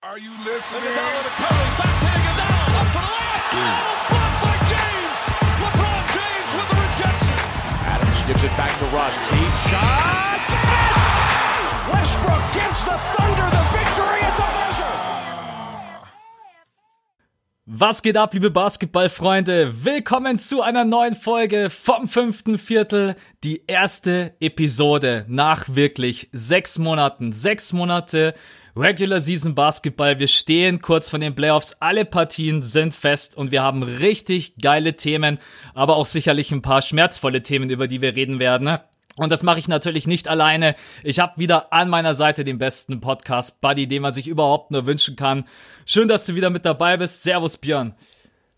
Are you listening? Iguodala to Curry, back to Iguodala, up for the layup. Oh, blocked by James. LeBron James with the rejection. Adams gives it back to Rush. Deep shot. Westbrook gives the Thunder the victory at the buzzer. Was geht ab, liebe Basketballfreunde? Willkommen zu einer neuen Folge vom fünften Viertel. Die erste Episode nach wirklich sechs Monaten. Sechs Monate Regular Season Basketball. Wir stehen kurz von den Playoffs. Alle Partien sind fest und wir haben richtig geile Themen, aber auch sicherlich ein paar schmerzvolle Themen, über die wir reden werden. Und das mache ich natürlich nicht alleine. Ich habe wieder an meiner Seite den besten Podcast-Buddy, den man sich überhaupt nur wünschen kann. Schön, dass du wieder mit dabei bist. Servus, Björn.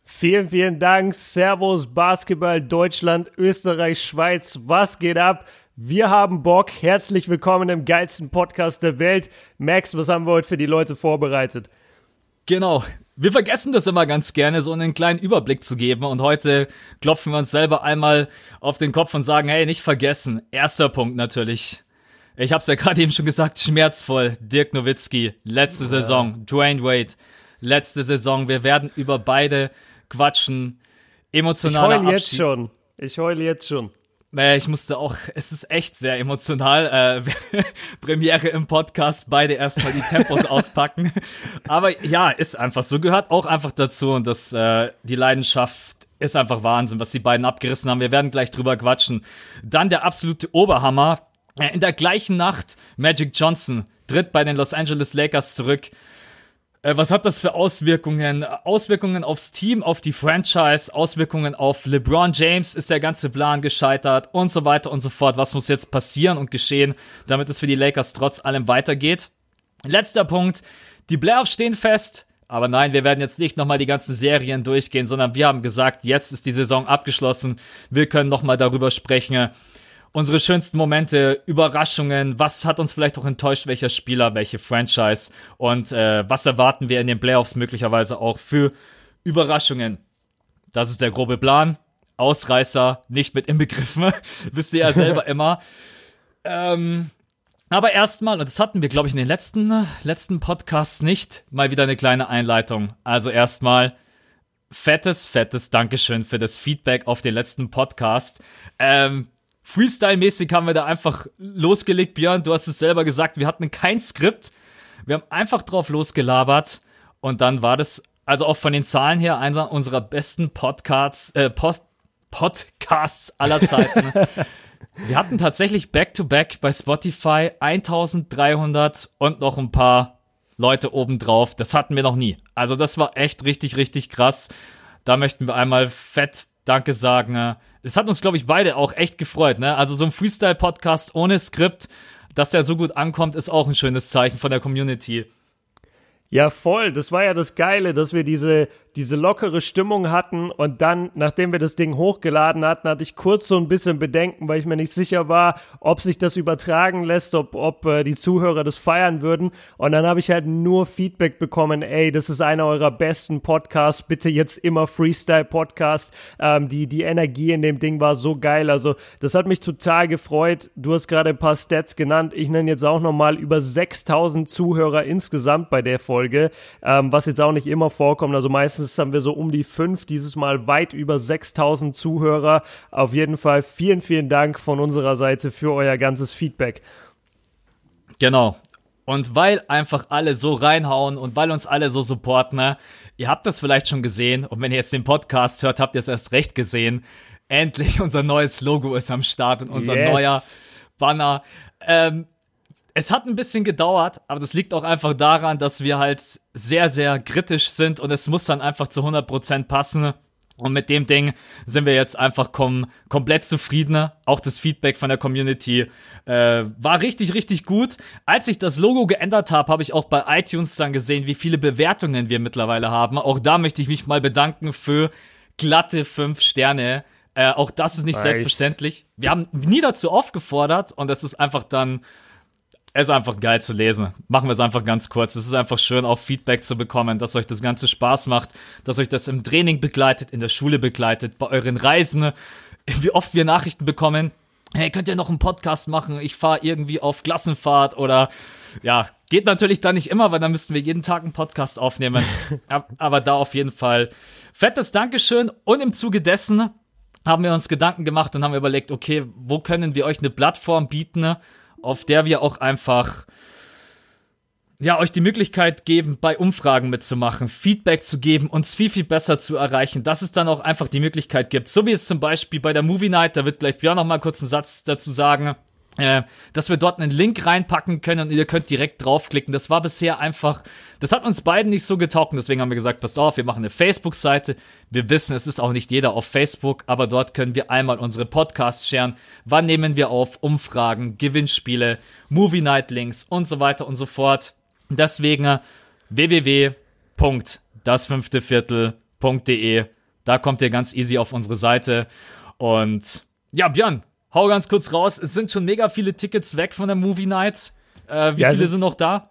Vielen, vielen Dank. Servus, Basketball, Deutschland, Österreich, Schweiz. Was geht ab? Wir haben Bock. Herzlich willkommen im geilsten Podcast der Welt. Max, was haben wir heute für die Leute vorbereitet? Genau. Wir vergessen das immer ganz gerne, so einen kleinen Überblick zu geben. Und heute klopfen wir uns selber einmal auf den Kopf und sagen, hey, nicht vergessen. Erster Punkt natürlich. Ich habe es ja gerade eben schon gesagt, schmerzvoll. Dirk Nowitzki, letzte ja. Saison. Dwayne Wade, letzte Saison. Wir werden über beide quatschen. Emotionaler Ich heule jetzt schon. Ich heule jetzt schon. Naja, ich musste auch, es ist echt sehr emotional. Äh, Premiere im Podcast, beide erstmal die Tempos auspacken. Aber ja, ist einfach so, gehört auch einfach dazu und das, äh, die Leidenschaft ist einfach Wahnsinn, was die beiden abgerissen haben. Wir werden gleich drüber quatschen. Dann der absolute Oberhammer. In der gleichen Nacht Magic Johnson tritt bei den Los Angeles Lakers zurück. Äh, was hat das für Auswirkungen? Auswirkungen aufs Team, auf die Franchise, Auswirkungen auf LeBron James, ist der ganze Plan gescheitert und so weiter und so fort. Was muss jetzt passieren und geschehen, damit es für die Lakers trotz allem weitergeht? Letzter Punkt. Die Playoffs stehen fest. Aber nein, wir werden jetzt nicht nochmal die ganzen Serien durchgehen, sondern wir haben gesagt, jetzt ist die Saison abgeschlossen. Wir können nochmal darüber sprechen, unsere schönsten Momente, Überraschungen, was hat uns vielleicht auch enttäuscht, welcher Spieler, welche Franchise und äh, was erwarten wir in den Playoffs möglicherweise auch für Überraschungen. Das ist der grobe Plan. Ausreißer nicht mit inbegriffen, wisst ihr ja selber immer. Ähm, aber erstmal, und das hatten wir, glaube ich, in den letzten, letzten Podcasts nicht, mal wieder eine kleine Einleitung. Also erstmal fettes, fettes Dankeschön für das Feedback auf den letzten Podcast. Ähm, Freestyle-mäßig haben wir da einfach losgelegt, Björn. Du hast es selber gesagt, wir hatten kein Skript. Wir haben einfach drauf losgelabert. Und dann war das, also auch von den Zahlen her, einer unserer besten Podcasts, äh, Post Podcasts aller Zeiten. wir hatten tatsächlich Back-to-Back -back bei Spotify 1300 und noch ein paar Leute obendrauf. Das hatten wir noch nie. Also das war echt richtig, richtig krass. Da möchten wir einmal fett Danke sagen. Es hat uns, glaube ich, beide auch echt gefreut. Ne? Also so ein Freestyle-Podcast ohne Skript, dass der so gut ankommt, ist auch ein schönes Zeichen von der Community. Ja, voll. Das war ja das Geile, dass wir diese, diese lockere Stimmung hatten und dann, nachdem wir das Ding hochgeladen hatten, hatte ich kurz so ein bisschen Bedenken, weil ich mir nicht sicher war, ob sich das übertragen lässt, ob, ob äh, die Zuhörer das feiern würden. Und dann habe ich halt nur Feedback bekommen, ey, das ist einer eurer besten Podcasts, bitte jetzt immer Freestyle-Podcast. Ähm, die, die Energie in dem Ding war so geil. Also das hat mich total gefreut. Du hast gerade ein paar Stats genannt. Ich nenne jetzt auch nochmal über 6000 Zuhörer insgesamt bei der Folge. Ähm, was jetzt auch nicht immer vorkommt. Also meistens haben wir so um die fünf, dieses Mal weit über 6000 Zuhörer. Auf jeden Fall vielen, vielen Dank von unserer Seite für euer ganzes Feedback. Genau. Und weil einfach alle so reinhauen und weil uns alle so supporten, ne? ihr habt das vielleicht schon gesehen und wenn ihr jetzt den Podcast hört, habt ihr es erst recht gesehen. Endlich unser neues Logo ist am Start und unser yes. neuer Banner. Ähm, es hat ein bisschen gedauert, aber das liegt auch einfach daran, dass wir halt sehr, sehr kritisch sind und es muss dann einfach zu 100% passen. Und mit dem Ding sind wir jetzt einfach kom komplett zufrieden. Auch das Feedback von der Community äh, war richtig, richtig gut. Als ich das Logo geändert habe, habe ich auch bei iTunes dann gesehen, wie viele Bewertungen wir mittlerweile haben. Auch da möchte ich mich mal bedanken für glatte 5 Sterne. Äh, auch das ist nicht nice. selbstverständlich. Wir haben nie dazu aufgefordert und es ist einfach dann es ist einfach geil zu lesen. Machen wir es einfach ganz kurz. Es ist einfach schön, auch Feedback zu bekommen, dass euch das Ganze Spaß macht, dass euch das im Training begleitet, in der Schule begleitet, bei euren Reisen, wie oft wir Nachrichten bekommen. hey, könnt ihr noch einen Podcast machen? Ich fahre irgendwie auf Klassenfahrt oder ja, geht natürlich da nicht immer, weil dann müssten wir jeden Tag einen Podcast aufnehmen. Aber da auf jeden Fall fettes Dankeschön und im Zuge dessen haben wir uns Gedanken gemacht und haben überlegt, okay, wo können wir euch eine Plattform bieten, auf der wir auch einfach ja, euch die Möglichkeit geben, bei Umfragen mitzumachen, Feedback zu geben, uns viel, viel besser zu erreichen, dass es dann auch einfach die Möglichkeit gibt, so wie es zum Beispiel bei der Movie Night, da wird gleich Björn noch mal kurz einen Satz dazu sagen, äh, dass wir dort einen Link reinpacken können und ihr könnt direkt draufklicken. Das war bisher einfach, das hat uns beiden nicht so getaugt, deswegen haben wir gesagt, passt auf, wir machen eine Facebook-Seite. Wir wissen, es ist auch nicht jeder auf Facebook, aber dort können wir einmal unsere Podcasts sharen. Wann nehmen wir auf? Umfragen, Gewinnspiele, Movie Night Links und so weiter und so fort. Deswegen www.dasfünfteviertel.de. Da kommt ihr ganz easy auf unsere Seite. Und ja, Björn, hau ganz kurz raus. Es sind schon mega viele Tickets weg von der Movie Night. Äh, wie ja, viele sind noch da?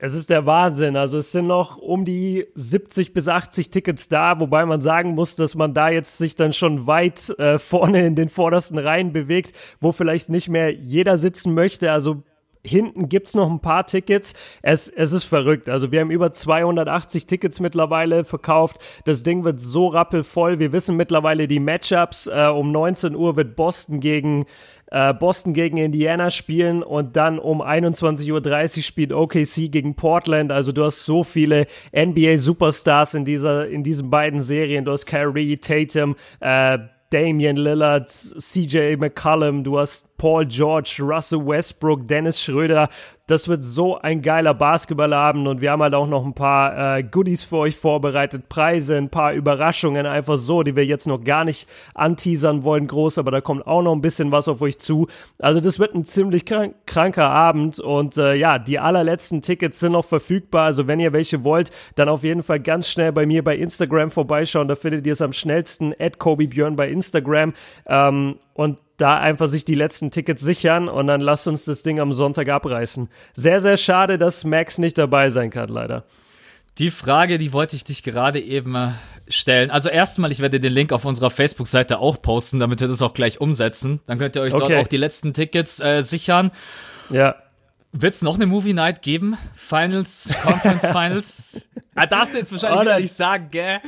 Es ist der Wahnsinn. Also es sind noch um die 70 bis 80 Tickets da, wobei man sagen muss, dass man da jetzt sich dann schon weit äh, vorne in den vordersten Reihen bewegt, wo vielleicht nicht mehr jeder sitzen möchte. Also Hinten gibt's noch ein paar Tickets. Es, es ist verrückt. Also wir haben über 280 Tickets mittlerweile verkauft. Das Ding wird so rappelvoll. Wir wissen mittlerweile die Matchups. Äh, um 19 Uhr wird Boston gegen äh, Boston gegen Indiana spielen und dann um 21.30 Uhr spielt OKC gegen Portland. Also du hast so viele NBA-Superstars in in diesen beiden Serien. Du hast Kyrie, Tatum, äh, Damian Lillard, CJ McCollum, du hast Paul George, Russell Westbrook, Dennis Schröder. Das wird so ein geiler Basketballabend und wir haben halt auch noch ein paar äh, Goodies für euch vorbereitet, Preise, ein paar Überraschungen einfach so, die wir jetzt noch gar nicht anteasern wollen, groß, aber da kommt auch noch ein bisschen was auf euch zu. Also das wird ein ziemlich krank kranker Abend und äh, ja, die allerletzten Tickets sind noch verfügbar, also wenn ihr welche wollt, dann auf jeden Fall ganz schnell bei mir bei Instagram vorbeischauen, da findet ihr es am schnellsten, at Kobe Björn bei Instagram. Ähm, und da einfach sich die letzten Tickets sichern und dann lasst uns das Ding am Sonntag abreißen. Sehr, sehr schade, dass Max nicht dabei sein kann, leider. Die Frage, die wollte ich dich gerade eben äh, stellen. Also erstmal, ich werde den Link auf unserer Facebook-Seite auch posten, damit wir das auch gleich umsetzen. Dann könnt ihr euch okay. dort auch die letzten Tickets äh, sichern. Ja. Wird es noch eine Movie Night geben? Finals, Conference Finals? ah, darfst du jetzt wahrscheinlich oh, nicht sagen, gell?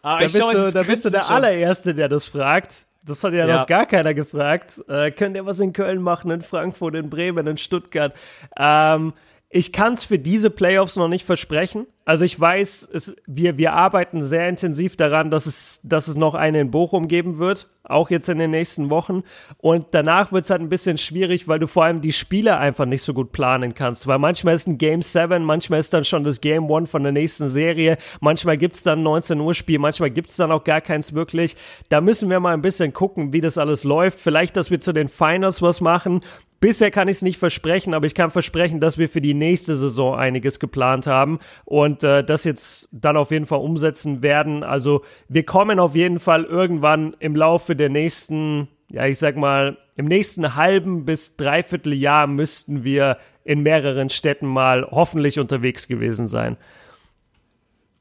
Ah, da, bist du, da bist du der schon. allererste, der das fragt. Das hat ja, ja, noch gar keiner gefragt. Äh, könnt ihr was in Köln machen, in Frankfurt, in Bremen, in Stuttgart? Ähm, ich kann es für diese Playoffs noch nicht versprechen. Also ich weiß, es, wir, wir arbeiten sehr intensiv daran, dass es, dass es noch eine in Bochum geben wird, auch jetzt in den nächsten Wochen. Und danach wird es halt ein bisschen schwierig, weil du vor allem die Spiele einfach nicht so gut planen kannst. Weil manchmal ist ein Game 7, manchmal ist dann schon das Game 1 von der nächsten Serie, manchmal gibt es dann ein 19 Uhr Spiel, manchmal gibt es dann auch gar keins wirklich. Da müssen wir mal ein bisschen gucken, wie das alles läuft. Vielleicht, dass wir zu den Finals was machen Bisher kann ich es nicht versprechen, aber ich kann versprechen, dass wir für die nächste Saison einiges geplant haben und äh, das jetzt dann auf jeden Fall umsetzen werden. Also wir kommen auf jeden Fall irgendwann im Laufe der nächsten, ja ich sag mal, im nächsten halben bis dreiviertel Jahr müssten wir in mehreren Städten mal hoffentlich unterwegs gewesen sein.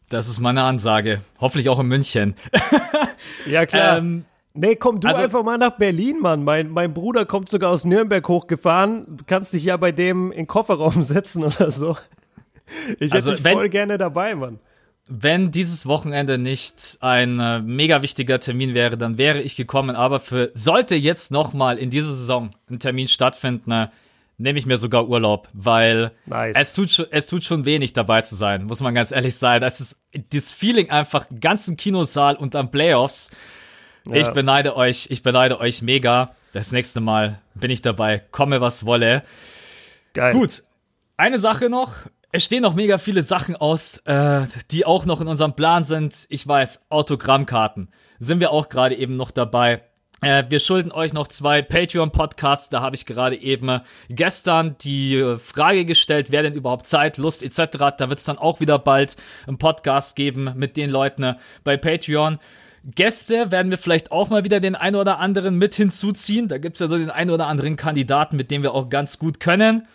Das ist meine Ansage. Hoffentlich auch in München. ja, klar. Ähm, Nee, komm du also, einfach mal nach Berlin, Mann. Mein, mein Bruder kommt sogar aus Nürnberg hochgefahren. Du kannst dich ja bei dem in den Kofferraum setzen oder so. Ich hätte also, dich wenn, voll gerne dabei, Mann. Wenn dieses Wochenende nicht ein äh, mega wichtiger Termin wäre, dann wäre ich gekommen. Aber für sollte jetzt noch mal in dieser Saison ein Termin stattfinden, äh, nehme ich mir sogar Urlaub, weil nice. es tut schon, es tut schon wenig dabei zu sein, muss man ganz ehrlich sein. Es ist das Feeling einfach ganzen Kinosaal und am Playoffs ja. Ich beneide euch, ich beneide euch mega. Das nächste Mal bin ich dabei, komme was wolle. Geil. Gut, eine Sache noch. Es stehen noch mega viele Sachen aus, äh, die auch noch in unserem Plan sind. Ich weiß, Autogrammkarten sind wir auch gerade eben noch dabei. Äh, wir schulden euch noch zwei Patreon-Podcasts. Da habe ich gerade eben gestern die Frage gestellt, wer denn überhaupt Zeit, Lust etc. Da wird es dann auch wieder bald einen Podcast geben mit den Leuten bei Patreon. Gäste werden wir vielleicht auch mal wieder den einen oder anderen mit hinzuziehen. Da gibt es ja so den einen oder anderen Kandidaten, mit dem wir auch ganz gut können.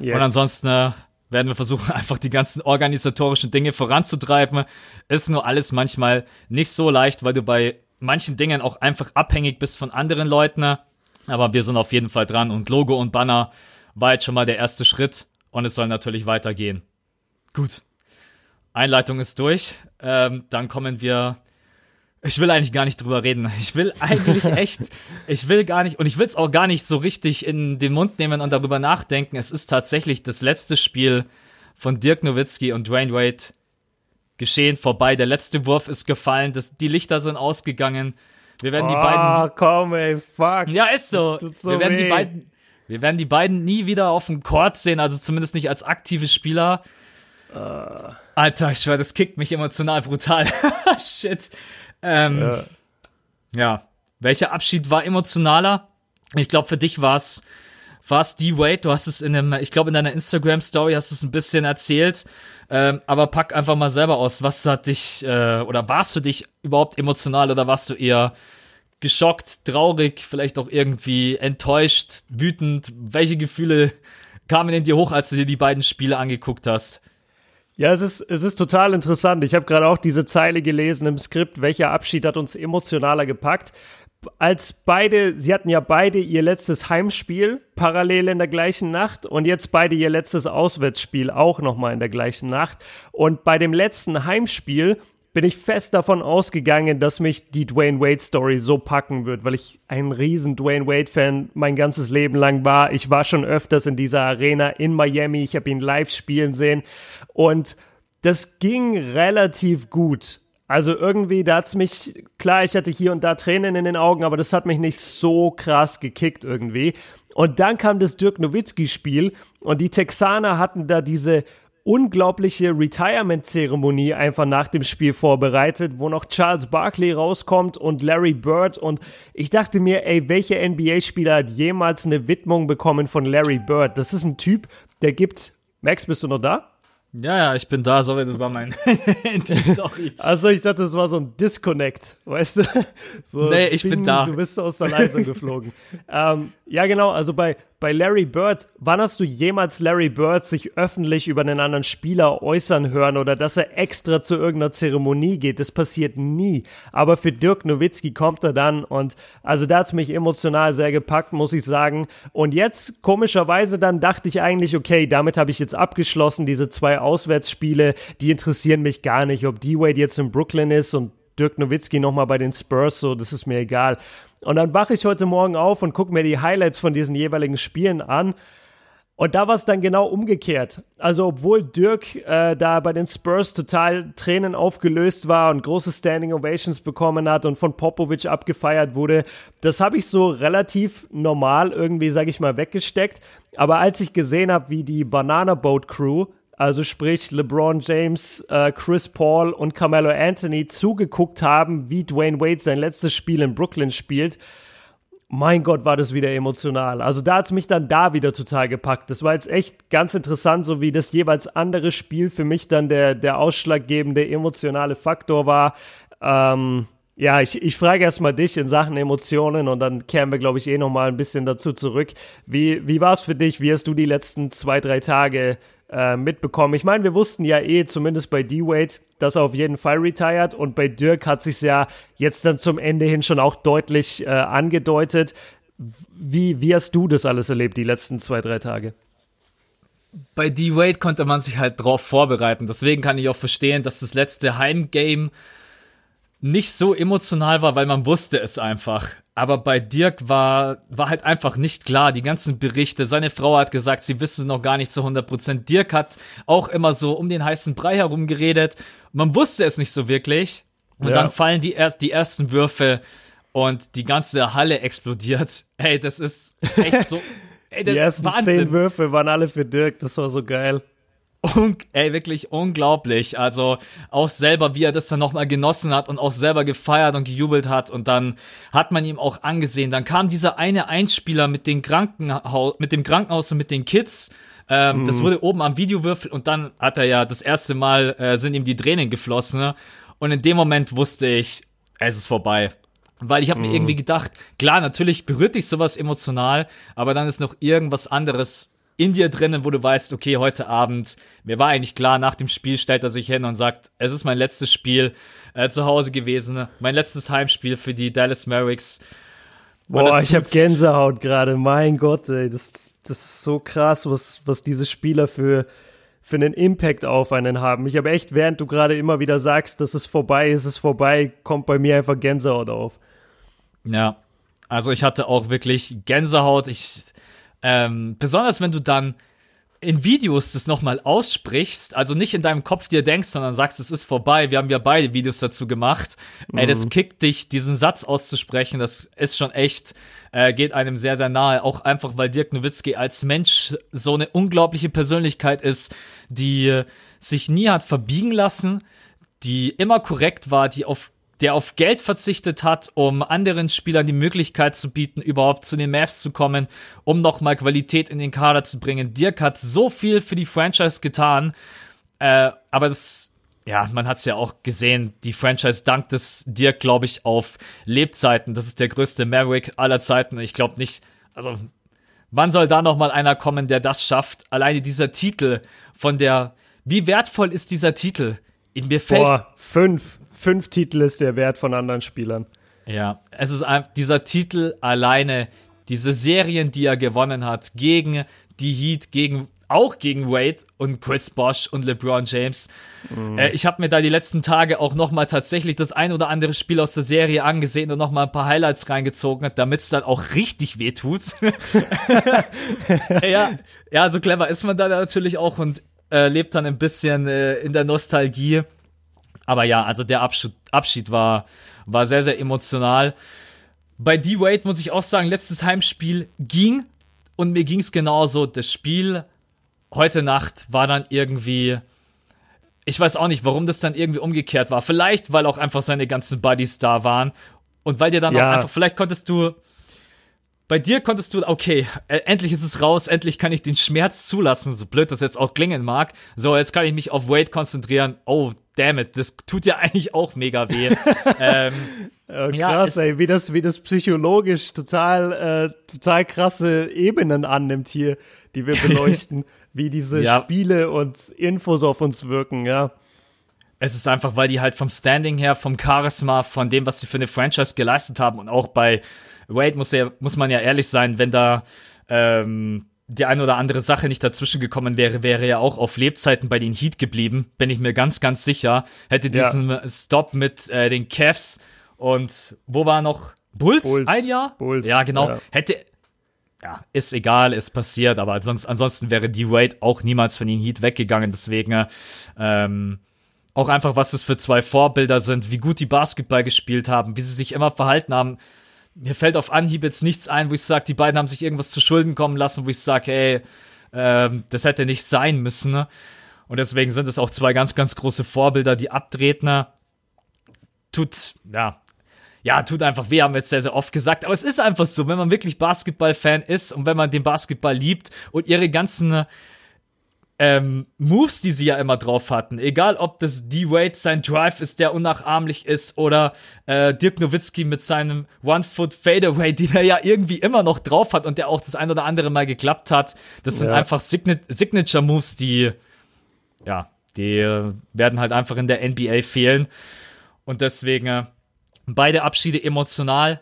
Yes. Und ansonsten äh, werden wir versuchen, einfach die ganzen organisatorischen Dinge voranzutreiben. Ist nur alles manchmal nicht so leicht, weil du bei manchen Dingen auch einfach abhängig bist von anderen Leuten. Aber wir sind auf jeden Fall dran und Logo und Banner war jetzt schon mal der erste Schritt und es soll natürlich weitergehen. Gut. Einleitung ist durch. Ähm, dann kommen wir. Ich will eigentlich gar nicht drüber reden. Ich will eigentlich echt, ich will gar nicht, und ich will es auch gar nicht so richtig in den Mund nehmen und darüber nachdenken. Es ist tatsächlich das letzte Spiel von Dirk Nowitzki und Dwayne Wade geschehen, vorbei. Der letzte Wurf ist gefallen, das, die Lichter sind ausgegangen. Wir werden die beiden. Ah, komm, ey, fuck. Ja, ist so. So wir werden weh. die beiden. Wir werden die beiden nie wieder auf dem Court sehen, also zumindest nicht als aktive Spieler. Alter, ich schwör, das kickt mich emotional brutal. Shit. Ähm, ja. Ja. Welcher Abschied war emotionaler? Ich glaube, für dich war es war's die Wade. Du hast es in einem, ich glaube, in deiner Instagram-Story hast du es ein bisschen erzählt. Ähm, aber pack einfach mal selber aus. Was hat dich, äh, oder warst du dich überhaupt emotional oder warst du eher geschockt, traurig, vielleicht auch irgendwie enttäuscht, wütend? Welche Gefühle kamen in dir hoch, als du dir die beiden Spiele angeguckt hast? Ja, es ist, es ist total interessant. Ich habe gerade auch diese Zeile gelesen im Skript, welcher Abschied hat uns emotionaler gepackt. Als beide, sie hatten ja beide ihr letztes Heimspiel parallel in der gleichen Nacht und jetzt beide ihr letztes Auswärtsspiel auch nochmal in der gleichen Nacht. Und bei dem letzten Heimspiel bin ich fest davon ausgegangen, dass mich die Dwayne Wade Story so packen wird, weil ich ein riesen Dwayne Wade Fan mein ganzes Leben lang war. Ich war schon öfters in dieser Arena in Miami. Ich habe ihn live spielen sehen und das ging relativ gut. Also irgendwie, da hat's mich, klar, ich hatte hier und da Tränen in den Augen, aber das hat mich nicht so krass gekickt irgendwie. Und dann kam das Dirk Nowitzki-Spiel und die Texaner hatten da diese unglaubliche Retirement-Zeremonie einfach nach dem Spiel vorbereitet, wo noch Charles Barkley rauskommt und Larry Bird. Und ich dachte mir, ey, welcher NBA-Spieler hat jemals eine Widmung bekommen von Larry Bird? Das ist ein Typ, der gibt. Max, bist du noch da? Ja, ja, ich bin da. Sorry, das war mein Handy. Sorry. Also ich dachte, das war so ein Disconnect, weißt du? So, Nee, ich bin da. Du bist aus der Leitung geflogen. ähm, ja, genau, also bei, bei Larry Bird, wann hast du jemals Larry Bird sich öffentlich über einen anderen Spieler äußern hören oder dass er extra zu irgendeiner Zeremonie geht? Das passiert nie. Aber für Dirk Nowitzki kommt er dann und also da hat's mich emotional sehr gepackt, muss ich sagen. Und jetzt, komischerweise, dann dachte ich eigentlich, okay, damit habe ich jetzt abgeschlossen, diese zwei Auswärtsspiele, die interessieren mich gar nicht, ob D-Wade jetzt in Brooklyn ist und Dirk Nowitzki nochmal bei den Spurs, so, das ist mir egal. Und dann wache ich heute Morgen auf und gucke mir die Highlights von diesen jeweiligen Spielen an. Und da war es dann genau umgekehrt. Also obwohl Dirk äh, da bei den Spurs total Tränen aufgelöst war und große Standing Ovations bekommen hat und von Popovic abgefeiert wurde, das habe ich so relativ normal irgendwie, sage ich mal, weggesteckt. Aber als ich gesehen habe, wie die Banana Boat Crew also sprich LeBron James, äh, Chris Paul und Carmelo Anthony zugeguckt haben, wie Dwayne Wade sein letztes Spiel in Brooklyn spielt. Mein Gott, war das wieder emotional. Also da hat es mich dann da wieder total gepackt. Das war jetzt echt ganz interessant, so wie das jeweils andere Spiel für mich dann der, der ausschlaggebende emotionale Faktor war. Ähm, ja, ich, ich frage erstmal dich in Sachen Emotionen und dann kehren wir, glaube ich, eh nochmal ein bisschen dazu zurück. Wie, wie war es für dich? Wie hast du die letzten zwei, drei Tage äh, mitbekommen? Ich meine, wir wussten ja eh, zumindest bei D-Wade, dass er auf jeden Fall retired und bei Dirk hat sich ja jetzt dann zum Ende hin schon auch deutlich äh, angedeutet. Wie, wie hast du das alles erlebt, die letzten zwei, drei Tage? Bei D-Wade konnte man sich halt drauf vorbereiten. Deswegen kann ich auch verstehen, dass das letzte Heimgame nicht so emotional war, weil man wusste es einfach. Aber bei Dirk war, war halt einfach nicht klar. Die ganzen Berichte, seine Frau hat gesagt, sie wissen noch gar nicht zu 100 Prozent. Dirk hat auch immer so um den heißen Brei herum geredet. Man wusste es nicht so wirklich. Und Ja. dann fallen die, erst, die ersten Würfe und die ganze Halle explodiert. Ey, das ist echt so. Ey, das Die ersten Wahnsinn. zehn Würfe waren alle für Dirk, das war so geil. Un ey, wirklich unglaublich. Also auch selber, wie er das dann nochmal genossen hat und auch selber gefeiert und gejubelt hat. Und dann hat man ihm auch angesehen. Dann kam dieser eine Einspieler mit, den Krankenhaus, mit dem Krankenhaus und mit den Kids. Ähm, Das wurde oben am Videowürfel und dann hat er ja das erste Mal, äh, sind ihm die Tränen geflossen. Ne? Und in dem Moment wusste ich, es ist vorbei. Weil ich habe mir irgendwie gedacht, klar, natürlich berührt dich sowas emotional, aber dann ist noch irgendwas anderes in dir drinnen, wo du weißt, okay, heute Abend, mir war eigentlich klar, nach dem Spiel stellt er sich hin und sagt, es ist mein letztes Spiel äh, zu Hause gewesen, mein letztes Heimspiel für die Dallas Mavericks. Boah, ich habe Gänsehaut gerade. Mein Gott, ey, das, das ist so krass, was, was diese Spieler für, für einen Impact auf einen haben. Ich habe echt, während du gerade immer wieder sagst, dass es vorbei ist, es vorbei, kommt bei mir einfach Gänsehaut auf. Ja, also ich hatte auch wirklich Gänsehaut. Ich, ähm, besonders wenn du dann in Videos das nochmal aussprichst, also nicht in deinem Kopf dir denkst, sondern sagst, es ist vorbei, wir haben ja beide Videos dazu gemacht, mhm. ey, das mhm. kickt dich, diesen Satz auszusprechen, das ist schon echt, äh, geht einem sehr, sehr nahe, auch einfach, weil Dirk Nowitzki als Mensch so eine unglaubliche Persönlichkeit ist, die sich nie hat verbiegen lassen, die immer korrekt war, die auf der auf Geld verzichtet hat, um anderen Spielern die Möglichkeit zu bieten, überhaupt zu den Mavs zu kommen, um nochmal Qualität in den Kader zu bringen. Dirk hat so viel für die Franchise getan, äh, aber das, ja, man hat es ja auch gesehen, die Franchise dankt es Dirk, glaube ich, auf Lebzeiten. Das ist der größte Maverick aller Zeiten. Ich glaube nicht, also wann soll da nochmal einer kommen, der das schafft? Alleine dieser Titel von der, wie wertvoll ist dieser Titel? In mir fällt. Boah, fünf fünf Titel ist der Wert von anderen Spielern. Ja, es ist einfach dieser Titel alleine, diese Serien, die er gewonnen hat, gegen die Heat, gegen auch gegen Wade und Chris Bosch und LeBron James. Mhm. Äh, ich habe mir da die letzten Tage auch noch mal tatsächlich das ein oder andere Spiel aus der Serie angesehen und noch mal ein paar Highlights reingezogen, damit es dann auch richtig weh tut. ja, ja, so clever ist man da natürlich auch und äh, lebt dann ein bisschen äh, in der Nostalgie. Aber ja, also der Abschied, Abschied war, war sehr, sehr emotional. Bei D-Wade muss ich auch sagen, letztes Heimspiel ging und mir ging es genauso. Das Spiel heute Nacht war dann irgendwie. Ich weiß auch nicht, warum das dann irgendwie umgekehrt war. Vielleicht, weil auch einfach seine ganzen Buddies da waren. Und weil dir dann ja. auch einfach, vielleicht konntest du bei dir konntest du, okay, äh, endlich ist es raus, endlich kann ich den Schmerz zulassen, so blöd das jetzt auch klingen mag. So, jetzt kann ich mich auf Wade konzentrieren. Oh, damn it, das tut ja eigentlich auch mega weh. ähm, oh, krass, ja, ey, wie das, wie das psychologisch total, äh, total krasse Ebenen annimmt hier, die wir beleuchten, wie diese ja. Spiele und Infos auf uns wirken, ja. Es ist einfach, weil die halt vom Standing her, vom Charisma, von dem, was sie für eine Franchise geleistet haben und auch bei Wade muss, ja, muss man ja ehrlich sein, wenn da ähm, die eine oder andere Sache nicht dazwischen gekommen wäre, wäre er auch auf Lebzeiten bei den Heat geblieben, bin ich mir ganz, ganz sicher. Hätte diesen ja. Stop mit äh, den Cavs und wo war noch Bulls, Bulls. ein Jahr? Bulls. Ja, genau. Ja. Hätte ja, ist egal, ist passiert, aber sonst, ansonsten wäre die Wade auch niemals von den Heat weggegangen. Deswegen ähm, auch einfach, was es für zwei Vorbilder sind, wie gut die Basketball gespielt haben, wie sie sich immer verhalten haben mir fällt auf Anhieb jetzt nichts ein, wo ich sage, die beiden haben sich irgendwas zu Schulden kommen lassen, wo ich sage, ey, äh, das hätte nicht sein müssen. Ne? Und deswegen sind es auch zwei ganz, ganz große Vorbilder. Die Abtretner tut, ja, ja, tut einfach weh, haben wir jetzt sehr, sehr oft gesagt. Aber es ist einfach so, wenn man wirklich Basketball-Fan ist und wenn man den Basketball liebt und ihre ganzen ähm, Moves, die sie ja immer drauf hatten. Egal, ob das D-Wade sein Drive ist, der unnachahmlich ist, oder äh, Dirk Nowitzki mit seinem One-Foot Fadeaway, den er ja irgendwie immer noch drauf hat und der auch das ein oder andere Mal geklappt hat. Das sind ja. einfach Sign Signature Moves, die, ja, die äh, werden halt einfach in der NBA fehlen. Und deswegen äh, beide Abschiede emotional.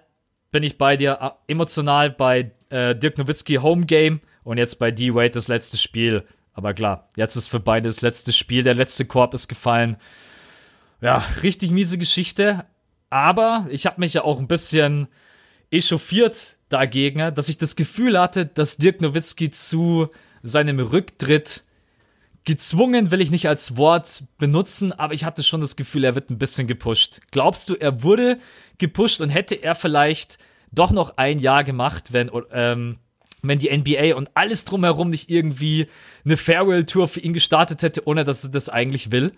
Bin ich bei dir äh, emotional bei äh, Dirk Nowitzki Home Game und jetzt bei D-Wade das letzte Spiel aber klar, jetzt ist für beide das letzte Spiel, der letzte Korb ist gefallen. Ja, richtig miese Geschichte. Aber ich habe mich ja auch ein bisschen echauffiert dagegen, dass ich das Gefühl hatte, dass Dirk Nowitzki zu seinem Rücktritt gezwungen will ich nicht als Wort benutzen, aber ich hatte schon das Gefühl, er wird ein bisschen gepusht. Glaubst du, er wurde gepusht und hätte er vielleicht doch noch ein Jahr gemacht, wenn ähm, wenn die NBA und alles drumherum nicht irgendwie eine Farewell-Tour für ihn gestartet hätte, ohne dass er das eigentlich will?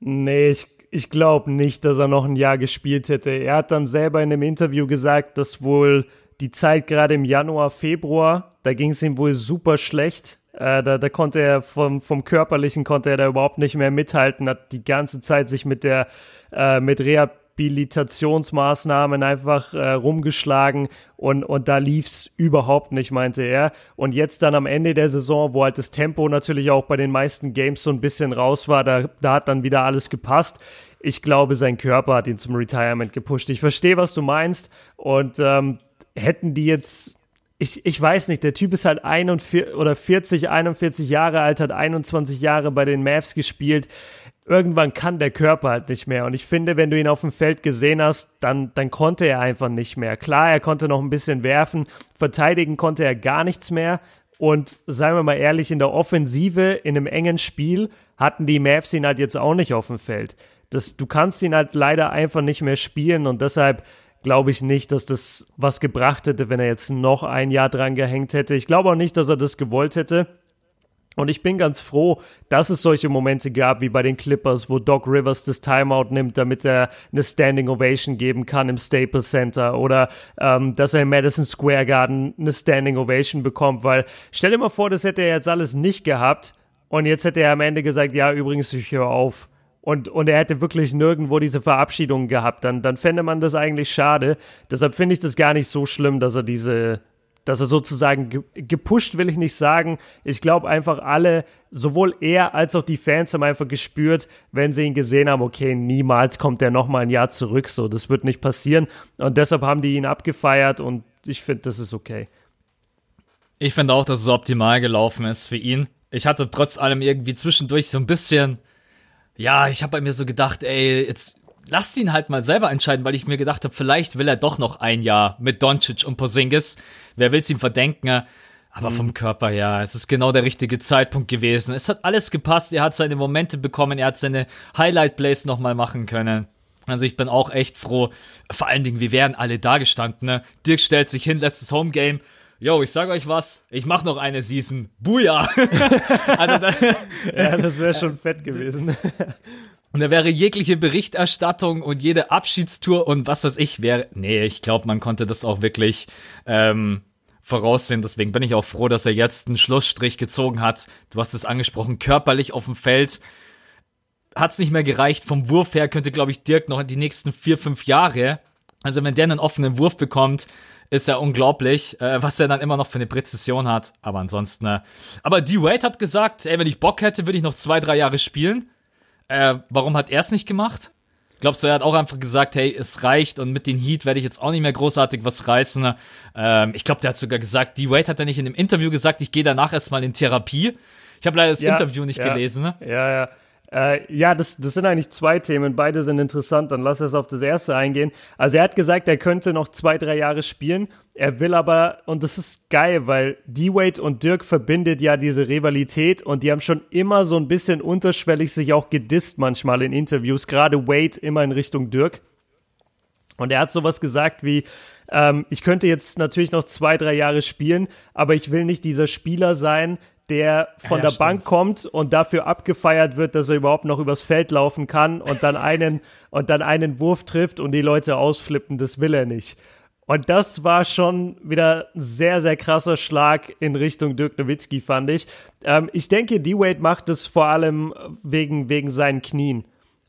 Nee, ich, ich glaube nicht, dass er noch ein Jahr gespielt hätte. Er hat dann selber in einem Interview gesagt, dass wohl die Zeit gerade im Januar, Februar, da ging es ihm wohl super schlecht. Äh, da, da konnte er vom, vom Körperlichen konnte er da überhaupt nicht mehr mithalten, hat die ganze Zeit sich mit der äh, mit Rehab Rehabilitationsmaßnahmen einfach äh, rumgeschlagen und, und da lief's überhaupt nicht, meinte er. Und jetzt dann am Ende der Saison, wo halt das Tempo natürlich auch bei den meisten Games so ein bisschen raus war, da, da hat dann wieder alles gepasst. ich glaube, sein Körper hat ihn zum Retirement gepusht. Ich verstehe, was du meinst. Und ähm, hätten die jetzt ich, ich weiß nicht, der Typ ist halt 41 oder 40, 41 Jahre alt, hat 21 Jahre bei den Mavs gespielt. Irgendwann kann der Körper halt nicht mehr. Und ich finde, wenn du ihn auf dem Feld gesehen hast, dann, dann konnte er einfach nicht mehr. Klar, er konnte noch ein bisschen werfen, verteidigen konnte er gar nichts mehr. Und seien wir mal ehrlich, in der Offensive, in einem engen Spiel, hatten die Mavs ihn halt jetzt auch nicht auf dem Feld. Das, du kannst ihn halt leider einfach nicht mehr spielen und deshalb glaube ich nicht, dass das was gebracht hätte, wenn er jetzt noch ein Jahr dran gehängt hätte. Ich glaube auch nicht, dass er das gewollt hätte. Und ich bin ganz froh, dass es solche Momente gab, wie bei den Clippers, wo Doc Rivers das Timeout nimmt, damit er eine Standing Ovation geben kann im Staples Center oder ähm, dass er im Madison Square Garden eine Standing Ovation bekommt, weil stell dir mal vor, das hätte er jetzt alles nicht gehabt und jetzt hätte er am Ende gesagt, ja, übrigens, ich höre auf und, und er hätte wirklich nirgendwo diese Verabschiedung gehabt, dann, dann fände man das eigentlich schade. Deshalb finde ich das gar nicht so schlimm, dass er diese, dass er sozusagen ge gepusht will ich nicht sagen. Ich glaube einfach alle, sowohl er als auch die Fans haben einfach gespürt, wenn sie ihn gesehen haben, okay, niemals kommt er nochmal ein Jahr zurück, so, das wird nicht passieren. Und deshalb haben die ihn abgefeiert und ich finde, das ist okay. Ich finde auch, dass es optimal gelaufen ist für ihn. Ich hatte trotz allem irgendwie zwischendurch so ein bisschen ja, ich habe bei mir so gedacht, ey, jetzt lasst ihn halt mal selber entscheiden, weil ich mir gedacht habe, vielleicht will er doch noch ein Jahr mit Doncic und Porzingis. Wer will's ihm verdenken? Aber vom Körper her, es ist genau der richtige Zeitpunkt gewesen. Es hat alles gepasst. Er hat seine Momente bekommen. Er hat seine Highlight Plays nochmal machen können. Also ich bin auch echt froh. Vor allen Dingen, wir wären alle da gestanden. Ne? Dirk stellt sich hin, letztes Homegame yo, ich sag euch was, ich mach noch eine Season. Buja! also da, ja, das wäre schon fett gewesen. Und da wäre jegliche Berichterstattung und jede Abschiedstour und was weiß ich wäre. Nee, ich glaube, man konnte das auch wirklich ähm, voraussehen. Deswegen bin ich auch froh, dass er jetzt einen Schlussstrich gezogen hat. Du hast es angesprochen, körperlich auf dem Feld hat es nicht mehr gereicht. Vom Wurf her könnte, glaube ich, Dirk noch in die nächsten vier, fünf Jahre. Also wenn der einen offenen Wurf bekommt, ist ja unglaublich, äh, was er dann immer noch für eine Präzision hat. Aber ansonsten, äh, aber D-Wade hat gesagt, ey, wenn ich Bock hätte, würde ich noch zwei, drei Jahre spielen. Äh, warum hat er es nicht gemacht? Glaubst du, er hat auch einfach gesagt, hey, es reicht und mit den Heat werde ich jetzt auch nicht mehr großartig was reißen. Ähm, ich glaube, der hat sogar gesagt, D-Wade hat er nicht in dem Interview gesagt, ich gehe danach erstmal in Therapie. Ich habe leider das ja, Interview nicht ja, gelesen. Ne? Ja, ja. Äh, ja, das, das sind eigentlich zwei Themen. Beide sind interessant. Dann lass uns auf das erste eingehen. Also er hat gesagt, er könnte noch zwei, drei Jahre spielen. Er will aber, und das ist geil, weil D-Wade und Dirk verbindet ja diese Rivalität und die haben schon immer so ein bisschen unterschwellig sich auch gedisst manchmal in Interviews. Gerade Wade immer in Richtung Dirk. Und er hat sowas gesagt wie, ähm, ich könnte jetzt natürlich noch zwei, drei Jahre spielen, aber ich will nicht dieser Spieler sein, der von ja, der stimmt. Bank kommt und dafür abgefeiert wird, dass er überhaupt noch übers Feld laufen kann und dann einen und dann einen Wurf trifft und die Leute ausflippen, das will er nicht. Und das war schon wieder ein sehr, sehr krasser Schlag in Richtung Dirk Nowitzki, fand ich. Ähm, ich denke, D-Wade macht es vor allem wegen, wegen seinen Knien.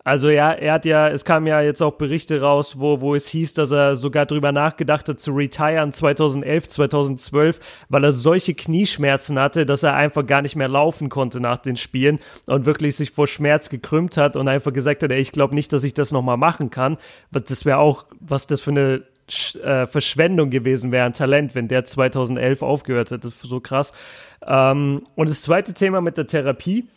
Also ja, er hat ja, es kamen ja jetzt auch Berichte raus, wo, wo es hieß, dass er sogar drüber nachgedacht hat zu retiren 2011, 2012, weil er solche Knieschmerzen hatte, dass er einfach gar nicht mehr laufen konnte nach den Spielen und wirklich sich vor Schmerz gekrümmt hat und einfach gesagt hat, ey, ich glaube nicht, dass ich das nochmal machen kann. Das wäre auch, was das für eine äh, Verschwendung gewesen wäre, ein Talent, wenn der 2011 aufgehört hätte. So krass. Ähm, und das zweite Thema mit der Therapie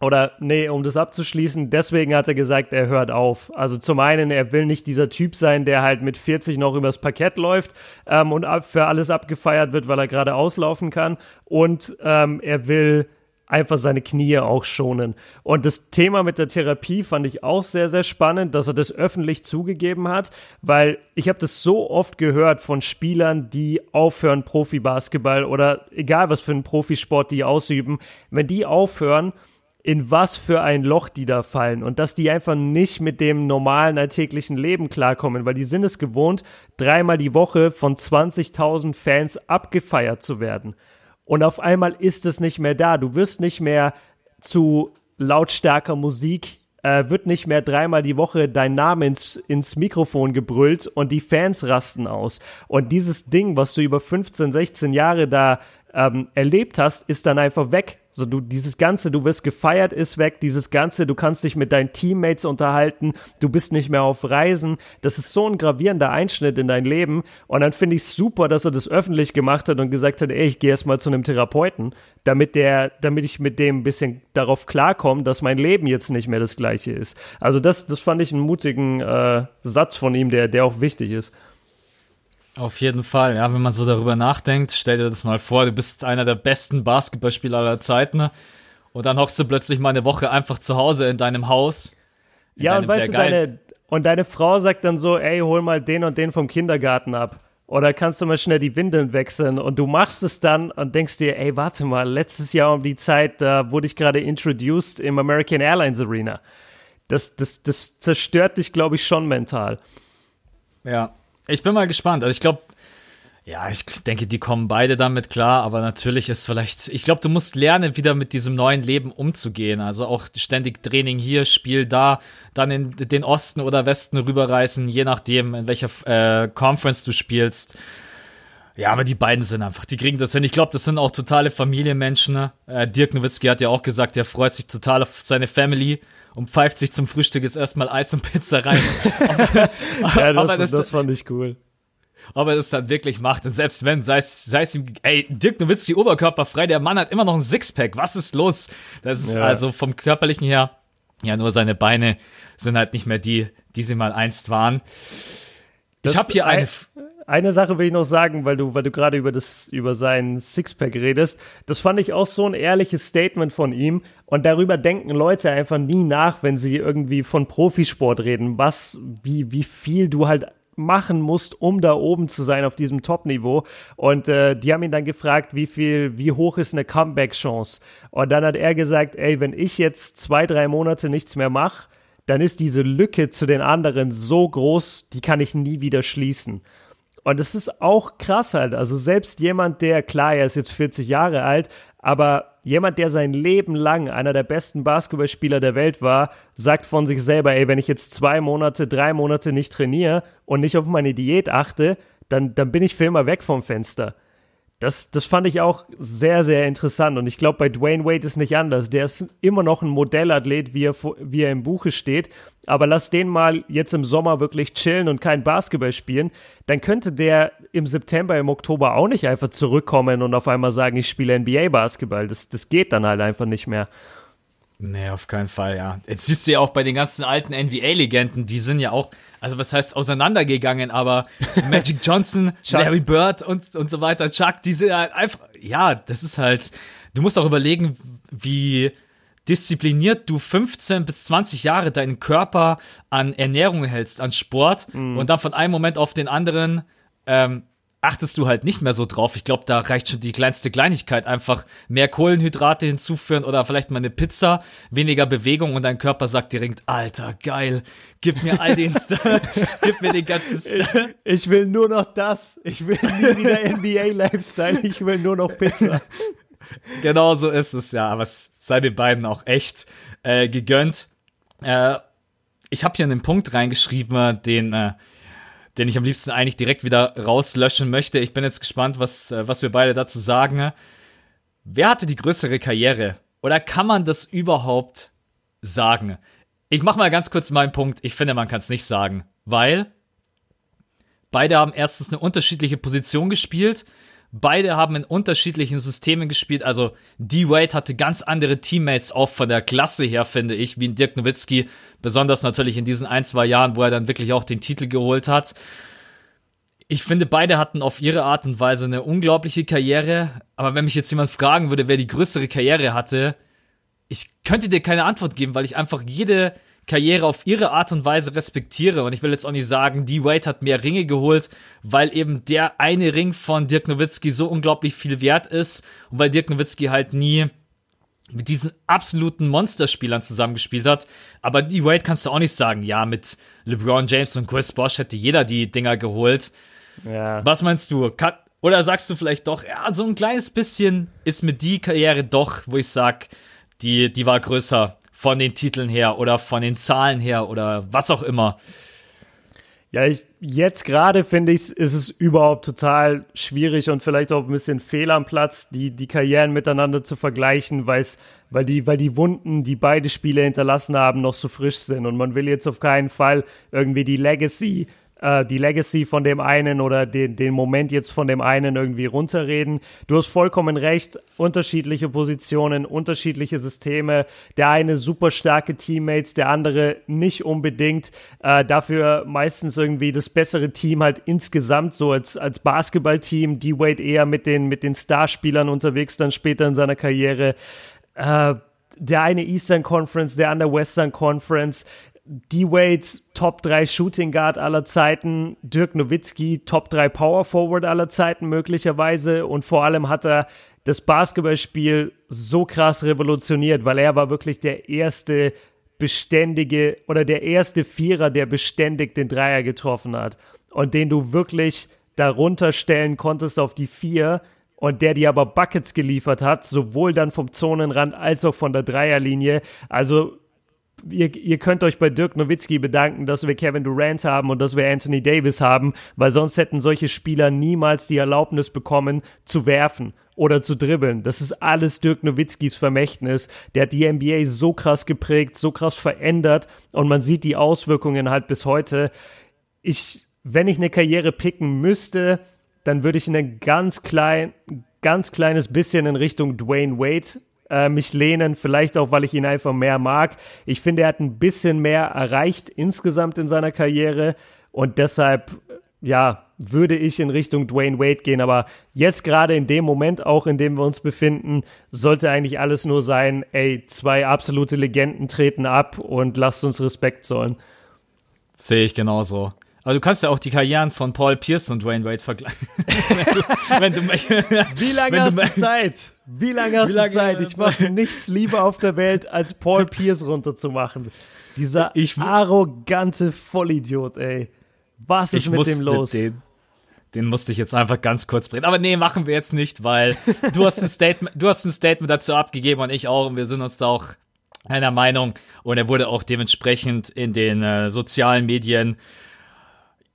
oder nee, um das abzuschließen, deswegen hat er gesagt, er hört auf. Also zum einen, er will nicht dieser Typ sein, der halt mit 40 noch übers Parkett läuft ähm, und ab, für alles abgefeiert wird, weil er gerade auslaufen kann. Und ähm, er will einfach seine Knie auch schonen. Und das Thema mit der Therapie fand ich auch sehr, sehr spannend, dass er das öffentlich zugegeben hat, weil ich habe das so oft gehört von Spielern, die aufhören Profibasketball oder egal was für einen Profisport die ausüben, wenn die aufhören, in was für ein Loch die da fallen und dass die einfach nicht mit dem normalen alltäglichen Leben klarkommen, weil die sind es gewohnt, dreimal die Woche von 20.000 Fans abgefeiert zu werden. Und auf einmal ist es nicht mehr da. Du wirst nicht mehr zu lautstarker Musik, äh, wird nicht mehr dreimal die Woche dein Name ins, ins Mikrofon gebrüllt und die Fans rasten aus. Und dieses Ding, was du über 15, 16 Jahre da ähm, erlebt hast, ist dann einfach weg So, du, dieses Ganze, du wirst gefeiert, ist weg, dieses Ganze, du kannst dich mit deinen Teammates unterhalten, du bist nicht mehr auf Reisen. Das ist so ein gravierender Einschnitt in dein Leben. Und dann finde ich es super, dass er das öffentlich gemacht hat und gesagt hat, ey, ich gehe erst mal zu einem Therapeuten, damit der, damit ich mit dem ein bisschen darauf klarkomme, dass mein Leben jetzt nicht mehr das gleiche ist. Also das, das fand ich einen mutigen äh, Satz von ihm, der, der auch wichtig ist. Auf jeden Fall, ja, wenn man so darüber nachdenkt, stell dir das mal vor, du bist einer der besten Basketballspieler aller Zeiten und dann hockst du plötzlich mal eine Woche einfach zu Hause in deinem Haus. In Ja, deinem und weißt du, deine, und deine Frau sagt dann so, ey, hol mal den und den vom Kindergarten ab. Oder kannst du mal schnell die Windeln wechseln? Und du machst es dann und denkst dir, ey, warte mal, letztes Jahr um die Zeit, da wurde ich gerade introduced im American Airlines Arena. Das, das, das zerstört dich, glaube ich, schon mental. Ja, ich bin mal gespannt. Also ich glaube, ja, ich denke, die kommen beide damit klar, aber natürlich ist vielleicht, ich glaube, du musst lernen, wieder mit diesem neuen Leben umzugehen. Also auch ständig Training hier, Spiel da, dann in den Osten oder Westen rüberreißen, je nachdem, in welcher äh, Conference du spielst. Ja, aber die beiden sind einfach, die kriegen das hin. Ich glaube, das sind auch totale Familienmenschen. Ne? Äh, Dirk Nowitzki hat ja auch gesagt, er freut sich total auf seine Family und pfeift sich zum Frühstück jetzt erstmal Eis und Pizza rein. Ja, das, Aber das, das- fand ich cool. ob er das dann wirklich macht. Und selbst wenn, sei es, ihm, ey, Dirk Nowitzki oberkörperfrei, der Mann hat immer noch ein Sixpack. Was ist los? Das ist Ja. also vom körperlichen her, ja, nur seine Beine sind halt nicht mehr die, die sie mal einst waren. Das ich habe hier eine, ein- Eine Sache will ich noch sagen, weil du, weil du gerade über das, über seinen Sixpack redest. Das fand ich auch so ein ehrliches Statement von ihm. Und darüber denken Leute einfach nie nach, wenn sie irgendwie von Profisport reden, was, wie, wie viel du halt machen musst, um da oben zu sein auf diesem Top-Niveau. Und äh, die haben ihn dann gefragt, wie viel, wie hoch ist eine Comeback-Chance? Und dann hat er gesagt, ey, wenn ich jetzt zwei, drei Monate nichts mehr mache, dann ist diese Lücke zu den anderen so groß, die kann ich nie wieder schließen. Und es ist auch krass halt. Also selbst jemand, der, klar, er ist jetzt 40 Jahre alt, aber jemand, der sein Leben lang einer der besten Basketballspieler der Welt war, sagt von sich selber, ey, wenn ich jetzt zwei Monate, drei Monate nicht trainiere und nicht auf meine Diät achte, dann, dann bin ich für immer weg vom Fenster. Das, das fand ich auch sehr, sehr interessant. Und ich glaube, bei Dwayne Wade ist nicht anders. Der ist immer noch ein Modellathlet, wie er, wie er im Buche steht. Aber lass den mal jetzt im Sommer wirklich chillen und kein Basketball spielen. Dann könnte der im September, im Oktober auch nicht einfach zurückkommen und auf einmal sagen, ich spiele NBA-Basketball. Das, das geht dann halt einfach nicht mehr. Nee, auf keinen Fall, ja. Jetzt siehst du ja auch bei den ganzen alten NBA-Legenden, die sind ja auch, also was heißt auseinandergegangen, aber Magic Johnson, Larry Bird und, und so weiter, Chuck, die sind halt einfach, ja, das ist halt, du musst auch überlegen, wie diszipliniert du 15 bis 20 Jahre deinen Körper an Ernährung hältst, an Sport und dann von einem Moment auf den anderen ähm, achtest du halt nicht mehr so drauf. Ich glaube, da reicht schon die kleinste Kleinigkeit. Einfach mehr Kohlenhydrate hinzuführen oder vielleicht mal eine Pizza, weniger Bewegung und dein Körper sagt direkt, Alter, geil, gib mir all den, St- gib mir den ganzen St Ich will nur noch das. Ich will nie wieder NBA-Lifestyle. Ich will nur noch Pizza. Genau so ist es, ja. Aber es sei den beiden auch echt äh, gegönnt. Äh, ich habe hier einen Punkt reingeschrieben, den, äh, den ich am liebsten eigentlich direkt wieder rauslöschen möchte. Ich bin jetzt gespannt, was, äh, was wir beide dazu sagen. Wer hatte die größere Karriere? Oder kann man das überhaupt sagen? Ich mache mal ganz kurz meinen Punkt. Ich finde, man kann es nicht sagen, weil beide haben erstens eine unterschiedliche Position gespielt. Beide haben in unterschiedlichen Systemen gespielt. Also D-Wade hatte ganz andere Teammates, auch von der Klasse her, finde ich, wie Dirk Nowitzki. Besonders natürlich in diesen ein, zwei Jahren, wo er dann wirklich auch den Titel geholt hat. Ich finde, beide hatten auf ihre Art und Weise eine unglaubliche Karriere. Aber wenn mich jetzt jemand fragen würde, wer die größere Karriere hatte, ich könnte dir keine Antwort geben, weil ich einfach jede Karriere auf ihre Art und Weise respektiere. Und ich will jetzt auch nicht sagen, D. Wade hat mehr Ringe geholt, weil eben der eine Ring von Dirk Nowitzki so unglaublich viel wert ist und weil Dirk Nowitzki halt nie mit diesen absoluten Monsterspielern zusammengespielt hat. Aber D. Wade kannst du auch nicht sagen, ja, mit LeBron James und Chris Bosh hätte jeder die Dinger geholt. Ja. Was meinst du? Kann, oder sagst du vielleicht doch, ja, so ein kleines bisschen ist mir die Karriere doch, wo ich sag, die, die war größer von den Titeln her oder von den Zahlen her oder was auch immer. Ja, ich, jetzt gerade finde ich, ist es überhaupt total schwierig und vielleicht auch ein bisschen fehl am Platz, die, die Karrieren miteinander zu vergleichen, weil die, weil die Wunden, die beide Spiele hinterlassen haben, noch so frisch sind. Und man will jetzt auf keinen Fall irgendwie die Legacy äh, die Legacy von dem einen oder den, den Moment jetzt von dem einen irgendwie runterreden. Du hast vollkommen recht, unterschiedliche Positionen, unterschiedliche Systeme. Der eine super starke Teammates, der andere nicht unbedingt. Äh, dafür meistens irgendwie das bessere Team halt insgesamt so als, als Basketballteam. D-Wade eher mit den, mit den Starspielern unterwegs dann später in seiner Karriere. Äh, der eine Eastern Conference, der andere Western Conference. D-Wade Top 3 Shooting Guard aller Zeiten, Dirk Nowitzki Top 3 Power Forward aller Zeiten möglicherweise und vor allem hat er das Basketballspiel so krass revolutioniert, weil er war wirklich der erste beständige oder der erste Vierer, der beständig den Dreier getroffen hat und den du wirklich darunter stellen konntest auf die Vier und der dir aber Buckets geliefert hat, sowohl dann vom Zonenrand als auch von der Dreierlinie. Also ihr, ihr könnt euch bei Dirk Nowitzki bedanken, dass wir Kevin Durant haben und dass wir Anthony Davis haben, weil sonst hätten solche Spieler niemals die Erlaubnis bekommen, zu werfen oder zu dribbeln. Das ist alles Dirk Nowitzkis Vermächtnis. Der hat die NBA so krass geprägt, so krass verändert und man sieht die Auswirkungen halt bis heute. Ich, wenn ich eine Karriere picken müsste, dann würde ich eine ganz klein, ganz kleines bisschen in Richtung Dwayne Wade äh, mich lehnen, vielleicht auch, weil ich ihn einfach mehr mag. Ich finde, er hat ein bisschen mehr erreicht insgesamt in seiner Karriere und deshalb, ja, würde ich in Richtung Dwayne Wade gehen, aber jetzt gerade in dem Moment, auch in dem wir uns befinden, sollte eigentlich alles nur sein, ey, zwei absolute Legenden treten ab und lasst uns Respekt zollen. Sehe ich genauso. Aber du kannst ja auch die Karrieren von Paul Pierce und Dwayne Wade vergleichen. wenn du, wenn du, Wie lange hast du Zeit? Wie lange hast Wie lange, du Zeit? Ich mache nichts lieber auf der Welt, als Paul Pierce runterzumachen. Dieser ich, arrogante Vollidiot, ey. Was ist mit dem los? Den, den musste ich jetzt einfach ganz kurz bringen. Aber nee, machen wir jetzt nicht, weil du hast ein Statement, du hast ein Statement dazu abgegeben und ich auch und wir sind uns da auch einer Meinung und er wurde auch dementsprechend in den äh, sozialen Medien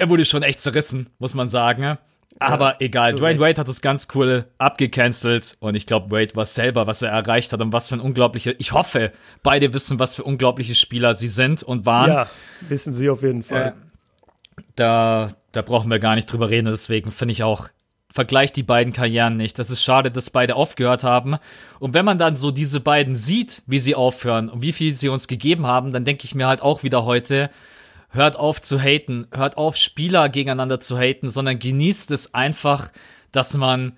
er wurde schon echt zerrissen, muss man sagen. Aber ja, egal, so Dwayne Wade hat das ganz cool abgecancelt und ich glaube, Wade weiß selber, was er erreicht hat und was für ein unglaublicher, ich hoffe, beide wissen, was für unglaubliche Spieler sie sind und waren. Ja, wissen sie auf jeden Fall. Äh, da, da brauchen wir gar nicht drüber reden, deswegen finde ich auch, vergleicht die beiden Karrieren nicht. Das ist schade, dass beide aufgehört haben. Und wenn man dann so diese beiden sieht, wie sie aufhören und wie viel sie uns gegeben haben, dann denke ich mir halt auch wieder heute, hört auf zu haten, hört auf Spieler gegeneinander zu haten, sondern genießt es einfach, dass man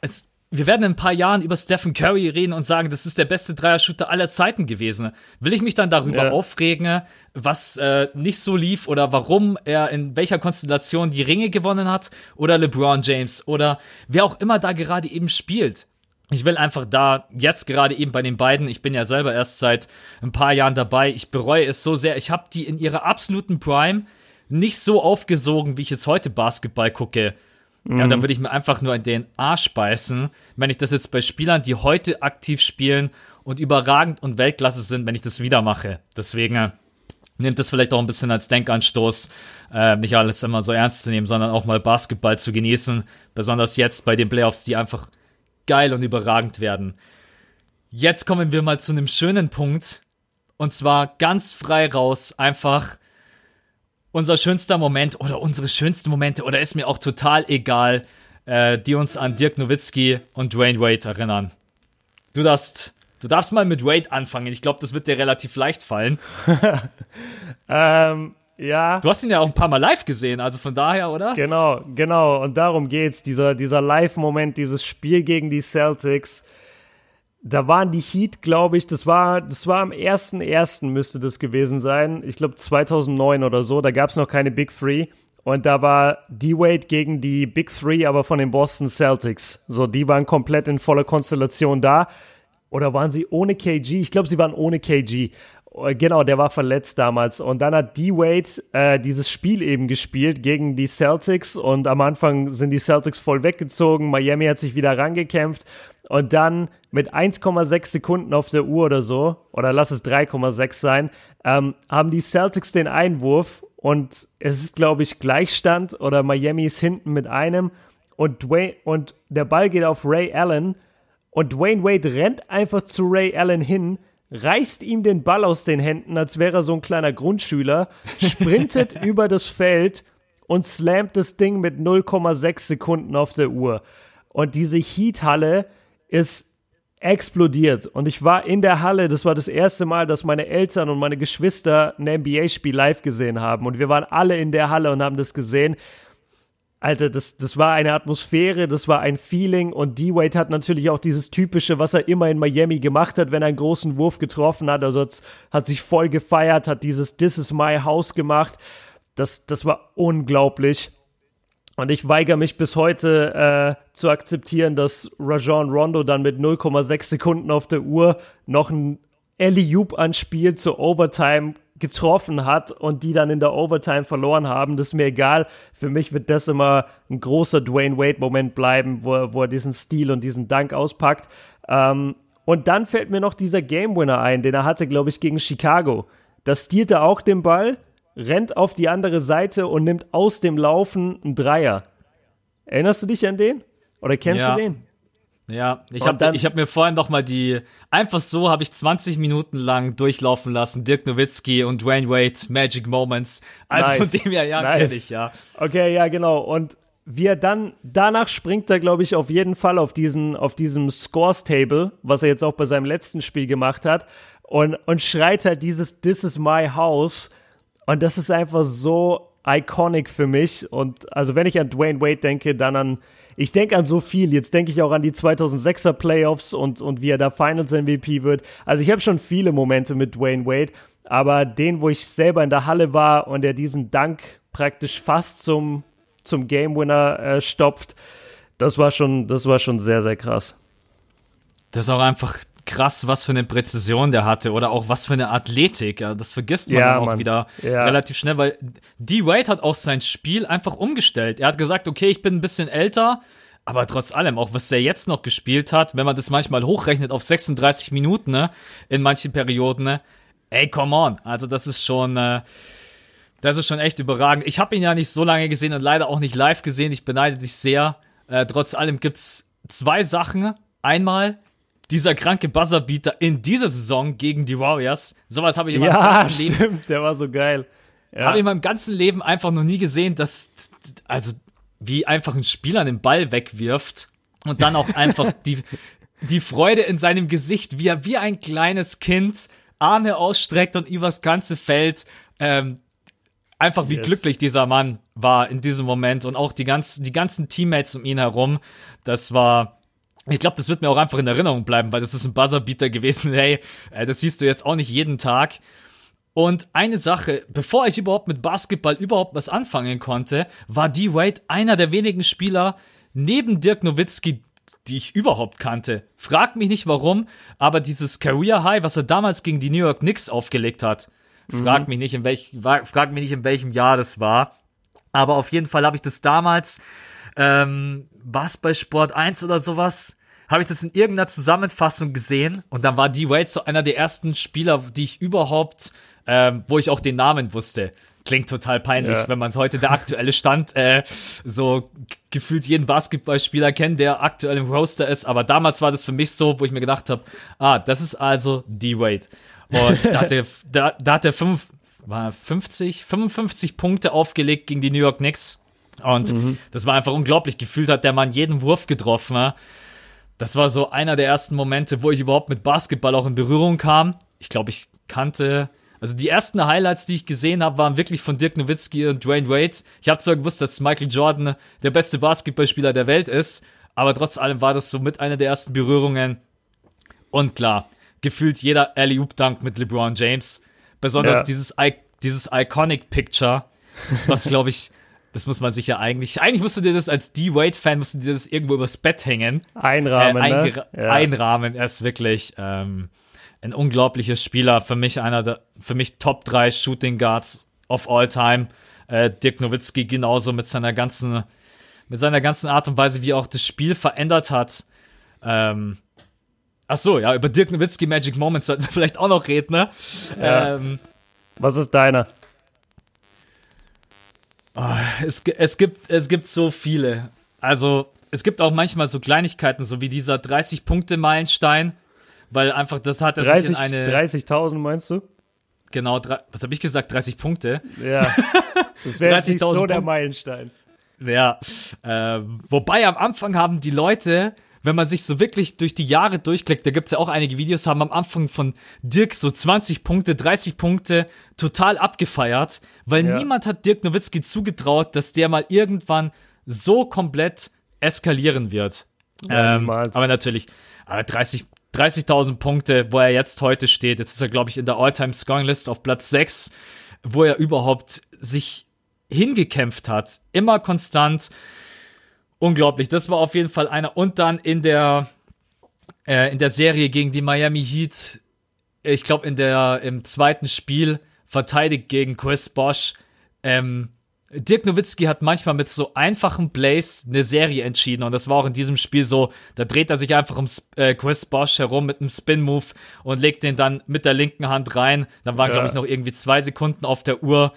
es wir werden in ein paar Jahren über Stephen Curry reden und sagen, das ist der beste Dreier-Shooter aller Zeiten gewesen. Will ich mich dann darüber ja. aufregen, was äh, nicht so lief oder warum er in welcher Konstellation die Ringe gewonnen hat oder LeBron James oder wer auch immer da gerade eben spielt? Ich will einfach da jetzt gerade eben bei den beiden, ich bin ja selber erst seit ein paar Jahren dabei, ich bereue es so sehr. Ich habe die in ihrer absoluten Prime nicht so aufgesogen, wie ich jetzt heute Basketball gucke. Mhm. Ja, dann würde ich mir einfach nur in den Arsch beißen, wenn ich das jetzt bei Spielern, die heute aktiv spielen und überragend und Weltklasse sind, wenn ich das wieder mache. Deswegen äh, nimmt das vielleicht auch ein bisschen als Denkanstoß, äh, nicht alles immer so ernst zu nehmen, sondern auch mal Basketball zu genießen. Besonders jetzt bei den Playoffs, die einfach geil und überragend werden. Jetzt kommen wir mal zu einem schönen Punkt. Und zwar ganz frei raus, einfach unser schönster Moment oder unsere schönsten Momente oder ist mir auch total egal, äh, die uns an Dirk Nowitzki und Dwayne Wade erinnern. Du darfst, du darfst mal mit Wade anfangen. Ich glaube, das wird dir relativ leicht fallen. ähm, ja. Du hast ihn ja auch ein paar Mal live gesehen, also von daher, oder? Genau, genau. Und darum geht's. Dieser, dieser Live-Moment, dieses Spiel gegen die Celtics. Da waren die Heat, glaube ich, das war, das war am 1.1. müsste das gewesen sein. Ich glaube 2009 oder so. Da gab es noch keine Big Three. Und da war D-Wade gegen die Big Three, aber von den Boston Celtics. So, die waren komplett in voller Konstellation da. Oder waren sie ohne KG? Ich glaube, sie waren ohne KG. Äh, genau, der war verletzt damals. Und dann hat D-Wade äh, dieses Spiel eben gespielt gegen die Celtics. Und am Anfang sind die Celtics voll weggezogen. Miami hat sich wieder rangekämpft. Und dann mit 1,6 Sekunden auf der Uhr oder so, oder lass es 3,6 sein, ähm, haben die Celtics den Einwurf und es ist, glaube ich, Gleichstand oder Miami ist hinten mit einem und Dwayne und der Ball geht auf Ray Allen und Dwayne Wade rennt einfach zu Ray Allen hin, reißt ihm den Ball aus den Händen, als wäre er so ein kleiner Grundschüler, sprintet über das Feld und slammt das Ding mit 0,6 Sekunden auf der Uhr. Und diese Heat-Halle ist explodiert. Und ich war in der Halle, das war das erste Mal, dass meine Eltern und meine Geschwister ein NBA-Spiel live gesehen haben. Und wir waren alle in der Halle und haben das gesehen. Alter, das, das war eine Atmosphäre, das war ein Feeling und D-Wade hat natürlich auch dieses typische, was er immer in Miami gemacht hat, wenn er einen großen Wurf getroffen hat. Also hat, hat sich voll gefeiert, hat dieses This is my house gemacht. Das, das war unglaublich. Und ich weigere mich bis heute äh, zu akzeptieren, dass Rajon Rondo dann mit 0,6 Sekunden auf der Uhr noch ein Ellie-Oop anspielt zur Overtime getroffen hat und die dann in der Overtime verloren haben. Das ist mir egal. Für mich wird das immer ein großer Dwayne Wade-Moment bleiben, wo er, wo er diesen Stil und diesen Dank auspackt. Ähm, und dann fällt mir noch dieser Game Winner ein, den er hatte, glaube ich, gegen Chicago. Da stiehlt er auch den Ball, rennt auf die andere Seite und nimmt aus dem Laufen einen Dreier. Erinnerst du dich an den? Oder kennst Ja. du den? Ja, ich habe hab mir vorhin noch mal die, einfach so habe ich 20 Minuten lang durchlaufen lassen, Dirk Nowitzki und Dwayne Wade, Magic Moments. Also Nice. von dem her, ja, Nice. kenn ich, ja. Okay, ja, genau. Und wie er dann, danach springt er, glaube ich, auf jeden Fall auf diesen, auf diesem Scores-Table, was er jetzt auch bei seinem letzten Spiel gemacht hat, und, und schreit halt dieses This is my house. Und das ist einfach so iconic für mich. Und also, wenn ich an Dwayne Wade denke, dann an, ich denke an so viel. Jetzt denke ich auch an die 2006er Playoffs und, und wie er da Finals MVP wird. Also, ich habe schon viele Momente mit Dwayne Wade. Aber den, wo ich selber in der Halle war und er diesen Dank praktisch fast zum, zum Game Winner äh, stopft, das war schon, das war schon sehr, sehr krass. Das ist auch einfach krass, was für eine Präzision der hatte oder auch was für eine Athletik. Ja, das vergisst man Ja, dann auch Mann. wieder Ja. relativ schnell, weil D-Wade hat auch sein Spiel einfach umgestellt. Er hat gesagt, okay, ich bin ein bisschen älter, aber trotz allem, auch was er jetzt noch gespielt hat, wenn man das manchmal hochrechnet auf 36 Minuten, ne, in manchen Perioden, ne, ey, come on. Also das ist schon, äh, das ist schon echt überragend. Ich habe ihn ja nicht so lange gesehen und leider auch nicht live gesehen. Ich beneide dich sehr. Äh, trotz allem gibt's zwei Sachen. Einmal dieser kranke Buzzerbeater in dieser Saison gegen die Warriors. Sowas habe ich in meinem Ja, ganzen Leben stimmt, der war so geil. Ja. habe ich in meinem ganzen Leben einfach noch nie gesehen, dass, also, wie einfach ein Spieler den Ball wegwirft und dann auch einfach die, die Freude in seinem Gesicht, wie er wie ein kleines Kind Arme ausstreckt und übers ganze Feld, ähm, einfach wie Yes. glücklich dieser Mann war in diesem Moment und auch die ganzen, die ganzen Teammates um ihn herum. Das war, ich glaube, das wird mir auch einfach in Erinnerung bleiben, weil das ist ein Buzzerbeater gewesen. Hey, äh, das siehst du jetzt auch nicht jeden Tag. Und eine Sache, bevor ich überhaupt mit Basketball überhaupt was anfangen konnte, war D-Wade einer der wenigen Spieler neben Dirk Nowitzki, die ich überhaupt kannte. Frag mich nicht warum, aber dieses Career High, was er damals gegen die New York Knicks aufgelegt hat, frag mich nicht in welch, frag mich nicht in welchem Jahr das war. Aber auf jeden Fall habe ich das damals, ähm, was bei Sport 1 oder sowas, habe ich das in irgendeiner Zusammenfassung gesehen und dann war D-Wade so einer der ersten Spieler, die ich überhaupt, ähm, wo ich auch den Namen wusste. Klingt total peinlich, Ja. wenn man heute der aktuelle Stand äh, so gefühlt jeden Basketballspieler kennt, der aktuell im Roster ist. Aber damals war das für mich so, wo ich mir gedacht habe, ah, das ist also D-Wade. Und da hat er, da, da hat er fünf, war 50, 55 Punkte aufgelegt gegen die New York Knicks. Und das war einfach unglaublich. Gefühlt hat der Mann jeden Wurf getroffen. Ja. Das war so einer der ersten Momente, wo ich überhaupt mit Basketball auch in Berührung kam. Ich glaube, ich kannte, also die ersten Highlights, die ich gesehen habe, waren wirklich von Dirk Nowitzki und Dwayne Wade. Ich habe zwar gewusst, dass Michael Jordan der beste Basketballspieler der Welt ist, aber trotz allem war das so mit einer der ersten Berührungen. Und klar, gefühlt jeder Alley-Oop-Dunk mit LeBron James. Besonders Ja. dieses, I dieses Iconic Picture, was glaube ich, das muss man sich ja eigentlich, eigentlich musst du dir das als D-Wade-Fan, musst du dir das irgendwo übers Bett hängen Einrahmen, äh, ne? eingera- Ja. einrahmen. Er ist wirklich ähm, ein unglaublicher Spieler. Für mich einer der, für mich Top 3 Shooting Guards of all time. Äh, Dirk Nowitzki genauso mit seiner ganzen, mit seiner ganzen Art und Weise, wie er auch das Spiel verändert hat. Ähm, ach so, ja, über Dirk Nowitzki Magic Moments sollten wir vielleicht auch noch reden, ne? Ja. Ähm, Was ist deiner? Oh, es, es, gibt, es gibt so viele. Also, es gibt auch manchmal so Kleinigkeiten, so wie dieser 30-Punkte-Meilenstein, weil einfach das hat er 30 sich in eine. 30.000 meinst du? Genau, drei- was habe ich gesagt? 30 Punkte. Ja. Das wäre jetzt nicht 30.000 so der Punkte. Meilenstein. Ja. Ähm, wobei am Anfang haben die Leute, wenn man sich so wirklich durch die Jahre durchklickt, da gibt's ja auch einige Videos, haben am Anfang von Dirk so 20 Punkte, 30 Punkte total abgefeiert, weil Ja. niemand hat Dirk Nowitzki zugetraut, dass der mal irgendwann so komplett eskalieren wird. Ja, ähm, aber natürlich, aber 30 30.000 Punkte, wo er jetzt heute steht. Jetzt ist er, glaube ich, in der All-Time-Scoring-List auf Platz 6, wo er überhaupt sich hingekämpft hat. Immer konstant. Unglaublich. Das war auf jeden Fall einer. Und dann in der, äh, in der Serie gegen die Miami Heat, ich glaube, in der, im zweiten Spiel verteidigt gegen Chris Bosch. Ähm, Dirk Nowitzki hat manchmal mit so einfachen Plays eine Serie entschieden und das war auch in diesem Spiel so. Da dreht er sich einfach um äh, Chris Bosch herum mit einem Spin-Move und legt den dann mit der linken Hand rein. Dann waren, Ja. glaube ich, noch irgendwie zwei Sekunden auf der Uhr.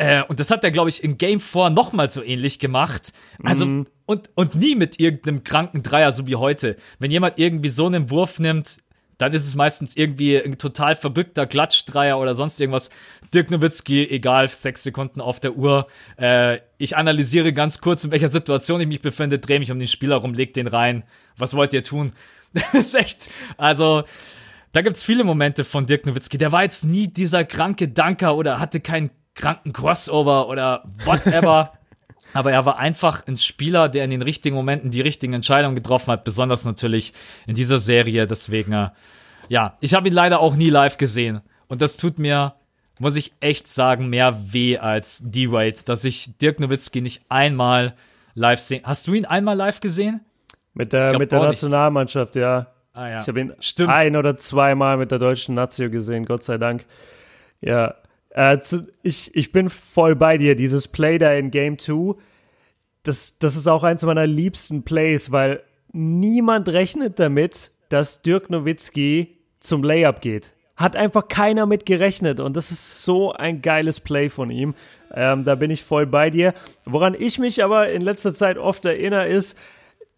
Äh, und das hat er, glaube ich, in Game 4 nochmal so ähnlich gemacht. Also, und, und nie mit irgendeinem kranken Dreier, so wie heute. Wenn jemand irgendwie so einen Wurf nimmt, dann ist es meistens irgendwie ein total verrückter Klatschdreier oder sonst irgendwas. Dirk Nowitzki, egal, sechs Sekunden auf der Uhr. Äh, ich analysiere ganz kurz, in welcher Situation ich mich befinde, drehe mich um den Spieler rum, leg den rein. Was wollt ihr tun? Das ist echt, also, da gibt's viele Momente von Dirk Nowitzki. Der war jetzt nie dieser kranke Danker oder hatte keinen kranken Crossover oder whatever. Aber er war einfach ein Spieler, der in den richtigen Momenten die richtigen Entscheidungen getroffen hat, besonders natürlich in dieser Serie. Deswegen, äh, ja, ich habe ihn leider auch nie live gesehen. Und das tut mir, muss ich echt sagen, mehr weh als D-Wade, dass ich Dirk Nowitzki nicht einmal live sehen. Hast du ihn einmal live gesehen? Mit der, mit der nicht. Nationalmannschaft, ja. Ah ja. Ich habe ihn Stimmt. ein oder zweimal mit der deutschen Nazio gesehen, Gott sei Dank. Ja, äh, zu, ich, ich bin voll bei dir. Dieses Play da in Game 2, das, das ist auch eins meiner liebsten Plays, weil niemand rechnet damit, dass Dirk Nowitzki zum Layup geht. Hat einfach keiner mit gerechnet und das ist so ein geiles Play von ihm. Ähm, da bin ich voll bei dir. Woran ich mich aber in letzter Zeit oft erinnere, ist,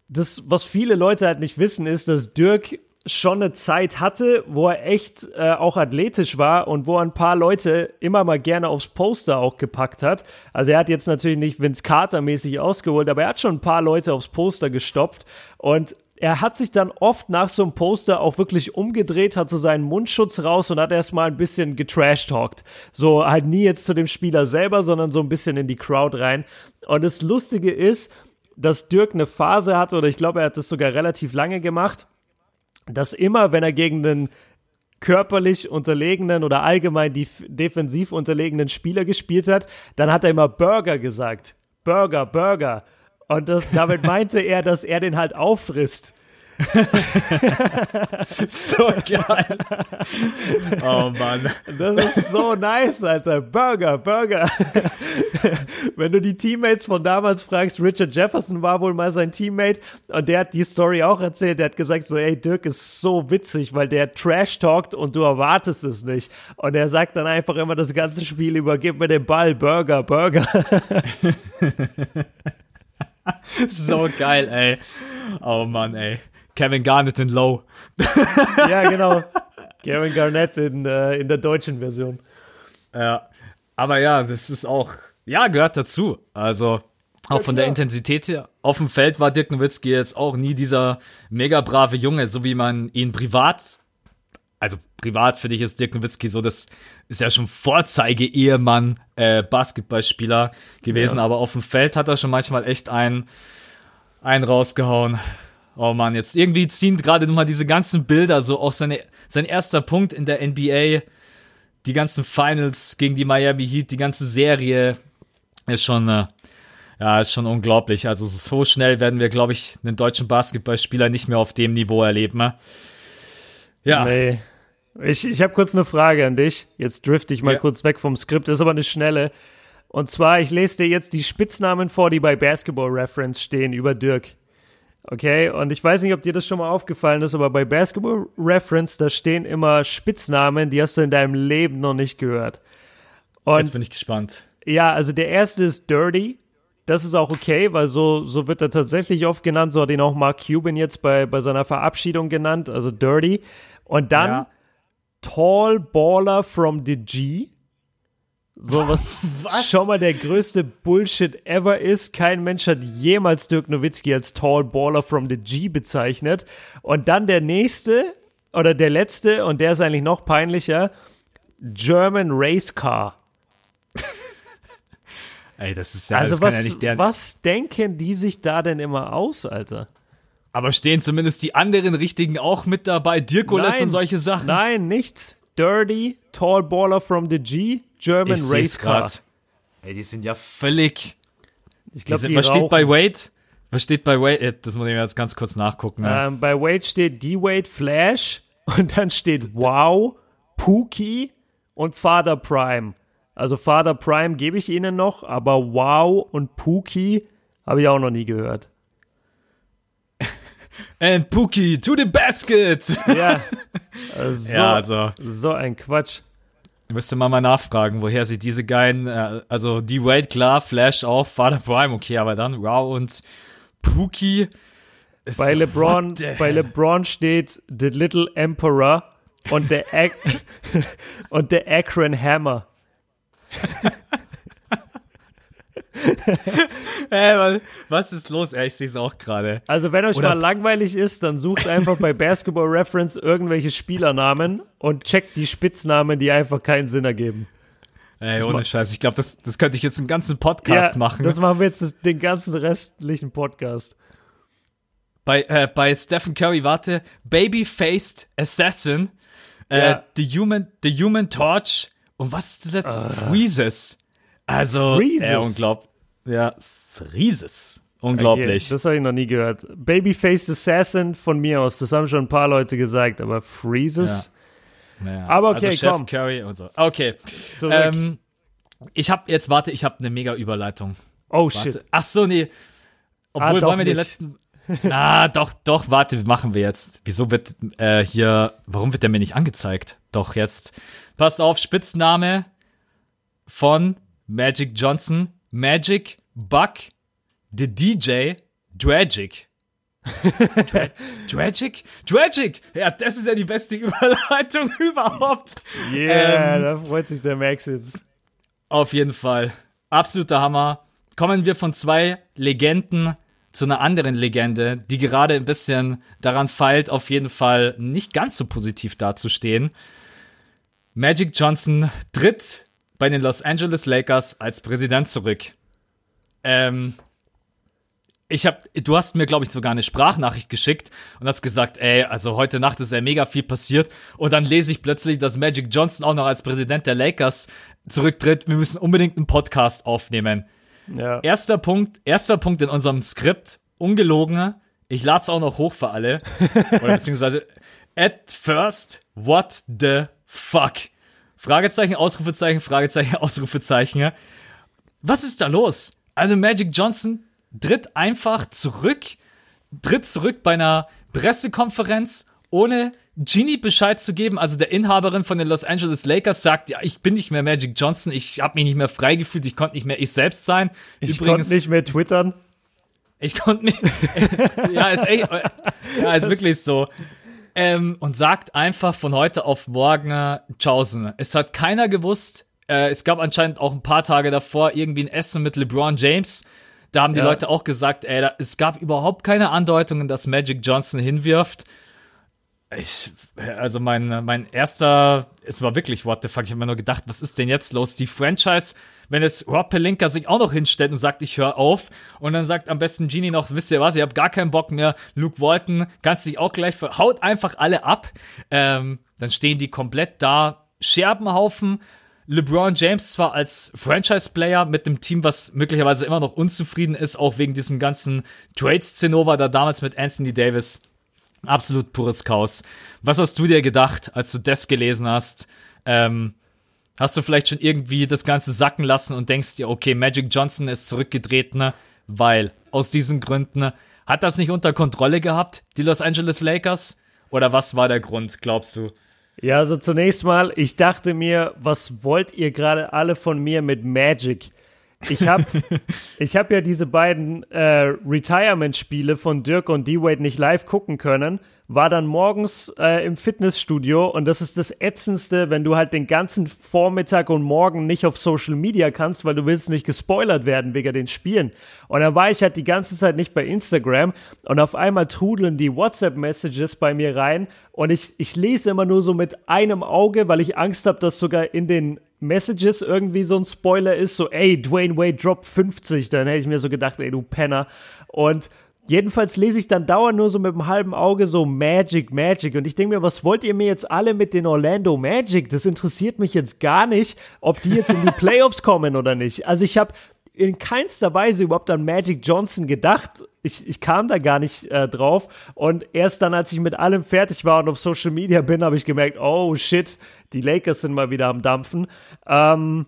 das, was viele Leute halt nicht wissen, ist, dass Dirk schon eine Zeit hatte, wo er echt äh, auch athletisch war und wo er ein paar Leute immer mal gerne aufs Poster auch gepackt hat. Also er hat jetzt natürlich nicht Vince Carter mäßig ausgeholt, aber er hat schon ein paar Leute aufs Poster gestopft und er hat sich dann oft nach so einem Poster auch wirklich umgedreht, hat so seinen Mundschutz raus und hat erstmal ein bisschen getrash-talkt. So halt nie jetzt zu dem Spieler selber, sondern so ein bisschen in die Crowd rein. Und das Lustige ist, dass Dirk eine Phase hatte, oder ich glaube, er hat das sogar relativ lange gemacht, dass immer, wenn er gegen einen körperlich unterlegenen oder allgemein die defensiv unterlegenen Spieler gespielt hat, dann hat er immer Burger gesagt. Burger, Burger. Und das, damit meinte er, dass er den halt auffrisst. So geil. oh Mann. Das ist so nice, Alter. Burger, Burger. Wenn du die Teammates von damals fragst, Richard Jefferson war wohl mal sein Teammate und der hat die Story auch erzählt. Der hat gesagt so, ey, Dirk ist so witzig, weil der Trash talkt und du erwartest es nicht. Und er sagt dann einfach immer das ganze Spiel über, gib mir den Ball, Burger, Burger. So geil, ey. Oh Mann, ey. Kevin Garnett in Low. ja, genau. Kevin Garnett in, äh, in der deutschen Version. Ja. Aber ja, das ist auch, ja, gehört dazu. Also, auch von der Intensität her. Auf dem Feld war Dirk Nowitzki jetzt auch nie dieser mega brave Junge, so wie man ihn privat, also privat finde ich ist Dirk Nowitzki so, das ist ja schon Vorzeige-Ehemann, äh, Basketballspieler gewesen, Ja. aber auf dem Feld hat er schon manchmal echt einen, einen rausgehauen. Oh Mann, jetzt irgendwie ziehen gerade nochmal diese ganzen Bilder, so auch seine, sein erster Punkt in der NBA, die ganzen Finals gegen die Miami Heat, die ganze Serie ist schon, äh, ja, ist schon unglaublich. Also so schnell werden wir, glaube ich, einen deutschen Basketballspieler nicht mehr auf dem Niveau erleben. Ne? Ja, Nee. Ich, ich habe kurz eine Frage an dich. Jetzt drifte ich mal Ja. kurz weg vom Skript, ist aber eine schnelle. Und zwar, ich lese dir jetzt die Spitznamen vor, die bei Basketball Reference stehen über Dirk. Okay, und ich weiß nicht, ob dir das schon mal aufgefallen ist, aber bei Basketball Reference, da stehen immer Spitznamen, die hast du in deinem Leben noch nicht gehört. Und jetzt bin ich gespannt. Ja, also der erste ist Dirty. Das ist auch okay, weil so, so wird er tatsächlich oft genannt. So hat ihn auch Mark Cuban jetzt bei, bei seiner Verabschiedung genannt, also Dirty. Und dann Ja. Tall Baller from the G. So was, Was? schon mal der größte Bullshit ever ist. Kein Mensch hat jemals Dirk Nowitzki als Tall Baller from the G bezeichnet. Und dann der nächste oder der letzte, und der ist eigentlich noch peinlicher, German Race Car. Ey, das ist ja, Also was, ja nicht der. was denken die sich da denn immer aus, Alter? Aber stehen zumindest die anderen Richtigen auch mit dabei? Dirkules und solche Sachen? Nein, nichts. Dirty, Tall Baller from the G, German ich Race Car. Ey, die sind ja völlig. Ich glaube, was steht bei Wade? Was steht bei Wade? Das muss ich mir jetzt ganz kurz nachgucken. Ne? Ähm, bei Wade steht D-Wade Flash und dann steht Wow, Pookie und Father Prime. Also Father Prime gebe ich Ihnen noch, aber Wow und Pookie habe ich auch noch nie gehört. And Pookie to the basket! Ja, also so, ja, also so ein Quatsch. müsste man mal nachfragen, woher sie diese geilen, äh, also die Wade klar, Flash auch, Father Prime, okay, aber dann Wow und Pookie. ist Bei LeBron, bei? LeBron steht The Little Emperor und der Ac und der Akron Hammer. Ey, was- ist los? Ey, ich sehe es auch gerade. Also wenn euch Oder- mal langweilig ist, dann sucht einfach bei Basketball Reference irgendwelche Spielernamen und checkt die Spitznamen, die einfach keinen Sinn ergeben. Ey, ohne Scheiß. Ich glaube, das, das könnte ich jetzt einen ganzen Podcast ja, machen. das machen wir jetzt das, den ganzen restlichen Podcast. bei, äh, bei Stephen Curry, warte, Baby-Faced Assassin, äh, Ja. the, human, the Human Torch und was ist das? Freezes. Also, Freezes. äh, unglaublich. Ja, Freezes. Unglaublich. Okay, das habe ich noch nie gehört. Babyfaced Assassin von mir aus, das haben schon ein paar Leute gesagt, aber Freezes? Ja, aber okay, also Chef komm. Curry und so. Okay. Ähm, ich habe jetzt, warte, ich habe eine mega Überleitung. oh Warte. shit. Ach so, nee. Obwohl, Ah, wollen wir den nicht. letzten. Na, doch, doch, warte, machen wir jetzt. Wieso wird äh, hier, warum wird der mir nicht angezeigt? Doch, jetzt. Passt auf, Spitzname von Magic Johnson, Magic Buck, the DJ, Dragic. Dra Dragic? Dragic! Ja, das ist ja die beste Überleitung überhaupt. Yeah, Ähm, da freut sich der Max jetzt. Auf jeden Fall. Absoluter Hammer. Kommen wir von zwei Legenden zu einer anderen Legende, die gerade ein bisschen daran feilt, auf jeden Fall nicht ganz so positiv dazustehen. Magic Johnson tritt bei den Los Angeles Lakers als Präsident zurück. Ähm, ich hab, du hast mir, glaube ich, sogar eine Sprachnachricht geschickt und hast gesagt, ey, also heute Nacht ist ja mega viel passiert. Und dann lese ich plötzlich, dass Magic Johnson auch noch als Präsident der Lakers zurücktritt. Wir müssen unbedingt einen Podcast aufnehmen. Ja. Erster Punkt, erster Punkt in unserem Skript, ungelogen. Ich lade es auch noch hoch für alle. Oder beziehungsweise, at first, what the fuck? Fragezeichen, Ausrufezeichen, Fragezeichen, Ausrufezeichen. Was ist da los? Also Magic Johnson tritt einfach zurück, tritt zurück bei einer Pressekonferenz, ohne Genie Bescheid zu geben. Also der Inhaberin von den Los Angeles Lakers sagt, ja, ich bin nicht mehr Magic Johnson, ich habe mich nicht mehr frei gefühlt, ich konnte nicht mehr ich selbst sein. Ich konnte nicht mehr twittern. Ich konnte nicht. ja, ist echt. Ja, ist wirklich so. Ähm, und sagt einfach von heute auf morgen Tschaußen. Es hat keiner gewusst. Äh, es gab anscheinend auch ein paar Tage davor irgendwie ein Essen mit LeBron James. Da haben die Ja. Leute auch gesagt, ey, da, es gab überhaupt keine Andeutungen, dass Magic Johnson hinwirft. Ich, also mein, mein erster, es war wirklich what the fuck. Ich habe mir nur gedacht, was ist denn jetzt los? Die Franchise, wenn jetzt Rob Pelinka sich auch noch hinstellt und sagt, ich höre auf, und dann sagt am besten Genie noch, wisst ihr was, ihr habt gar keinen Bock mehr, Luke Walton, kannst dich auch gleich, haut einfach alle ab. Ähm, dann stehen die komplett da, Scherbenhaufen. LeBron James zwar als Franchise-Player mit dem Team, was möglicherweise immer noch unzufrieden ist, auch wegen diesem ganzen Trade-Zinnober da damals mit Anthony Davis. Absolut pures Chaos. Was hast du dir gedacht, als du das gelesen hast? Ähm, hast du vielleicht schon irgendwie das Ganze sacken lassen und denkst dir, okay, Magic Johnson ist zurückgetreten, weil aus diesen Gründen hat das nicht unter Kontrolle gehabt, die Los Angeles Lakers? Oder was war der Grund, glaubst du? Ja, also zunächst mal, ich dachte mir, was wollt ihr gerade alle von mir mit Magic? Ich habe ich hab ja diese beiden äh, Retirement-Spiele von Dirk und D-Wade nicht live gucken können, war dann morgens äh, im Fitnessstudio und das ist das Ätzendste, wenn du halt den ganzen Vormittag und Morgen nicht auf Social Media kannst, weil du willst nicht gespoilert werden wegen den Spielen. Und dann war ich halt die ganze Zeit nicht bei Instagram und auf einmal trudeln die WhatsApp-Messages bei mir rein und ich, ich lese immer nur so mit einem Auge, weil ich Angst habe, dass sogar in den Messages irgendwie so ein Spoiler ist, so, ey, Dwayne Wade droppt 50, dann hätte ich mir so gedacht, ey, du Penner. Und jedenfalls lese ich dann dauernd nur so mit einem halben Auge so Magic, Magic. Und ich denke mir, was wollt ihr mir jetzt alle mit den Orlando Magic? Das interessiert mich jetzt gar nicht, ob die jetzt in die Playoffs kommen oder nicht. Also ich habe in keinster Weise überhaupt an Magic Johnson gedacht. Ich, ich kam da gar nicht äh, drauf. Und erst dann, als ich mit allem fertig war und auf Social Media bin, habe ich gemerkt, oh shit, die Lakers sind mal wieder am Dampfen. Ähm,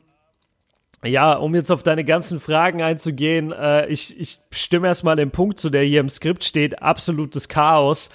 ja, um jetzt auf deine ganzen Fragen einzugehen, äh, ich, ich stimme erstmal den Punkt zu, der hier im Skript steht, absolutes Chaos.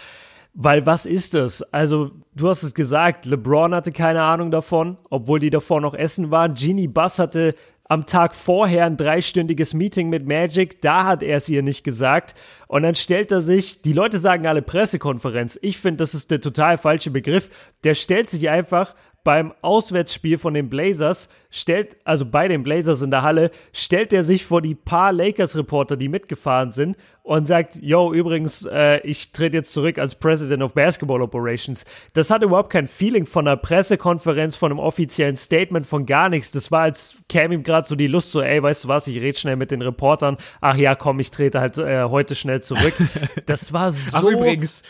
Weil was ist das? Also, du hast es gesagt, LeBron hatte keine Ahnung davon, obwohl die davor noch essen waren. Genie Bass hatte am Tag vorher ein dreistündiges Meeting mit Magic, da hat er es ihr nicht gesagt. Und dann stellt er sich, die Leute sagen alle Pressekonferenz. Ich finde, das ist der total falsche Begriff. Der stellt sich einfach beim Auswärtsspiel von den Blazers stellt, also bei den Blazers in der Halle, stellt er sich vor die paar Lakers-Reporter, die mitgefahren sind und sagt, yo, übrigens, äh, ich trete jetzt zurück als President of Basketball Operations. Das hat überhaupt kein Feeling von einer Pressekonferenz, von einem offiziellen Statement, von gar nichts. Das war, als käme ihm gerade so die Lust, so, ey, weißt du was, ich rede schnell mit den Reportern. Ach ja, komm, ich trete halt äh, heute schnell zurück. Das war so. Ach, übrigens.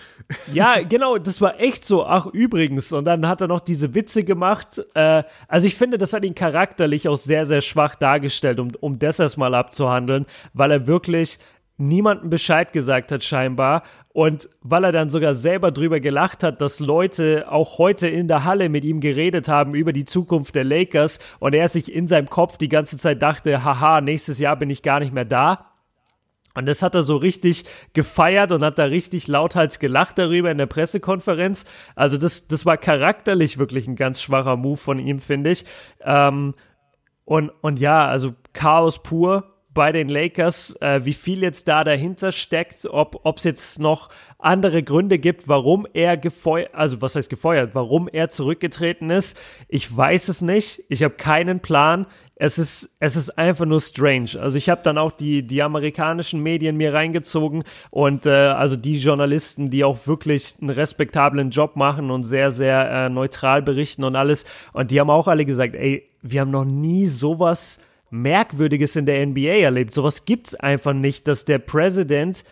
Ja, genau, das war echt so. Ach, übrigens. Und dann hat er noch diese Witze gemacht. Äh, also ich finde, das hat ihn charakterlich auch sehr, sehr schwach dargestellt, um, um das erstmal abzuhandeln, weil er wirklich niemandem Bescheid gesagt hat scheinbar und weil er dann sogar selber drüber gelacht hat, dass Leute auch heute in der Halle mit ihm geredet haben über die Zukunft der Lakers und er sich in seinem Kopf die ganze Zeit dachte, haha, nächstes Jahr bin ich gar nicht mehr da. Und das hat er so richtig gefeiert und hat da richtig lauthals gelacht darüber in der Pressekonferenz. Also das, das war charakterlich wirklich ein ganz schwacher Move von ihm, finde ich. Ähm, und, und ja, also Chaos pur bei den Lakers, äh, wie viel jetzt da dahinter steckt, ob es jetzt noch andere Gründe gibt, warum er gefeuert, also was heißt gefeuert, warum er zurückgetreten ist. Ich weiß es nicht. Ich habe keinen Plan es ist, es ist einfach nur strange. Also ich habe dann auch die, die amerikanischen Medien mir reingezogen und äh, also die Journalisten, die auch wirklich einen respektablen Job machen und sehr, sehr äh, neutral berichten und alles. Und die haben auch alle gesagt, ey, wir haben noch nie sowas Merkwürdiges in der NBA erlebt. Sowas gibt's einfach nicht, dass der Präsident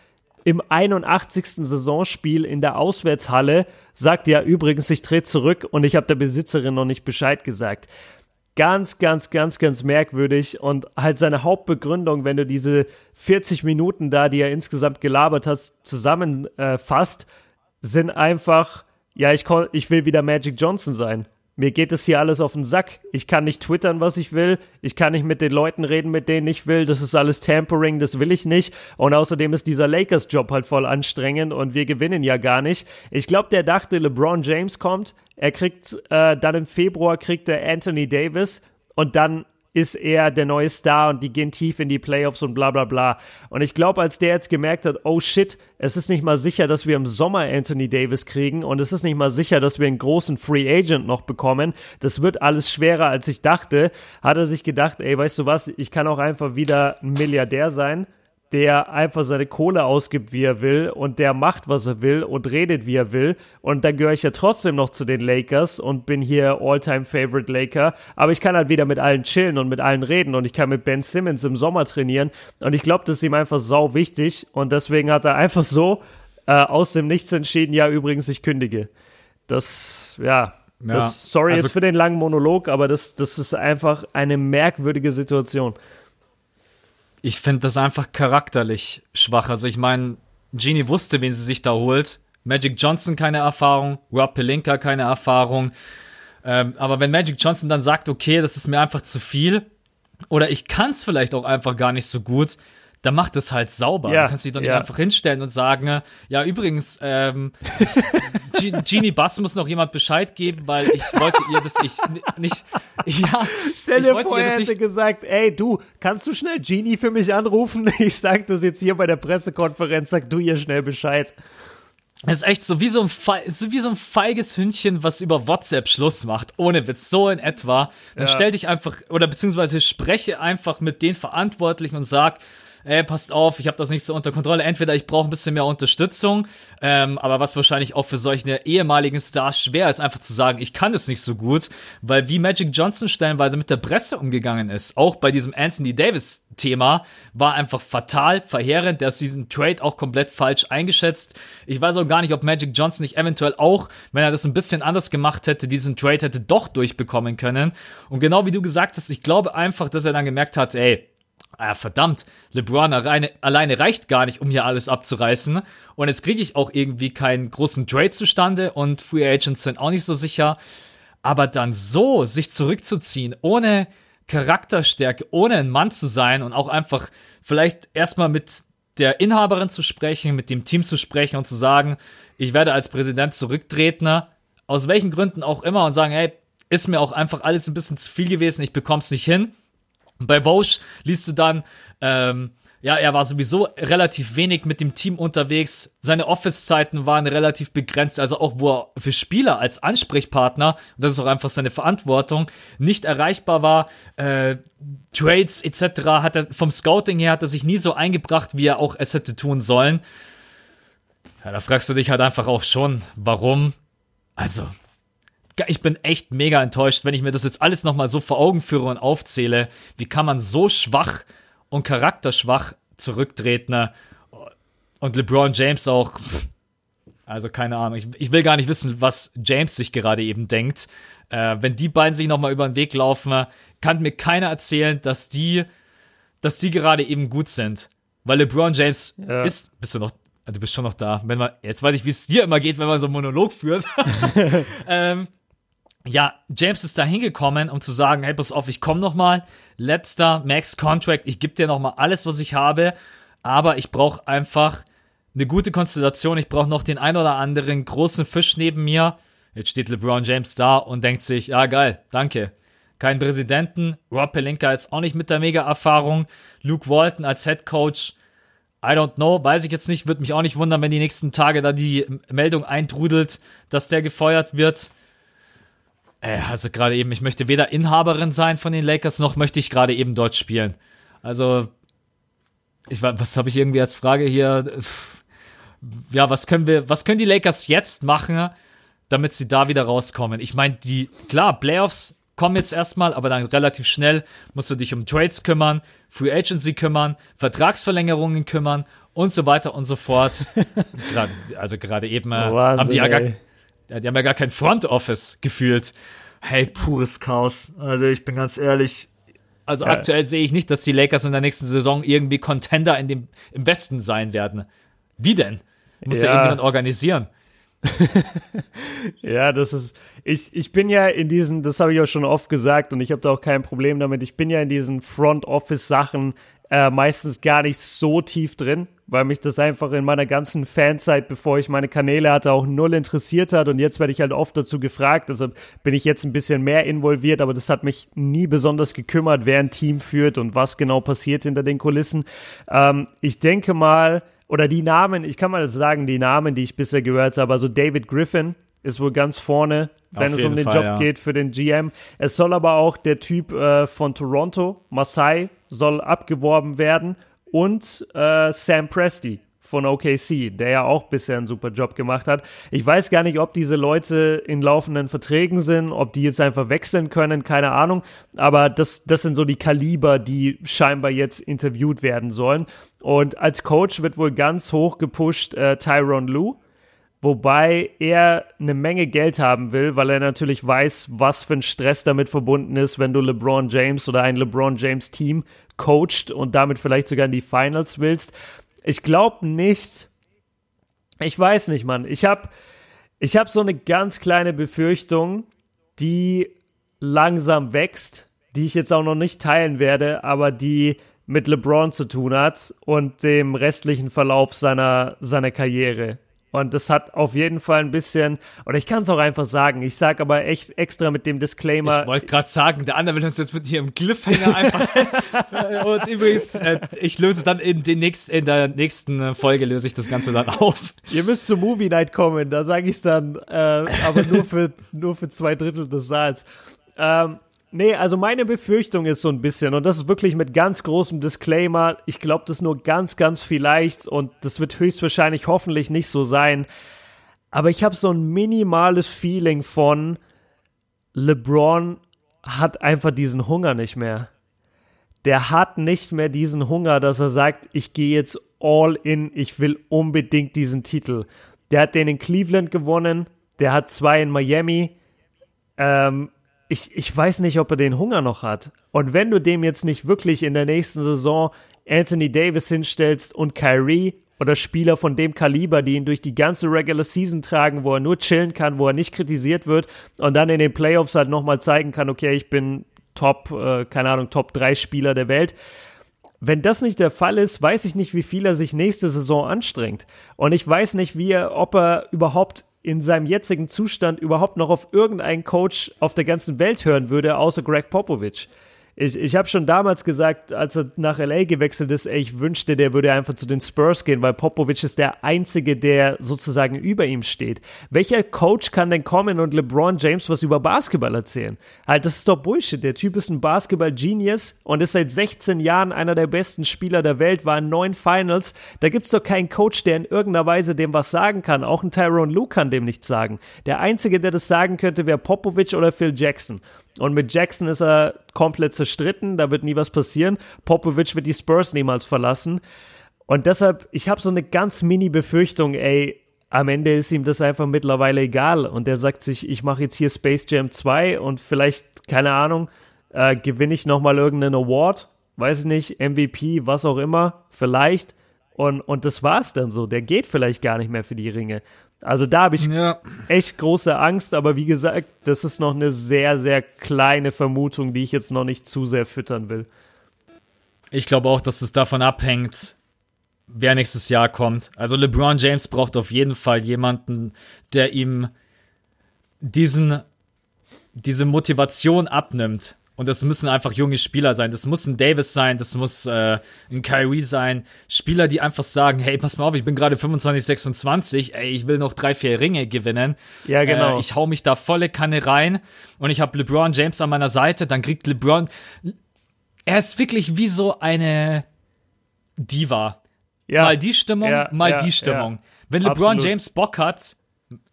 im 81. Saisonspiel in der Auswärtshalle sagt, ja, übrigens, ich trete zurück und ich habe der Besitzerin noch nicht Bescheid gesagt ganz, ganz, ganz, ganz merkwürdig und halt seine Hauptbegründung, wenn du diese 40 Minuten da, die er insgesamt gelabert hast, zusammenfasst, äh, sind einfach, ja, ich, ich will wieder Magic Johnson sein. Mir geht es hier alles auf den Sack. Ich kann nicht twittern, was ich will. Ich kann nicht mit den Leuten reden, mit denen ich will. Das ist alles Tampering, das will ich nicht. Und außerdem ist dieser Lakers-Job halt voll anstrengend und wir gewinnen ja gar nicht. Ich glaube, der dachte, LeBron James kommt. Er kriegt äh, dann im Februar kriegt er Anthony Davis und dann ist er der neue Star und die gehen tief in die Playoffs und bla bla bla. Und ich glaube, als der jetzt gemerkt hat, oh shit, es ist nicht mal sicher, dass wir im Sommer Anthony Davis kriegen und es ist nicht mal sicher, dass wir einen großen Free Agent noch bekommen, das wird alles schwerer, als ich dachte, hat er sich gedacht, ey, weißt du was, ich kann auch einfach wieder ein Milliardär sein der einfach seine Kohle ausgibt, wie er will und der macht, was er will und redet, wie er will. Und dann gehöre ich ja trotzdem noch zu den Lakers und bin hier All-Time Favorite Laker. Aber ich kann halt wieder mit allen chillen und mit allen reden und ich kann mit Ben Simmons im Sommer trainieren. Und ich glaube, das ist ihm einfach sau wichtig. Und deswegen hat er einfach so äh, aus dem Nichts entschieden, ja, übrigens, ich kündige. Das, ja, ja, das, sorry also, jetzt für den langen Monolog, aber das, das ist einfach eine merkwürdige Situation ich finde das einfach charakterlich schwach. Also ich meine, Genie wusste, wen sie sich da holt. Magic Johnson keine Erfahrung, Rob Pelinka keine Erfahrung. Ähm, aber wenn Magic Johnson dann sagt, okay, das ist mir einfach zu viel, oder ich kann es vielleicht auch einfach gar nicht so gut, dann mach das halt sauber. Ja, du kannst dich doch nicht ja. einfach hinstellen und sagen, ja, übrigens, ähm, Ge- Genie Bass muss noch jemand Bescheid geben, weil ich wollte ihr das ich n- nicht, ja, Stell ich dir vor, er hätte nicht, gesagt, ey, du, kannst du schnell Genie für mich anrufen? Ich sag das jetzt hier bei der Pressekonferenz, sag du ihr schnell Bescheid. das ist echt so wie so ein, Fe so wie so ein feiges Hündchen, was über WhatsApp Schluss macht, ohne Witz, so in etwa. Dann Ja. stell dich einfach, oder beziehungsweise spreche einfach mit den Verantwortlichen und sag, ey, passt auf, ich habe das nicht so unter Kontrolle. Entweder ich brauche ein bisschen mehr Unterstützung, ähm, aber was wahrscheinlich auch für solche ehemaligen Stars schwer ist, einfach zu sagen, ich kann es nicht so gut, weil wie Magic Johnson stellenweise mit der Presse umgegangen ist, auch bei diesem Anthony Davis Thema, war einfach fatal, verheerend. Der ist diesen Trade auch komplett falsch eingeschätzt. Ich weiß auch gar nicht, ob Magic Johnson nicht eventuell auch, wenn er das ein bisschen anders gemacht hätte, diesen Trade hätte doch durchbekommen können. Und genau wie du gesagt hast, ich glaube einfach, dass er dann gemerkt hat, ey, Ah, verdammt, LeBron alleine, alleine reicht gar nicht, um hier alles abzureißen. Und jetzt kriege ich auch irgendwie keinen großen Trade zustande und Free Agents sind auch nicht so sicher. Aber dann so sich zurückzuziehen, ohne Charakterstärke, ohne ein Mann zu sein und auch einfach vielleicht erstmal mit der Inhaberin zu sprechen, mit dem Team zu sprechen und zu sagen, ich werde als Präsident zurücktreten, aus welchen Gründen auch immer und sagen, hey, ist mir auch einfach alles ein bisschen zu viel gewesen, ich bekomm's nicht hin. Bei Vosch liest du dann, ähm, ja, er war sowieso relativ wenig mit dem Team unterwegs. Seine Office-Zeiten waren relativ begrenzt, also auch wo er für Spieler als Ansprechpartner, und das ist auch einfach seine Verantwortung, nicht erreichbar war. Äh, Trades etc. hat er vom Scouting her hat er sich nie so eingebracht, wie er auch es hätte tun sollen. Ja, da fragst du dich halt einfach auch schon, warum. Also, ich bin echt mega enttäuscht, wenn ich mir das jetzt alles nochmal so vor Augen führe und aufzähle. Wie kann man so schwach und charakterschwach zurücktreten? Und LeBron James auch. Also keine Ahnung. Ich, ich will gar nicht wissen, was James sich gerade eben denkt. Äh, wenn die beiden sich nochmal über den Weg laufen, kann mir keiner erzählen, dass die, dass die gerade eben gut sind. Weil LeBron James Ja. ist. Bist du noch? Du bist schon noch da. Wenn man, jetzt weiß ich, wie es dir immer geht, wenn man so einen Monolog führt. ähm, ja, James ist da hingekommen, um zu sagen, hey, pass auf, ich komme noch mal, letzter Max Contract, ich gebe dir noch mal alles, was ich habe, aber ich brauche einfach eine gute Konstellation, ich brauche noch den ein oder anderen großen Fisch neben mir. Jetzt steht LeBron James da und denkt sich, ja geil, danke. Kein Präsidenten, Rob Pelinka jetzt auch nicht mit der Mega-Erfahrung, Luke Walton als Head Coach, I don't know, weiß ich jetzt nicht, würde mich auch nicht wundern, wenn die nächsten Tage da die Meldung eintrudelt, dass der gefeuert wird. Äh, also gerade eben, ich möchte weder Inhaberin sein von den Lakers, noch möchte ich gerade eben dort spielen. Also, ich was habe ich irgendwie als Frage hier? Ja, was können wir, was können die Lakers jetzt machen, damit sie da wieder rauskommen? Ich meine, die, klar, Playoffs kommen jetzt erstmal, aber dann relativ schnell musst du dich um Trades kümmern, Free Agency kümmern, Vertragsverlängerungen kümmern und so weiter und so fort. Grad, also gerade eben äh, Wahnsinn, haben die ja, die haben ja gar kein Front Office gefühlt. Hey, pures Chaos. Also ich bin ganz ehrlich. Also Ja. aktuell sehe ich nicht, dass die Lakers in der nächsten Saison irgendwie Contender in dem, im Westen sein werden. Wie denn? Muss ja, Ja. irgendjemand organisieren. Ja, das ist, ich, ich bin ja in diesen, das habe ich auch schon oft gesagt und ich habe da auch kein Problem damit, ich bin ja in diesen Front-Office-Sachen äh, meistens gar nicht so tief drin, weil mich das einfach in meiner ganzen Fanzeit, bevor ich meine Kanäle hatte, auch null interessiert hat und jetzt werde ich halt oft dazu gefragt, deshalb bin ich jetzt ein bisschen mehr involviert, aber das hat mich nie besonders gekümmert, wer ein Team führt und was genau passiert hinter den Kulissen. Ähm, ich denke mal, oder die Namen, ich kann mal sagen, die Namen, die ich bisher gehört habe, also David Griffin ist wohl ganz vorne, wenn Auf es um den Fall, Job ja. geht für den GM. Es soll aber auch der Typ äh, von Toronto, Masai, soll abgeworben werden und äh, Sam Presti von OKC, der ja auch bisher einen super Job gemacht hat. Ich weiß gar nicht, ob diese Leute in laufenden Verträgen sind, ob die jetzt einfach wechseln können, keine Ahnung. Aber das, das sind so die Kaliber, die scheinbar jetzt interviewt werden sollen. Und als Coach wird wohl ganz hoch gepusht äh, Tyron Lue wobei er eine Menge Geld haben will, weil er natürlich weiß, was für ein Stress damit verbunden ist, wenn du LeBron James oder ein LeBron James Team coacht und damit vielleicht sogar in die Finals willst. Ich glaube nicht. Ich weiß nicht, Mann. Ich habe ich hab so eine ganz kleine Befürchtung, die langsam wächst, die ich jetzt auch noch nicht teilen werde, aber die mit LeBron zu tun hat und dem restlichen Verlauf seiner, seiner Karriere. Und das hat auf jeden Fall ein bisschen, oder ich kann es auch einfach sagen, ich sage aber echt extra mit dem Disclaimer. Ich wollte gerade sagen, der andere will uns jetzt mit hier im Cliffhanger einfach. und übrigens, äh, ich löse dann in, den nächsten, in der nächsten Folge löse ich das Ganze dann auf. Ihr müsst zur Movie Night kommen, da sage ich es dann, äh, aber nur für, nur für zwei Drittel des Saals. Ähm, Nee, also meine Befürchtung ist so ein bisschen, und das ist wirklich mit ganz großem Disclaimer, ich glaube das nur ganz, ganz vielleicht und das wird höchstwahrscheinlich hoffentlich nicht so sein, aber ich habe so ein minimales Feeling von LeBron hat einfach diesen Hunger nicht mehr. Der hat nicht mehr diesen Hunger, dass er sagt, ich gehe jetzt all in, ich will unbedingt diesen Titel. Der hat den in Cleveland gewonnen, der hat zwei in Miami. Ähm, ich, ich weiß nicht, ob er den Hunger noch hat. Und wenn du dem jetzt nicht wirklich in der nächsten Saison Anthony Davis hinstellst und Kyrie oder Spieler von dem Kaliber, die ihn durch die ganze Regular Season tragen, wo er nur chillen kann, wo er nicht kritisiert wird und dann in den Playoffs halt nochmal zeigen kann, okay, ich bin Top, äh, keine Ahnung, Top 3 Spieler der Welt. Wenn das nicht der Fall ist, weiß ich nicht, wie viel er sich nächste Saison anstrengt. Und ich weiß nicht, wie er, ob er überhaupt in seinem jetzigen Zustand überhaupt noch auf irgendeinen Coach auf der ganzen Welt hören würde, außer Greg Popovich ich, ich habe schon damals gesagt, als er nach LA gewechselt ist, ey, ich wünschte, der würde einfach zu den Spurs gehen, weil Popovic ist der Einzige, der sozusagen über ihm steht. Welcher Coach kann denn kommen und LeBron James was über Basketball erzählen? Halt, das ist doch Bullshit. Der Typ ist ein Basketball-Genius und ist seit 16 Jahren einer der besten Spieler der Welt, war in neun Finals. Da gibt's doch keinen Coach, der in irgendeiner Weise dem was sagen kann. Auch ein Tyrone Lue kann dem nichts sagen. Der Einzige, der das sagen könnte, wäre Popovic oder Phil Jackson. Und mit Jackson ist er komplett zerstritten, da wird nie was passieren. Popovic wird die Spurs niemals verlassen. Und deshalb, ich habe so eine ganz mini Befürchtung, ey, am Ende ist ihm das einfach mittlerweile egal. Und er sagt sich, ich mache jetzt hier Space Jam 2 und vielleicht, keine Ahnung, äh, gewinne ich nochmal irgendeinen Award, weiß ich nicht, MVP, was auch immer, vielleicht. Und, und das war's dann so. Der geht vielleicht gar nicht mehr für die Ringe. Also da habe ich ja. echt große Angst, aber wie gesagt, das ist noch eine sehr, sehr kleine Vermutung, die ich jetzt noch nicht zu sehr füttern will. Ich glaube auch, dass es davon abhängt, wer nächstes Jahr kommt. Also LeBron James braucht auf jeden Fall jemanden, der ihm diesen, diese Motivation abnimmt. Und das müssen einfach junge Spieler sein. Das muss ein Davis sein, das muss äh, ein Kyrie sein. Spieler, die einfach sagen, hey, pass mal auf, ich bin gerade 25, 26, ey, ich will noch drei, vier Ringe gewinnen. Ja, genau. Äh, ich hau mich da volle Kanne rein und ich habe LeBron James an meiner Seite, dann kriegt LeBron. Er ist wirklich wie so eine Diva. Ja. Mal die Stimmung, ja, mal ja, die Stimmung. Wenn LeBron Absolut. James Bock hat,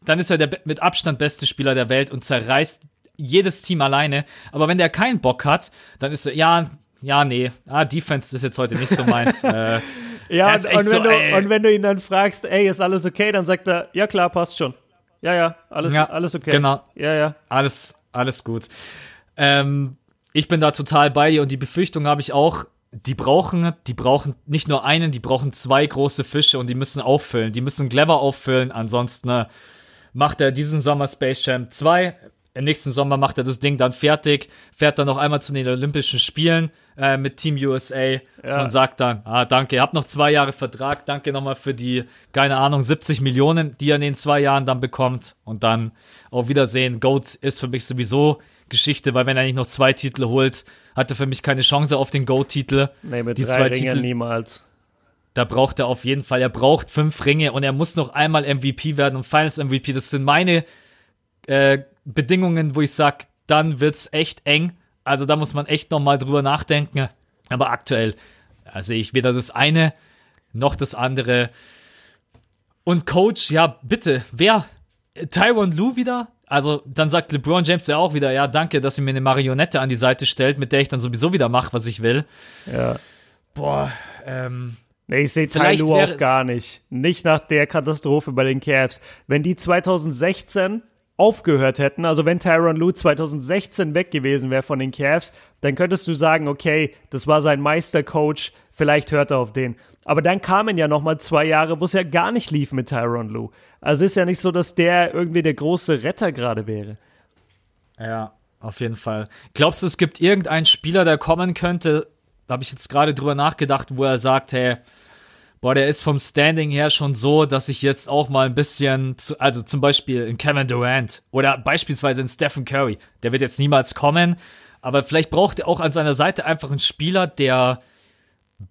dann ist er der mit Abstand beste Spieler der Welt und zerreißt jedes Team alleine. Aber wenn der keinen Bock hat, dann ist er, ja, ja, nee, ah, Defense ist jetzt heute nicht so meins. äh, ja, und, und, wenn so, du, und wenn du ihn dann fragst, ey, ist alles okay, dann sagt er, ja klar, passt schon. Ja, ja, alles, ja, alles okay. Genau. Ja, ja. Alles, alles gut. Ähm, ich bin da total bei dir und die Befürchtung habe ich auch, die brauchen, die brauchen nicht nur einen, die brauchen zwei große Fische und die müssen auffüllen. Die müssen clever auffüllen, ansonsten ne, macht er diesen Sommer Space Jam 2, im nächsten Sommer macht er das Ding dann fertig, fährt dann noch einmal zu den Olympischen Spielen äh, mit Team USA ja. und sagt dann, ah, danke, ihr habt noch zwei Jahre Vertrag, danke nochmal für die, keine Ahnung, 70 Millionen, die er in den zwei Jahren dann bekommt und dann auf Wiedersehen. Goat ist für mich sowieso Geschichte, weil wenn er nicht noch zwei Titel holt, hat er für mich keine Chance auf den Goat-Titel. Nee, mit die drei zwei Ringen Titel niemals. Da braucht er auf jeden Fall, er braucht fünf Ringe und er muss noch einmal MVP werden und Finals MVP. Das sind meine äh, Bedingungen, wo ich sage, dann wird's echt eng. Also da muss man echt nochmal drüber nachdenken. Aber aktuell äh, sehe ich weder das eine noch das andere. Und Coach, ja, bitte, wer? Tyron Lou wieder? Also dann sagt LeBron James ja auch wieder, ja, danke, dass ihr mir eine Marionette an die Seite stellt, mit der ich dann sowieso wieder mache, was ich will. Ja. Boah, ähm. Nee, ich sehe Ty Lue auch gar nicht. Nicht nach der Katastrophe bei den Cavs. Wenn die 2016 aufgehört hätten, also wenn Tyron Lue 2016 weg gewesen wäre von den Cavs, dann könntest du sagen, okay, das war sein Meistercoach, vielleicht hört er auf den. Aber dann kamen ja nochmal zwei Jahre, wo es ja gar nicht lief mit Tyron Lue. Also ist ja nicht so, dass der irgendwie der große Retter gerade wäre. Ja, auf jeden Fall. Glaubst du, es gibt irgendeinen Spieler, der kommen könnte, habe ich jetzt gerade drüber nachgedacht, wo er sagt, hey, boah, der ist vom Standing her schon so, dass ich jetzt auch mal ein bisschen, zu, also zum Beispiel in Kevin Durant oder beispielsweise in Stephen Curry, der wird jetzt niemals kommen, aber vielleicht braucht er auch an seiner Seite einfach einen Spieler, der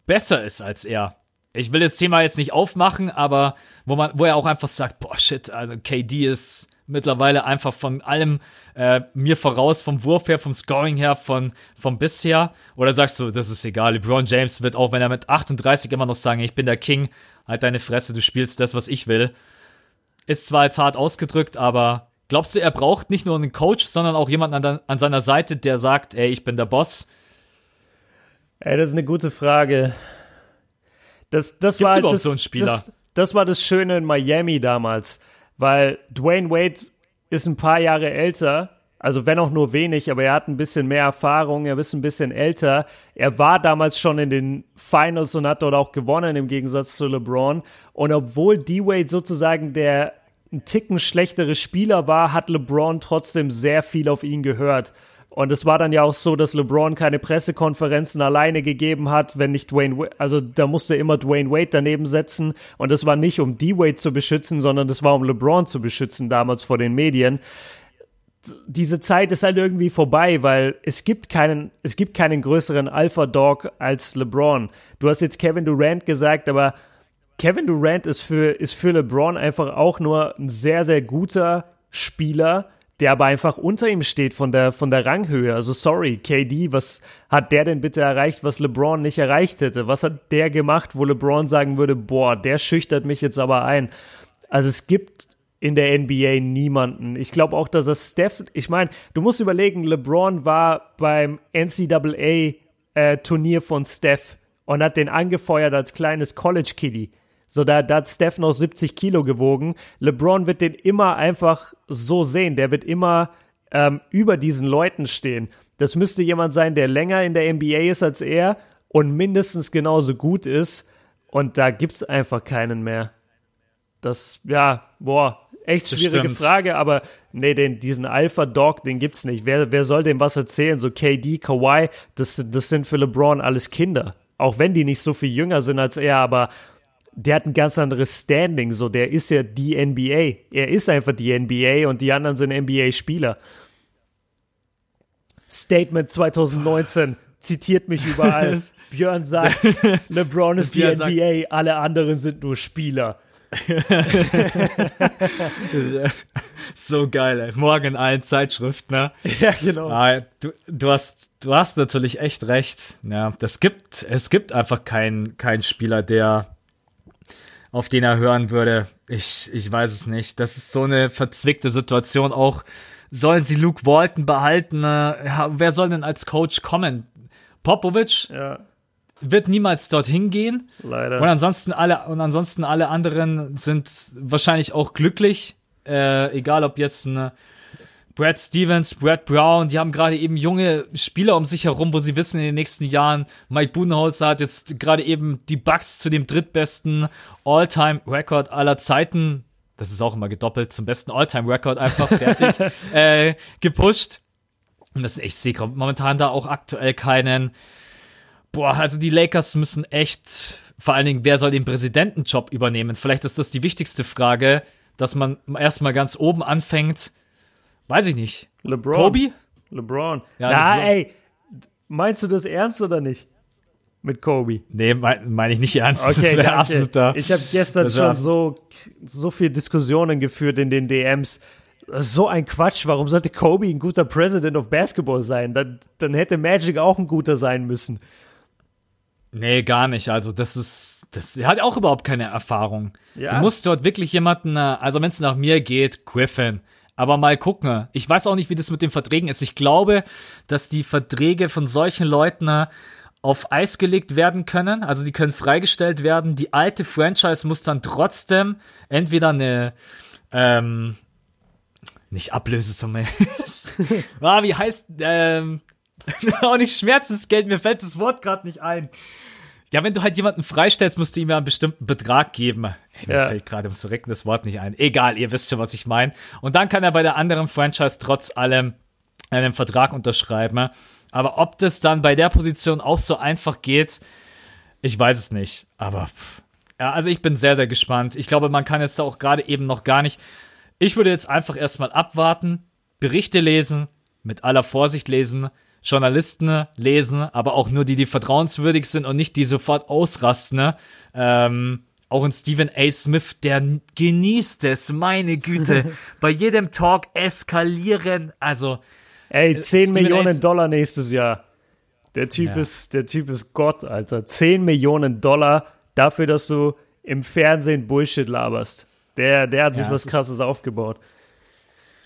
besser ist als er. Ich will das Thema jetzt nicht aufmachen, aber wo man, wo er auch einfach sagt, boah, shit, also KD ist mittlerweile einfach von allem äh, mir voraus, vom Wurf her, vom Scoring her, von, vom bisher? Oder sagst du, das ist egal, LeBron James wird auch, wenn er mit 38 immer noch sagen, ich bin der King, halt deine Fresse, du spielst das, was ich will. Ist zwar jetzt hart ausgedrückt, aber glaubst du, er braucht nicht nur einen Coach, sondern auch jemanden an, an seiner Seite, der sagt, ey, ich bin der Boss? Ey, das ist eine gute Frage. Das, das Gibt's war überhaupt das, so einen Spieler? Das, das war das Schöne in Miami damals, weil Dwayne Wade ist ein paar Jahre älter, also wenn auch nur wenig, aber er hat ein bisschen mehr Erfahrung, er ist ein bisschen älter. Er war damals schon in den Finals und hat dort auch gewonnen im Gegensatz zu LeBron. Und obwohl D-Wade sozusagen der ein Ticken schlechtere Spieler war, hat LeBron trotzdem sehr viel auf ihn gehört. Und es war dann ja auch so, dass LeBron keine Pressekonferenzen alleine gegeben hat, wenn nicht Dwayne Wade, also da musste immer Dwayne Wade daneben setzen. Und das war nicht, um D-Wade zu beschützen, sondern das war, um LeBron zu beschützen, damals vor den Medien. Diese Zeit ist halt irgendwie vorbei, weil es gibt keinen, es gibt keinen größeren Alpha-Dog als LeBron. Du hast jetzt Kevin Durant gesagt, aber Kevin Durant ist für, ist für LeBron einfach auch nur ein sehr, sehr guter Spieler, der aber einfach unter ihm steht von der, von der Ranghöhe. Also sorry, KD, was hat der denn bitte erreicht, was LeBron nicht erreicht hätte? Was hat der gemacht, wo LeBron sagen würde, boah, der schüchtert mich jetzt aber ein? Also es gibt in der NBA niemanden. Ich glaube auch, dass er Steph, ich meine, du musst überlegen, LeBron war beim NCAA äh, Turnier von Steph und hat den angefeuert als kleines College-Kiddie. So, da, da hat Steph noch 70 Kilo gewogen. LeBron wird den immer einfach so sehen. Der wird immer ähm, über diesen Leuten stehen. Das müsste jemand sein, der länger in der NBA ist als er und mindestens genauso gut ist. Und da gibt es einfach keinen mehr. Das, ja, boah, echt schwierige Frage, aber nee, den, diesen Alpha-Dog, den gibt's nicht. Wer, wer soll dem was erzählen? So KD, Kawhi, das, das sind für LeBron alles Kinder. Auch wenn die nicht so viel jünger sind als er, aber der hat ein ganz anderes Standing. So, der ist ja die NBA. Er ist einfach die NBA und die anderen sind NBA-Spieler. Statement 2019 zitiert mich überall. Björn sagt, LeBron ist die NBA, sagt, alle anderen sind nur Spieler. so geil, ey. Morgen in allen Zeitschriften, ne? Ja, genau. Ah, du, du, hast, du hast natürlich echt recht. Ja, das gibt, es gibt einfach keinen kein Spieler, der auf den er hören würde. Ich, ich weiß es nicht. Das ist so eine verzwickte Situation. Auch sollen sie Luke Walton behalten? Äh, wer soll denn als Coach kommen? Popovic ja. wird niemals dorthin gehen. Leider. Und ansonsten alle, und ansonsten alle anderen sind wahrscheinlich auch glücklich. Äh, egal ob jetzt eine Brad Stevens, Brad Brown, die haben gerade eben junge Spieler um sich herum, wo sie wissen, in den nächsten Jahren, Mike Budenholzer hat jetzt gerade eben die Bucks zu dem drittbesten All-Time-Record aller Zeiten, das ist auch immer gedoppelt, zum besten All-Time-Record einfach fertig, äh, gepusht. Und das ist echt, ich sehe momentan da auch aktuell keinen, boah, also die Lakers müssen echt, vor allen Dingen, wer soll den Präsidentenjob übernehmen? Vielleicht ist das die wichtigste Frage, dass man erstmal ganz oben anfängt, Weiß ich nicht. LeBron. Kobe? LeBron. Ja, Na, LeBron. ey, meinst du das ernst oder nicht? Mit Kobe? Nee, meine mein ich nicht ernst. Okay, das wäre absoluter. Ich habe gestern schon so, so viele Diskussionen geführt in den DMs. So ein Quatsch. Warum sollte Kobe ein guter President of Basketball sein? Dann, dann hätte Magic auch ein guter sein müssen. Nee, gar nicht. Also, das ist, das hat auch überhaupt keine Erfahrung. Ja. Du musst dort wirklich jemanden, äh, also wenn es nach mir geht, Griffin. Aber mal gucken. Ich weiß auch nicht, wie das mit den Verträgen ist. Ich glaube, dass die Verträge von solchen Leuten äh, auf Eis gelegt werden können. Also die können freigestellt werden. Die alte Franchise muss dann trotzdem entweder eine, ähm, nicht Ablösesumme. ah, wie heißt, ähm, auch nicht Schmerzensgeld, mir fällt das Wort gerade nicht ein. Ja, wenn du halt jemanden freistellst, musst du ihm ja einen bestimmten Betrag geben. Hey, mir ja. fällt gerade ums Verrecken das Wort nicht ein. Egal, ihr wisst schon, was ich meine. Und dann kann er bei der anderen Franchise trotz allem einen Vertrag unterschreiben. Aber ob das dann bei der Position auch so einfach geht, ich weiß es nicht. Aber pff. ja, also ich bin sehr, sehr gespannt. Ich glaube, man kann jetzt da auch gerade eben noch gar nicht. Ich würde jetzt einfach erstmal abwarten, Berichte lesen, mit aller Vorsicht lesen, Journalisten lesen, aber auch nur die, die vertrauenswürdig sind und nicht die sofort ausrasten. Ähm, auch ein Stephen A. Smith, der genießt es, meine Güte. Bei jedem Talk eskalieren. Also, Ey, 10 Steven Millionen A. Dollar nächstes Jahr. Der Typ Ja. ist, der Typ ist Gott, Alter. 10 Millionen Dollar dafür, dass du im Fernsehen Bullshit laberst. Der, der hat sich Ja, was krasses aufgebaut.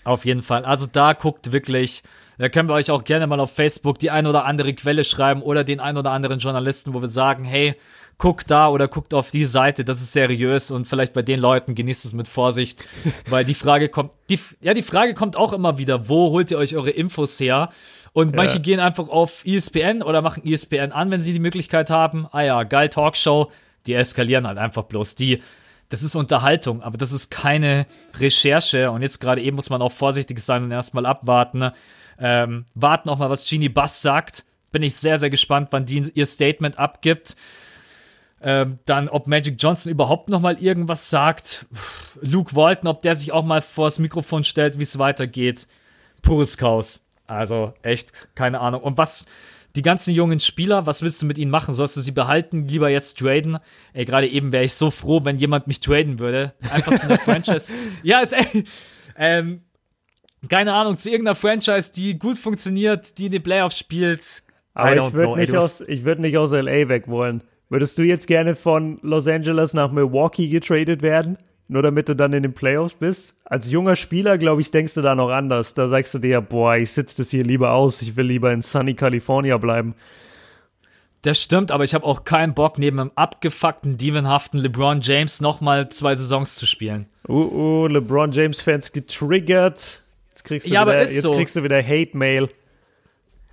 Auf jeden Fall. Also da guckt wirklich, da können wir euch auch gerne mal auf Facebook die ein oder andere Quelle schreiben oder den ein oder anderen Journalisten, wo wir sagen, hey, guckt da oder guckt auf die Seite, das ist seriös und vielleicht bei den Leuten genießt es mit Vorsicht, weil die Frage kommt, die, ja, die Frage kommt auch immer wieder, wo holt ihr euch eure Infos her? Und manche gehen einfach auf ESPN oder machen ESPN an, wenn sie die Möglichkeit haben. Ah ja, geil Talkshow, die eskalieren halt einfach bloß. Die, das ist Unterhaltung, aber das ist keine Recherche. Und jetzt gerade eben muss man auch vorsichtig sein und erstmal abwarten. Ähm, warten auch mal, was Genie Bass sagt. Bin ich sehr, sehr gespannt, wann die ihr Statement abgibt. Ähm, dann, ob Magic Johnson überhaupt noch mal irgendwas sagt. Luke Walton, ob der sich auch mal vors Mikrofon stellt, wie es weitergeht. Pures Chaos. Also echt, keine Ahnung. Und was, die ganzen jungen Spieler, was willst du mit ihnen machen? Sollst du sie behalten, lieber jetzt traden? Ey, gerade eben wäre ich so froh, wenn jemand mich traden würde. Einfach zu einer Franchise. Ja, ist ey, ähm, keine Ahnung, zu irgendeiner Franchise, die gut funktioniert, die in die Playoffs spielt. Aber ich würde nicht, aus, ich würd nicht aus LA weg wollen. Würdest du jetzt gerne von Los Angeles nach Milwaukee getradet werden? Nur damit du dann in den Playoffs bist? Als junger Spieler, glaube ich, denkst du da noch anders. Da sagst du dir, boah, ich sitze das hier lieber aus. Ich will lieber in sunny California bleiben. Das stimmt, aber ich habe auch keinen Bock, neben einem abgefuckten, dievenhaften LeBron James nochmal zwei Saisons zu spielen. Uh, uh, LeBron James-Fans getriggert. Jetzt kriegst du Ja, wieder, jetzt so. kriegst du wieder Hate-Mail.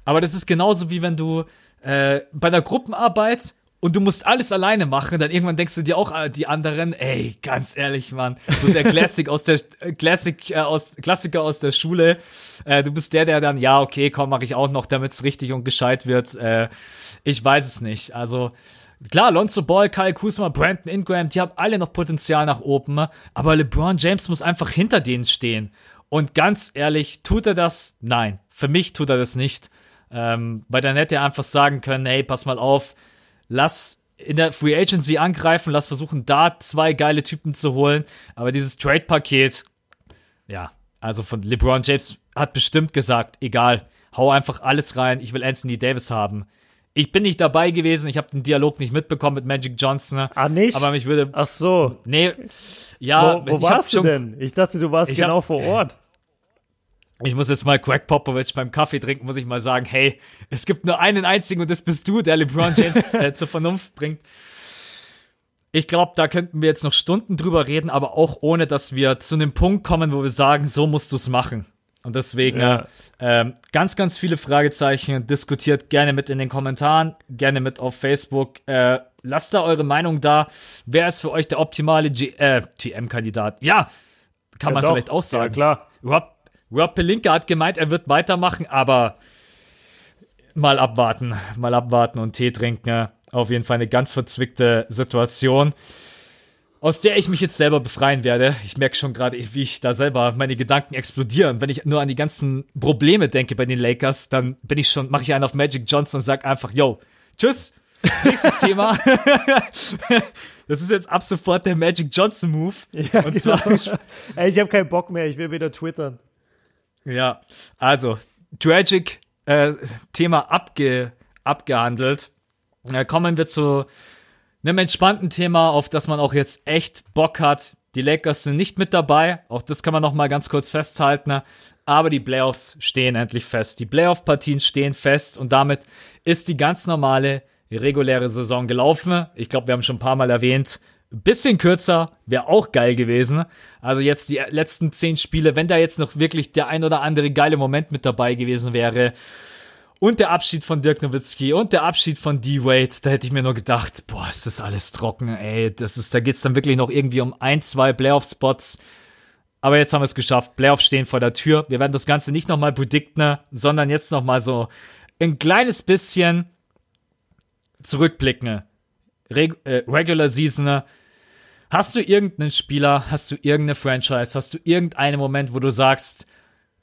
Aber das ist genauso wie wenn du äh, bei einer Gruppenarbeit und du musst alles alleine machen, dann irgendwann denkst du dir auch äh, die anderen, ey, ganz ehrlich, Mann, so der Classic aus der äh, Classic äh, aus Klassiker aus der Schule. Äh, du bist der, der dann, ja, okay, komm, mache ich auch noch, damit es richtig und gescheit wird. Äh, ich weiß es nicht. Also Klar, Lonzo Ball, Kyle Kuzma, Brandon Ingram, die haben alle noch Potenzial nach oben, aber LeBron James muss einfach hinter denen stehen. Und ganz ehrlich, tut er das? Nein, für mich tut er das nicht. Ähm, weil dann hätte er einfach sagen können, hey, pass mal auf, lass in der Free Agency angreifen, lass versuchen, da zwei geile Typen zu holen. Aber dieses Trade-Paket, ja, also von LeBron James hat bestimmt gesagt, egal, hau einfach alles rein, ich will Anthony Davis haben. Ich bin nicht dabei gewesen, ich habe den Dialog nicht mitbekommen mit Magic Johnson. Ah, nicht? Aber mich würde, Ach so. nee, ja, Wo, wo warst du denn? Ich dachte, du warst genau hab- vor Ort. Ich muss jetzt mal Greg Popovich beim Kaffee trinken, muss ich mal sagen, hey, es gibt nur einen einzigen und das bist du, der LeBron James äh, zur Vernunft bringt. Ich glaube, da könnten wir jetzt noch Stunden drüber reden, aber auch ohne, dass wir zu einem Punkt kommen, wo wir sagen, so musst du es machen. Und deswegen Ja. äh, ganz, ganz viele Fragezeichen. Diskutiert gerne mit in den Kommentaren, gerne mit auf Facebook. Äh, lasst da eure Meinung da. Wer ist für euch der optimale G äh, GM-Kandidat? Ja, kann Ja, man doch. vielleicht auch sagen. Ja, klar. Rob, Rob Pelinka hat gemeint, er wird weitermachen, aber mal abwarten, mal abwarten und Tee trinken. Auf jeden Fall eine ganz verzwickte Situation, aus der ich mich jetzt selber befreien werde. Ich merke schon gerade, wie ich da selber meine Gedanken explodieren. Wenn ich nur an die ganzen Probleme denke bei den Lakers, dann bin ich schon, mache ich einen auf Magic Johnson und sag einfach, yo, tschüss. Nächstes Thema. Das ist jetzt ab sofort der Magic Johnson Move. und zwar, Ey, ich habe keinen Bock mehr. Ich will wieder twittern. Ja, also, Tragic äh, Thema abge, abgehandelt. Äh, kommen wir zu einem entspannten Thema, auf das man auch jetzt echt Bock hat. Die Lakers sind nicht mit dabei, auch das kann man noch mal ganz kurz festhalten. Aber die Playoffs stehen endlich fest. Die Playoff-Partien stehen fest und damit ist die ganz normale reguläre Saison gelaufen. Ich glaube, wir haben schon ein paar Mal erwähnt, bisschen kürzer wäre auch geil gewesen. Also jetzt die letzten zehn Spiele, wenn da jetzt noch wirklich der ein oder andere geile Moment mit dabei gewesen wäre. Und der Abschied von Dirk Nowitzki und der Abschied von D-Wade, da hätte ich mir nur gedacht, boah, ist das alles trocken, ey. Das ist, da geht's dann wirklich noch irgendwie um ein, zwei Playoff-Spots. Aber jetzt haben wir es geschafft. Playoffs stehen vor der Tür. Wir werden das Ganze nicht nochmal predikten, sondern jetzt nochmal so ein kleines bisschen zurückblicken. Reg äh, Regular Season. Hast du irgendeinen Spieler, hast du irgendeine Franchise, hast du irgendeinen Moment, wo du sagst,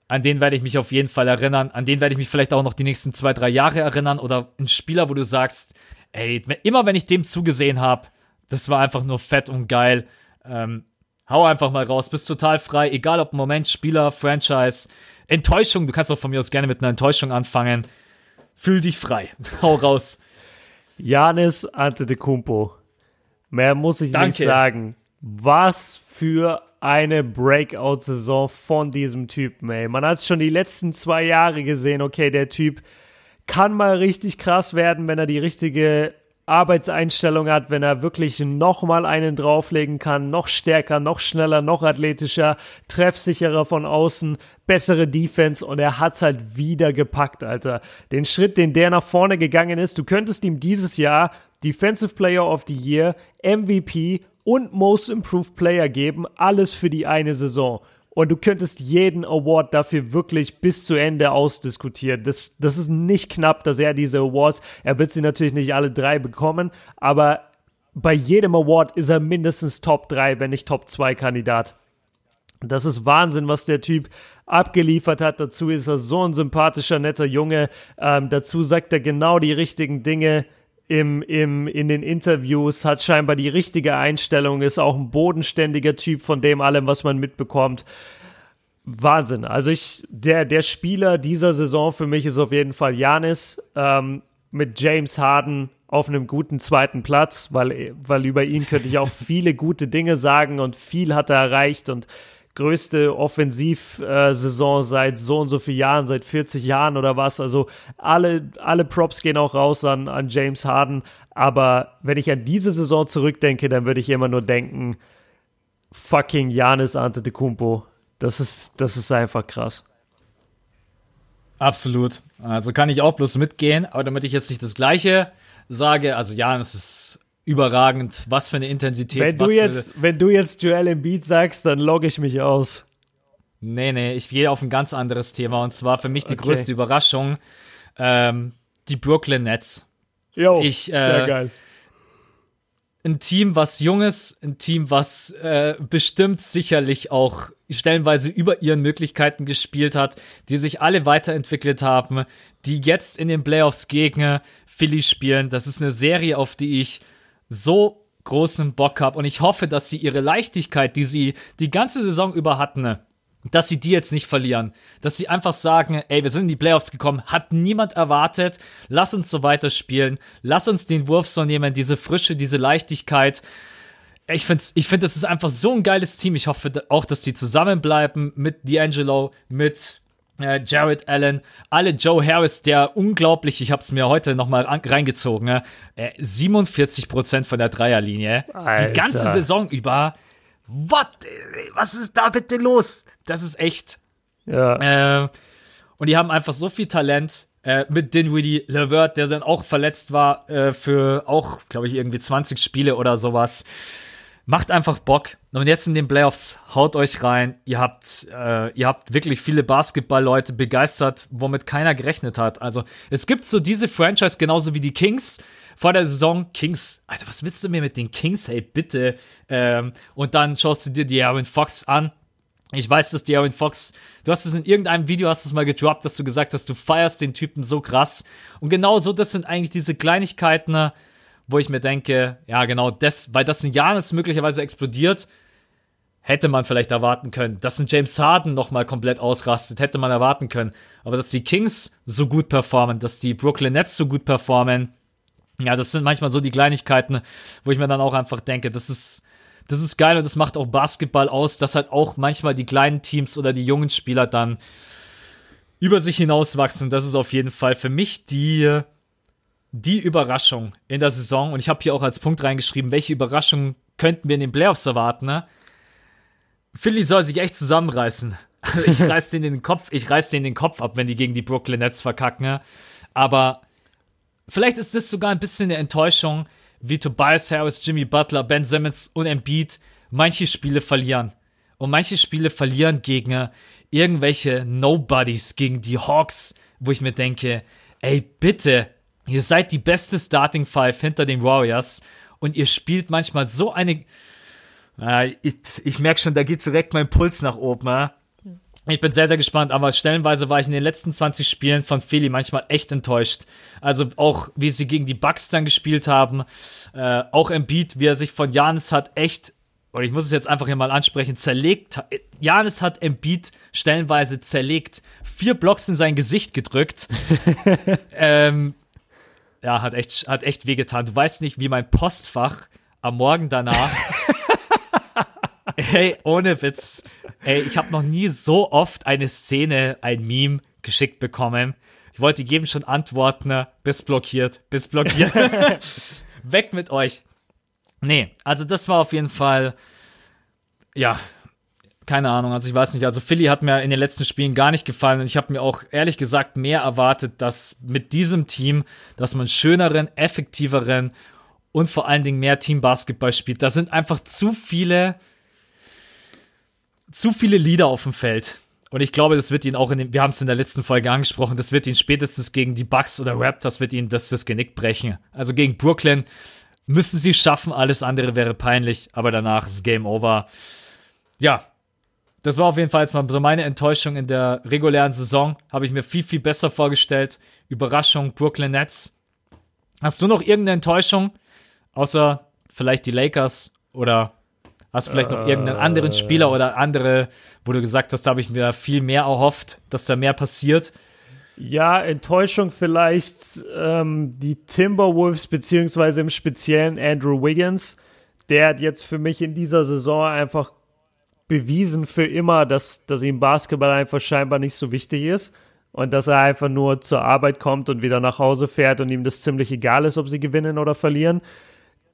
an den werde ich mich auf jeden Fall erinnern, an den werde ich mich vielleicht auch noch die nächsten zwei, drei Jahre erinnern oder ein Spieler, wo du sagst, ey, immer wenn ich dem zugesehen habe, das war einfach nur fett und geil. Ähm, hau einfach mal raus, bist total frei, egal ob Moment, Spieler, Franchise, Enttäuschung, du kannst auch von mir aus gerne mit einer Enttäuschung anfangen. Fühl dich frei. Hau raus. Janis Antetokounmpo. Mehr muss ich Danke. nicht sagen. Was für eine Breakout-Saison von diesem Typen, ey. Man hat es schon die letzten zwei Jahre gesehen, okay, der Typ kann mal richtig krass werden, wenn er die richtige Arbeitseinstellung hat, wenn er wirklich noch mal einen drauflegen kann, noch stärker, noch schneller, noch athletischer, treffsicherer von außen, bessere Defense und er hat's halt wieder gepackt, Alter. Den Schritt, den der nach vorne gegangen ist, du könntest ihm dieses Jahr Defensive Player of the Year, MVP und Most Improved Player geben, alles für die eine Saison und du könntest jeden Award dafür wirklich bis zu Ende ausdiskutieren. Das, das ist nicht knapp, dass er diese Awards, er wird sie natürlich nicht alle drei bekommen, aber bei jedem Award ist er mindestens Top 3, wenn nicht Top 2 Kandidat. Das ist Wahnsinn, was der Typ abgeliefert hat. Dazu ist er so ein sympathischer, netter Junge. Ähm, dazu sagt er genau die richtigen Dinge im, im, in den Interviews, hat scheinbar die richtige Einstellung, ist auch ein bodenständiger Typ von dem allem, was man mitbekommt. Wahnsinn. Also ich, der, der Spieler dieser Saison für mich ist auf jeden Fall Janis ähm, mit James Harden auf einem guten zweiten Platz, weil, weil über ihn könnte ich auch viele gute Dinge sagen und viel hat er erreicht und größte Offensivsaison seit so und so vielen Jahren, seit 40 Jahren oder was. Also alle, alle Props gehen auch raus an, an James Harden. Aber wenn ich an diese Saison zurückdenke, dann würde ich immer nur denken, fucking Janis Antetokounmpo. Das ist, das ist einfach krass. Absolut. Also kann ich auch bloß mitgehen, aber damit ich jetzt nicht das Gleiche sage, also Janis ist überragend. Was für eine Intensität. Wenn du, jetzt, wenn du jetzt Joel Embiid sagst, dann logge ich mich aus. Nee, nee, ich gehe auf ein ganz anderes Thema. Und zwar für mich die okay. größte Überraschung, ähm, die Brooklyn Nets. Jo, ich, äh, sehr geil. Ein Team, was jung ist, ein Team, was äh, bestimmt sicherlich auch stellenweise über ihren Möglichkeiten gespielt hat, die sich alle weiterentwickelt haben, die jetzt in den Playoffs gegen Philly spielen. Das ist eine Serie, auf die ich so großen Bock habe und ich hoffe, dass sie ihre Leichtigkeit, die sie die ganze Saison über hatten, dass sie die jetzt nicht verlieren. Dass sie einfach sagen, ey, wir sind in die Playoffs gekommen, hat niemand erwartet, lass uns so weiterspielen, lass uns den Wurf so nehmen, diese Frische, diese Leichtigkeit. Ich finde, ich find, das ist einfach so ein geiles Team. Ich hoffe auch, dass die zusammenbleiben mit D'Angelo, mit Jared Allen, alle Joe Harris, der unglaublich, ich habe es mir heute nochmal reingezogen, äh, 47% von der Dreierlinie. Alter. Die ganze Saison über. What? Was ist da bitte los? Das ist echt. Ja. Äh, und die haben einfach so viel Talent. Äh, mit Dinwiddie, Levert, der dann auch verletzt war äh, für auch, glaube ich, irgendwie 20 Spiele oder sowas. Macht einfach Bock. Und jetzt in den Playoffs, haut euch rein. Ihr habt, äh, ihr habt wirklich viele Basketballleute begeistert, womit keiner gerechnet hat. Also es gibt so diese Franchise genauso wie die Kings vor der Saison. Kings, Alter, was willst du mir mit den Kings? Hey, bitte. Ähm, und dann schaust du dir die Aaron Fox an. Ich weiß, dass die Aaron Fox, du hast es in irgendeinem Video, hast es mal gedroppt, dass du gesagt hast, du feierst den Typen so krass. Und genau so, das sind eigentlich diese Kleinigkeiten, wo ich mir denke, ja, genau, das, weil das ein Janis möglicherweise explodiert, hätte man vielleicht erwarten können. Dass ein James Harden nochmal komplett ausrastet, hätte man erwarten können. Aber dass die Kings so gut performen, dass die Brooklyn Nets so gut performen, ja, das sind manchmal so die Kleinigkeiten, wo ich mir dann auch einfach denke, das ist, das ist geil und das macht auch Basketball aus, dass halt auch manchmal die kleinen Teams oder die jungen Spieler dann über sich hinauswachsen. Das ist auf jeden Fall für mich die die Überraschung in der Saison, und ich habe hier auch als Punkt reingeschrieben, welche Überraschung könnten wir in den Playoffs erwarten, ne? Philly soll sich echt zusammenreißen. Also ich reiß denen den Kopf, ich reiß denen den Kopf ab, wenn die gegen die Brooklyn Nets verkacken, ne? Aber vielleicht ist das sogar ein bisschen eine Enttäuschung, wie Tobias Harris, Jimmy Butler, Ben Simmons und Embiid manche Spiele verlieren. Und manche Spiele verlieren gegen irgendwelche Nobodies, gegen die Hawks, wo ich mir denke, ey, bitte, ihr seid die beste Starting Five hinter den Warriors und ihr spielt manchmal so eine. Äh, ich ich merke schon, da geht direkt mein Puls nach oben. Äh. Ich bin sehr, sehr gespannt, aber stellenweise war ich in den letzten 20 Spielen von Philly manchmal echt enttäuscht. Also auch, wie sie gegen die Bucks dann gespielt haben, äh, auch Embiid, wie er sich von Janis hat echt, oder ich muss es jetzt einfach hier mal ansprechen, zerlegt. Janis hat Embiid stellenweise zerlegt, vier Blocks in sein Gesicht gedrückt. ähm, ja, hat echt, hat echt wehgetan. Du weißt nicht, wie mein Postfach am Morgen danach Ey, ohne Witz. Ey, ich habe noch nie so oft eine Szene, ein Meme geschickt bekommen. Ich wollte jedem schon antworten, bis blockiert, bis blockiert. Weg mit euch. Nee, also das war auf jeden Fall, ja, keine Ahnung, also ich weiß nicht, also Philly hat mir in den letzten Spielen gar nicht gefallen und ich habe mir auch ehrlich gesagt mehr erwartet, dass mit diesem Team, dass man schöneren, effektiveren und vor allen Dingen mehr Team-Basketball spielt. Da sind einfach zu viele zu viele Lieder auf dem Feld. Und ich glaube, das wird ihn auch in den, wir haben es in der letzten Folge angesprochen, das wird ihn spätestens gegen die Bucks oder Raptors wird ihn das, das Genick brechen. Also gegen Brooklyn müssen sie schaffen, alles andere wäre peinlich, aber danach ist Game Over. Ja, das war auf jeden Fall jetzt mal so meine Enttäuschung in der regulären Saison. Habe ich mir viel, viel besser vorgestellt. Überraschung, Brooklyn Nets. Hast du noch irgendeine Enttäuschung? Außer vielleicht die Lakers oder Hast du vielleicht noch irgendeinen anderen. Spieler oder andere, wo du gesagt hast, da habe ich mir viel mehr erhofft, dass da mehr passiert? Ja, Enttäuschung vielleicht ähm, die Timberwolves, beziehungsweise im Speziellen Andrew Wiggins. Der hat jetzt für mich in dieser Saison einfach bewiesen für immer, dass, dass ihm Basketball einfach scheinbar nicht so wichtig ist und dass er einfach nur zur Arbeit kommt und wieder nach Hause fährt und ihm das ziemlich egal ist, ob sie gewinnen oder verlieren.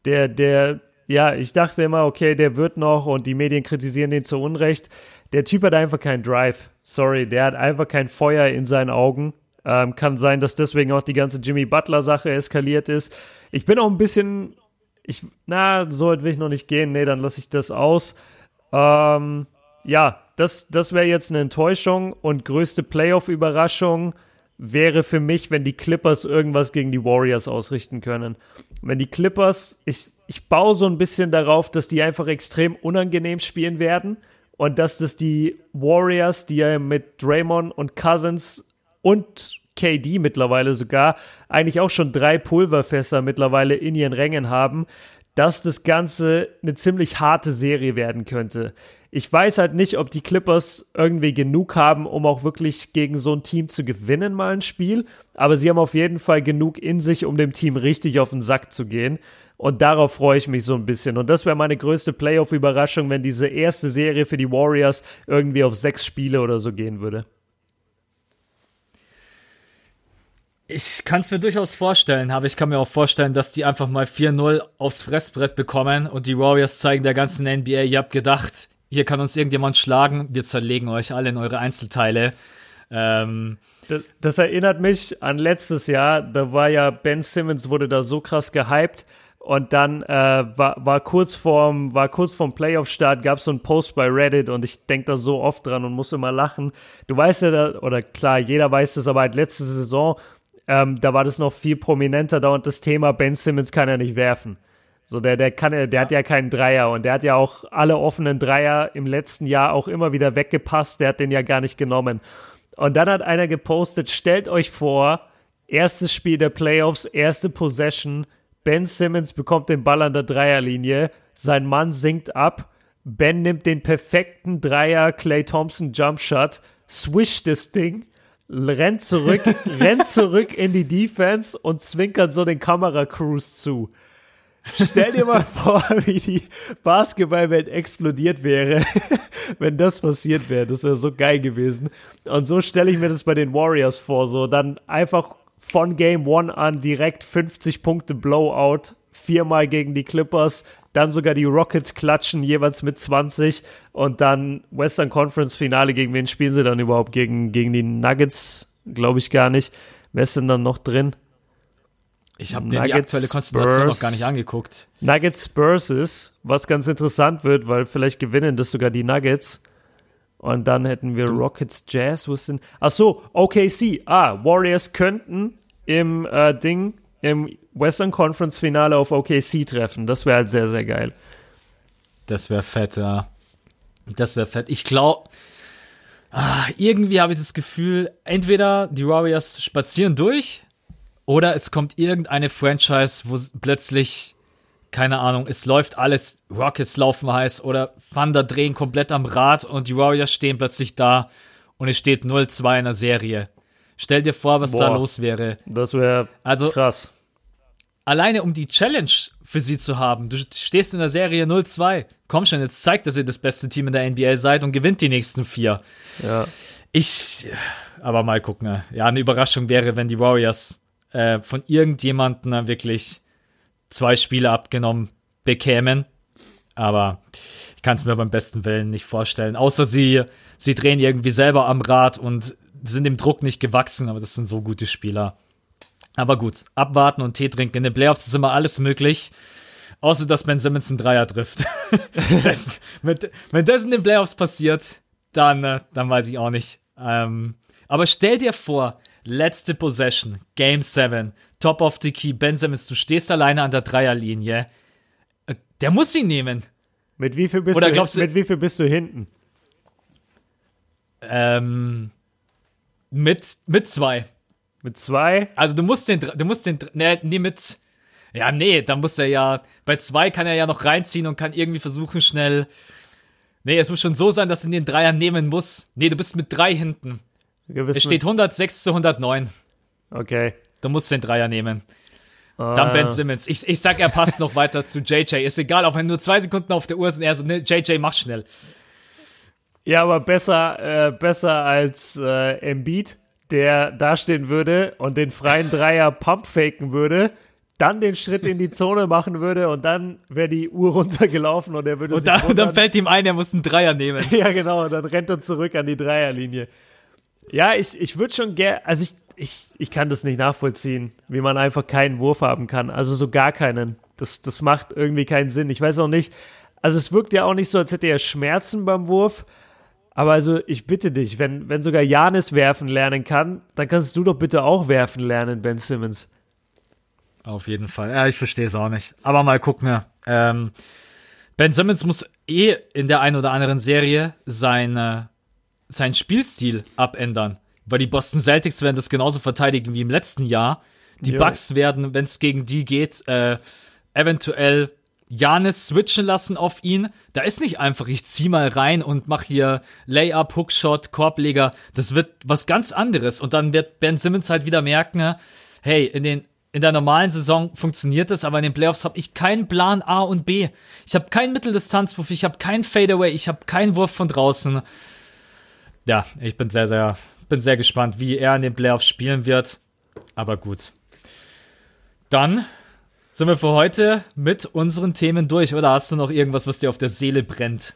Der, der ja, ich dachte immer, okay, der wird noch und die Medien kritisieren den zu Unrecht. Der Typ hat einfach keinen Drive. Sorry, der hat einfach kein Feuer in seinen Augen. Ähm, kann sein, dass deswegen auch die ganze Jimmy Butler-Sache eskaliert ist. Ich bin auch ein bisschen, ich, na, so weit will ich noch nicht gehen. Nee, dann lasse ich das aus. Ähm, ja, das, das wäre jetzt eine Enttäuschung und größte Playoff-Überraschung wäre für mich, wenn die Clippers irgendwas gegen die Warriors ausrichten können. Wenn die Clippers, ich, ich baue so ein bisschen darauf, dass die einfach extrem unangenehm spielen werden und dass das die Warriors, die ja mit Draymond und Cousins und KD mittlerweile sogar eigentlich auch schon drei Pulverfässer mittlerweile in ihren Rängen haben, dass das Ganze eine ziemlich harte Serie werden könnte. Ich weiß halt nicht, ob die Clippers irgendwie genug haben, um auch wirklich gegen so ein Team zu gewinnen, mal ein Spiel. Aber sie haben auf jeden Fall genug in sich, um dem Team richtig auf den Sack zu gehen. Und darauf freue ich mich so ein bisschen. Und das wäre meine größte Playoff-Überraschung, wenn diese erste Serie für die Warriors irgendwie auf sechs Spiele oder so gehen würde. Ich kann es mir durchaus vorstellen, aber ich kann mir auch vorstellen, dass die einfach mal 4-0 aufs Fressbrett bekommen und die Warriors zeigen der ganzen NBA, ihr habt gedacht, hier kann uns irgendjemand schlagen, wir zerlegen euch alle in eure Einzelteile. Ähm, das, das, erinnert mich an letztes Jahr, da war ja Ben Simmons wurde da so krass gehypt und dann äh, war, war kurz vorm, vorm Playoff-Start, gab es so einen Post bei Reddit und ich denke da so oft dran und muss immer lachen. Du weißt ja, oder klar, jeder weiß das, aber halt letzte Saison, ähm, da war das noch viel prominenter da und das Thema Ben Simmons kann er nicht werfen. So, der, der kann, der hat ja keinen Dreier und der hat ja auch alle offenen Dreier im letzten Jahr auch immer wieder weggepasst, der hat den ja gar nicht genommen. Und dann hat einer gepostet, stellt euch vor, erstes Spiel der Playoffs, erste Possession, Ben Simmons bekommt den Ball an der Dreierlinie. Sein Mann sinkt ab. Ben nimmt den perfekten Dreier Clay Thompson Jumpshot, swischt das Ding, rennt zurück, rennt zurück in die Defense und zwinkert so den Kameracrews zu. Stell dir mal vor, wie die Basketballwelt explodiert wäre, wenn das passiert wäre. Das wäre so geil gewesen. Und so stelle ich mir das bei den Warriors vor. So dann einfach von Game One an direkt 50 Punkte Blowout, viermal gegen die Clippers, dann sogar die Rockets klatschen, jeweils mit 20 und dann Western Conference Finale, gegen wen spielen sie dann überhaupt? Gegen, gegen die Nuggets? Glaube ich gar nicht. Wer ist denn dann noch drin? Ich habe mir die aktuelle Konstellation Spurs, noch gar nicht angeguckt. Nuggets Spurs ist, was ganz interessant wird, weil vielleicht gewinnen das sogar die Nuggets. Und dann hätten wir du. Rockets Jazz. Wo ist denn? Ach so, OKC. Ah, Warriors könnten im äh, Ding, im Western Conference Finale auf OKC treffen. Das wäre halt sehr, sehr geil. Das wäre fett, ja. Das wäre fett. Ich glaube, ah, irgendwie habe ich das Gefühl, entweder die Warriors spazieren durch oder es kommt irgendeine Franchise, wo plötzlich, keine Ahnung, es läuft alles, Rockets laufen heiß oder Thunder drehen komplett am Rad und die Warriors stehen plötzlich da und es steht 0-2 in der Serie. Stell dir vor, was Boah, da los wäre. Das wäre also, krass. Alleine um die Challenge für sie zu haben. Du stehst in der Serie 0-2. Komm schon, jetzt zeigt, dass ihr das beste Team in der NBA seid und gewinnt die nächsten vier. Ja. Ich, aber mal gucken. Ja, eine Überraschung wäre, wenn die Warriors äh, von irgendjemandem wirklich zwei Spiele abgenommen bekämen. Aber ich kann es mir beim besten Willen nicht vorstellen. Außer sie, sie drehen irgendwie selber am Rad und sind dem Druck nicht gewachsen, aber das sind so gute Spieler. Aber gut, abwarten und Tee trinken. In den Playoffs ist immer alles möglich. Außer, dass Ben Simmons einen Dreier trifft. das, mit, wenn das in den Playoffs passiert, dann, äh, dann weiß ich auch nicht. Ähm, aber stell dir vor, letzte Possession, Game 7, Top of the Key, Ben Simmons, du stehst alleine an der Dreierlinie. Äh, der muss ihn nehmen. Mit wie viel bist, Oder du, du, mit wie viel bist du hinten? Ähm, mit, mit zwei. Mit zwei? Also du musst den, du musst den, ne, nee, mit, ja, nee, da muss er ja, bei zwei kann er ja noch reinziehen und kann irgendwie versuchen schnell, nee, es muss schon so sein, dass er den Dreier nehmen muss. Nee, du bist mit drei hinten. Es steht 106 zu 109. Okay. Du musst den Dreier nehmen. Ah. Dann Ben Simmons. Ich, ich sag, er passt noch weiter zu JJ. Ist egal, auch wenn nur zwei Sekunden auf der Uhr sind. Er so, ne, JJ, mach schnell. Ja, aber besser, äh, besser als äh, Embiid, der dastehen würde und den freien Dreier Pump faken würde, dann den Schritt in die Zone machen würde und dann wäre die Uhr runtergelaufen und er würde und dann, und dann fällt ihm ein, er muss einen Dreier nehmen. ja, genau, und dann rennt er zurück an die Dreierlinie. Ja, ich, ich würde schon gerne, also ich, ich, ich kann das nicht nachvollziehen, wie man einfach keinen Wurf haben kann. Also so gar keinen. Das, das macht irgendwie keinen Sinn. Ich weiß auch nicht, also es wirkt ja auch nicht so, als hätte er Schmerzen beim Wurf. Aber also ich bitte dich, wenn, wenn sogar Janis werfen lernen kann, dann kannst du doch bitte auch werfen lernen, Ben Simmons. Auf jeden Fall. Ja, ich verstehe es auch nicht. Aber mal gucken. Ähm, ben Simmons muss eh in der einen oder anderen Serie seine, seinen Spielstil abändern. Weil die Boston Celtics werden das genauso verteidigen wie im letzten Jahr. Die jo. Bucks werden, wenn es gegen die geht, äh, eventuell Janis switchen lassen auf ihn. Da ist nicht einfach, ich zieh mal rein und mach hier Layup, Hookshot, Korbleger. Das wird was ganz anderes. Und dann wird Ben Simmons halt wieder merken, hey, in den in der normalen Saison funktioniert das, aber in den Playoffs habe ich keinen Plan A und B. Ich habe keinen Mitteldistanzwurf, ich habe keinen Fadeaway, ich habe keinen Wurf von draußen. Ja, ich bin sehr, sehr, bin sehr gespannt, wie er in den Playoffs spielen wird. Aber gut. Dann sind wir für heute mit unseren Themen durch. Oder hast du noch irgendwas, was dir auf der Seele brennt?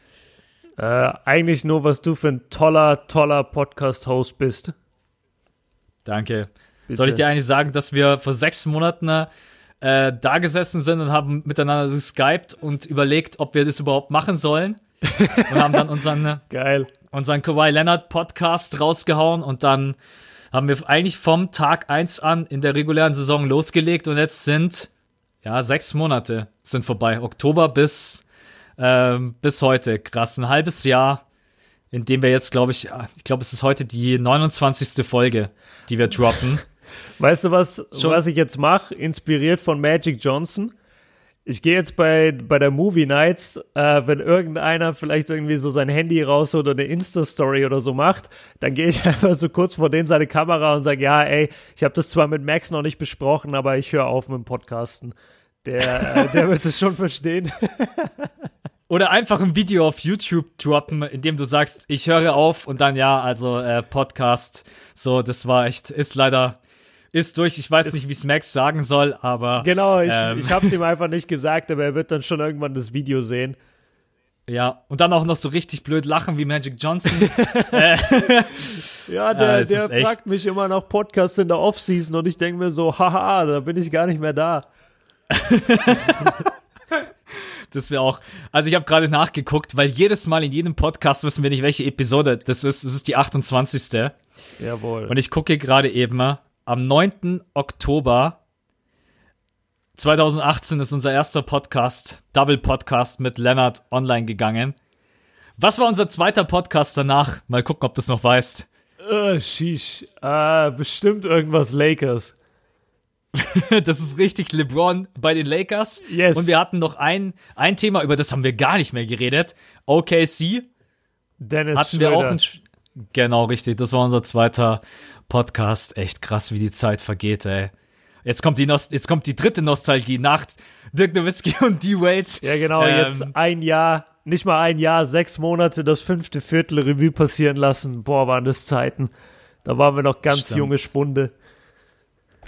Äh, eigentlich nur, was du für ein toller, toller Podcast-Host bist. Danke. Bitte. Soll ich dir eigentlich sagen, dass wir vor sechs Monaten äh, da gesessen sind und haben miteinander geskypt und überlegt, ob wir das überhaupt machen sollen? und haben dann unseren, Geil. unseren Kawhi Leonard Podcast rausgehauen und dann haben wir eigentlich vom Tag 1 an in der regulären Saison losgelegt und jetzt sind, ja, sechs Monate sind vorbei. Oktober bis, ähm, bis heute. Krass, ein halbes Jahr, in dem wir jetzt, glaube ich, ich glaube, es ist heute die 29. Folge, die wir droppen. Weißt du, was, Schon? was ich jetzt mache? Inspiriert von Magic Johnson. Ich gehe jetzt bei, bei der Movie Nights, äh, wenn irgendeiner vielleicht irgendwie so sein Handy raus oder eine Insta-Story oder so macht, dann gehe ich einfach so kurz vor denen seine Kamera und sage, ja, ey, ich habe das zwar mit Max noch nicht besprochen, aber ich höre auf mit dem Podcasten. Der, äh, der wird es schon verstehen. Oder einfach ein Video auf YouTube droppen, in dem du sagst, ich höre auf und dann ja, also äh, Podcast. So, das war echt, ist leider ist durch. Ich weiß ist, nicht, wie es Max sagen soll, aber. Genau, ich, ähm, ich habe es ihm einfach nicht gesagt, aber er wird dann schon irgendwann das Video sehen. Ja, und dann auch noch so richtig blöd lachen wie Magic Johnson. ja, der, ja, der fragt mich immer nach Podcasts in der Offseason und ich denke mir so, haha, da bin ich gar nicht mehr da. das wäre auch. Also ich habe gerade nachgeguckt, weil jedes Mal in jedem Podcast wissen wir nicht, welche Episode das ist. Es ist die 28. Jawohl. Und ich gucke gerade eben mal am 9. Oktober 2018 ist unser erster Podcast, Double Podcast mit Lennart online gegangen. Was war unser zweiter Podcast danach? Mal gucken, ob du es noch weißt. Äh, sheesh. Äh, bestimmt irgendwas Lakers. das ist richtig LeBron bei den Lakers. Yes. Und wir hatten noch ein, ein Thema, über das haben wir gar nicht mehr geredet. OKC Dennis hatten Schröder. wir auch Genau, richtig. Das war unser zweiter Podcast. Echt krass, wie die Zeit vergeht, ey. Jetzt kommt die, Nost jetzt kommt die dritte Nostalgie nach Dirk Nowitzki und D-Wade. Ja, genau, Ähm, jetzt ein Jahr, nicht mal ein Jahr, sechs Monate, das fünfte Viertel Revue passieren lassen. Boah, waren das Zeiten. Da waren wir noch ganz Stimmt. junge Spunde.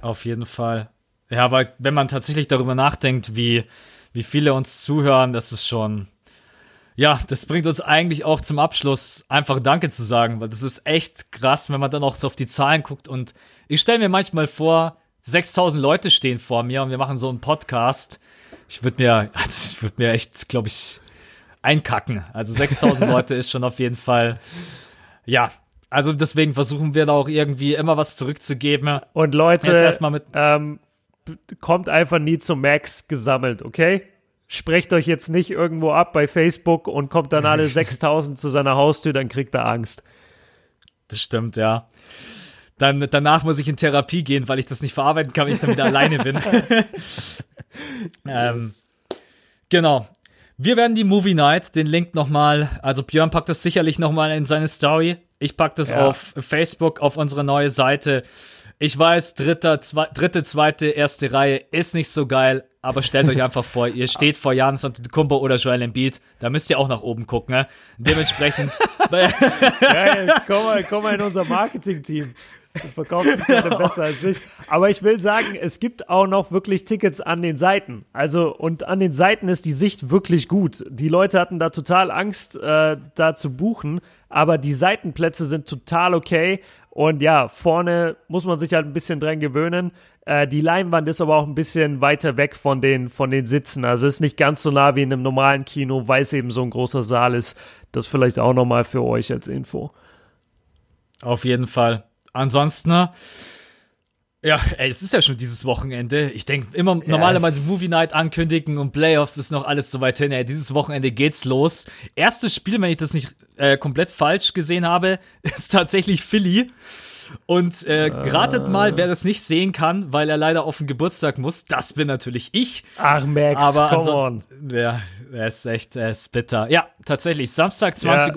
Auf jeden Fall. Ja, aber wenn man tatsächlich darüber nachdenkt, wie, wie viele uns zuhören, das ist schon. Ja, das bringt uns eigentlich auch zum Abschluss, einfach Danke zu sagen, weil das ist echt krass, wenn man dann auch so auf die Zahlen guckt. Und ich stelle mir manchmal vor, 6000 Leute stehen vor mir und wir machen so einen Podcast. Ich würde mir, also ich würde mir echt, glaube ich, einkacken. Also 6000 Leute ist schon auf jeden Fall, ja. Also deswegen versuchen wir da auch irgendwie immer was zurückzugeben. Und Leute, Jetzt erstmal mit- ähm, kommt einfach nie zum Max gesammelt, okay? Sprecht euch jetzt nicht irgendwo ab bei Facebook und kommt dann alle 6000 zu seiner Haustür, dann kriegt er Angst. Das stimmt, ja. Dann, danach muss ich in Therapie gehen, weil ich das nicht verarbeiten kann, wenn ich dann wieder alleine bin. ähm, genau. Wir werden die Movie Night, den Link nochmal, also Björn packt das sicherlich nochmal in seine Story. Ich pack das Ja. auf Facebook, auf unsere neue Seite. Ich weiß, dritter, zwei, dritte, zweite, erste Reihe ist nicht so geil, aber stellt euch einfach vor, ihr steht vor Janis Antetokounmpo oder Joel Embiid, da müsst ihr auch nach oben gucken, ne? Dementsprechend, Geil, komm mal, komm mal in unser Marketing-Team. Du verkaufst es gerade besser als ich. Aber ich will sagen, es gibt auch noch wirklich Tickets an den Seiten. Also, und an den Seiten ist die Sicht wirklich gut. Die Leute hatten da total Angst, äh, da zu buchen, aber die Seitenplätze sind total okay. Und ja, vorne muss man sich halt ein bisschen dran gewöhnen. Äh, die Leinwand ist aber auch ein bisschen weiter weg von den, von den Sitzen. Also ist nicht ganz so nah wie in einem normalen Kino, weil es eben so ein großer Saal ist. Das vielleicht auch nochmal für euch als Info. Auf jeden Fall. Ansonsten, ne? Ja, ey, es ist ja schon dieses Wochenende. Ich denke immer normalerweise es- Movie Night ankündigen und Playoffs ist noch alles so weit hin. Ey, dieses Wochenende geht's los. Erstes Spiel, wenn ich das nicht äh, komplett falsch gesehen habe, ist tatsächlich Philly. Und äh, ratet mal, wer das nicht sehen kann, weil er leider auf den Geburtstag muss. Das bin natürlich ich. Ach, Max, Aber come on. ansonsten, ja, er ist echt, ist bitter. Ja, tatsächlich, Samstag 20.30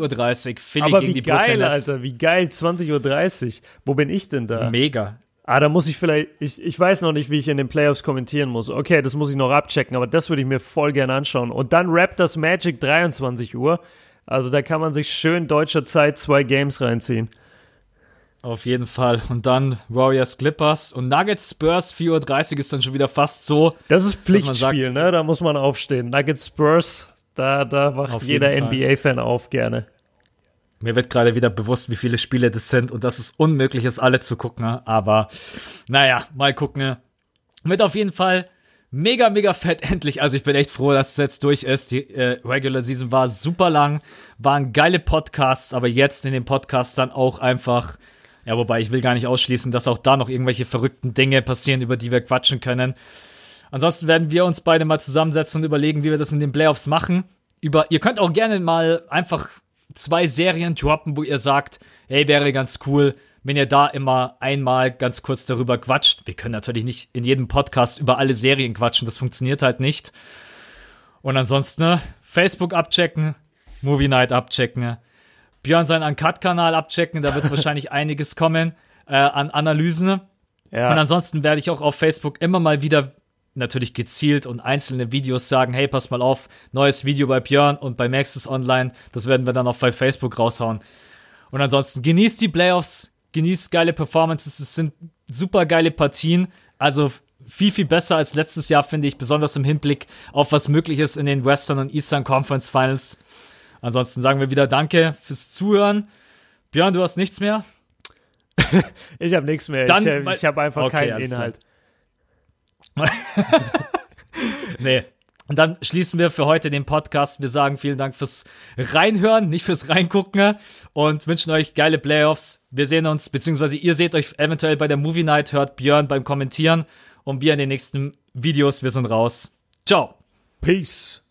Uhr, Philly Aber gegen wie die Brooklyn geil, Nets. Alter, wie geil, 20.30 Uhr. Wo bin ich denn da? Mega. Ah, da muss ich vielleicht, ich, ich weiß noch nicht, wie ich in den Playoffs kommentieren muss. Okay, das muss ich noch abchecken, aber das würde ich mir voll gerne anschauen. Und dann Raptors Magic 23 Uhr. Also da kann man sich schön deutscher Zeit zwei Games reinziehen. Auf jeden Fall. Und dann Warriors Clippers und Nuggets Spurs 4.30 Uhr ist dann schon wieder fast so. Das ist Pflichtspiel, sagt- ne? Da muss man aufstehen. Nuggets Spurs, da, da wacht jeder. NBA-Fan auf gerne. Mir wird gerade wieder bewusst, wie viele Spiele das sind und dass es unmöglich ist, alle zu gucken. ne? Aber naja, mal gucken. ne? Wird auf jeden Fall mega, mega fett endlich. Also ich bin echt froh, dass es jetzt durch ist. Die äh, Regular Season war super lang, waren geile Podcasts, aber jetzt in den Podcasts dann auch einfach. Ja, wobei ich will gar nicht ausschließen, dass auch da noch irgendwelche verrückten Dinge passieren, über die wir quatschen können. Ansonsten werden wir uns beide mal zusammensetzen und überlegen, wie wir das in den Playoffs machen. Über, ihr könnt auch gerne mal einfach zwei Serien droppen, wo ihr sagt, hey, wäre ganz cool, wenn ihr da immer einmal ganz kurz darüber quatscht. Wir können natürlich nicht in jedem Podcast über alle Serien quatschen, das funktioniert halt nicht. Und ansonsten ne, Facebook abchecken, Movie Night abchecken, Björn seinen Uncut-Kanal abchecken, da wird wahrscheinlich einiges kommen äh, an Analysen. Ja. Und ansonsten werde ich auch auf Facebook immer mal wieder natürlich gezielt und einzelne Videos sagen, hey, pass mal auf, neues Video bei Björn und bei Max ist online. Das werden wir dann auch bei Facebook raushauen. Und ansonsten genießt die Playoffs, genießt geile Performances. Es sind super geile Partien. Also viel, viel besser als letztes Jahr, finde ich, besonders im Hinblick auf was möglich ist in den Western und Eastern Conference Finals. Ansonsten sagen wir wieder Danke fürs Zuhören. Björn, du hast nichts mehr? Ich habe nichts mehr. Dann- ich ich habe einfach Okay, keinen alles klar. Nee. Und dann schließen wir für heute den Podcast. Wir sagen vielen Dank fürs Reinhören, nicht fürs Reingucken und wünschen euch geile Playoffs. Wir sehen uns, beziehungsweise ihr seht euch eventuell bei der Movie Night, hört Björn beim Kommentieren und wir in den nächsten Videos. Wir sind raus. Ciao. Peace.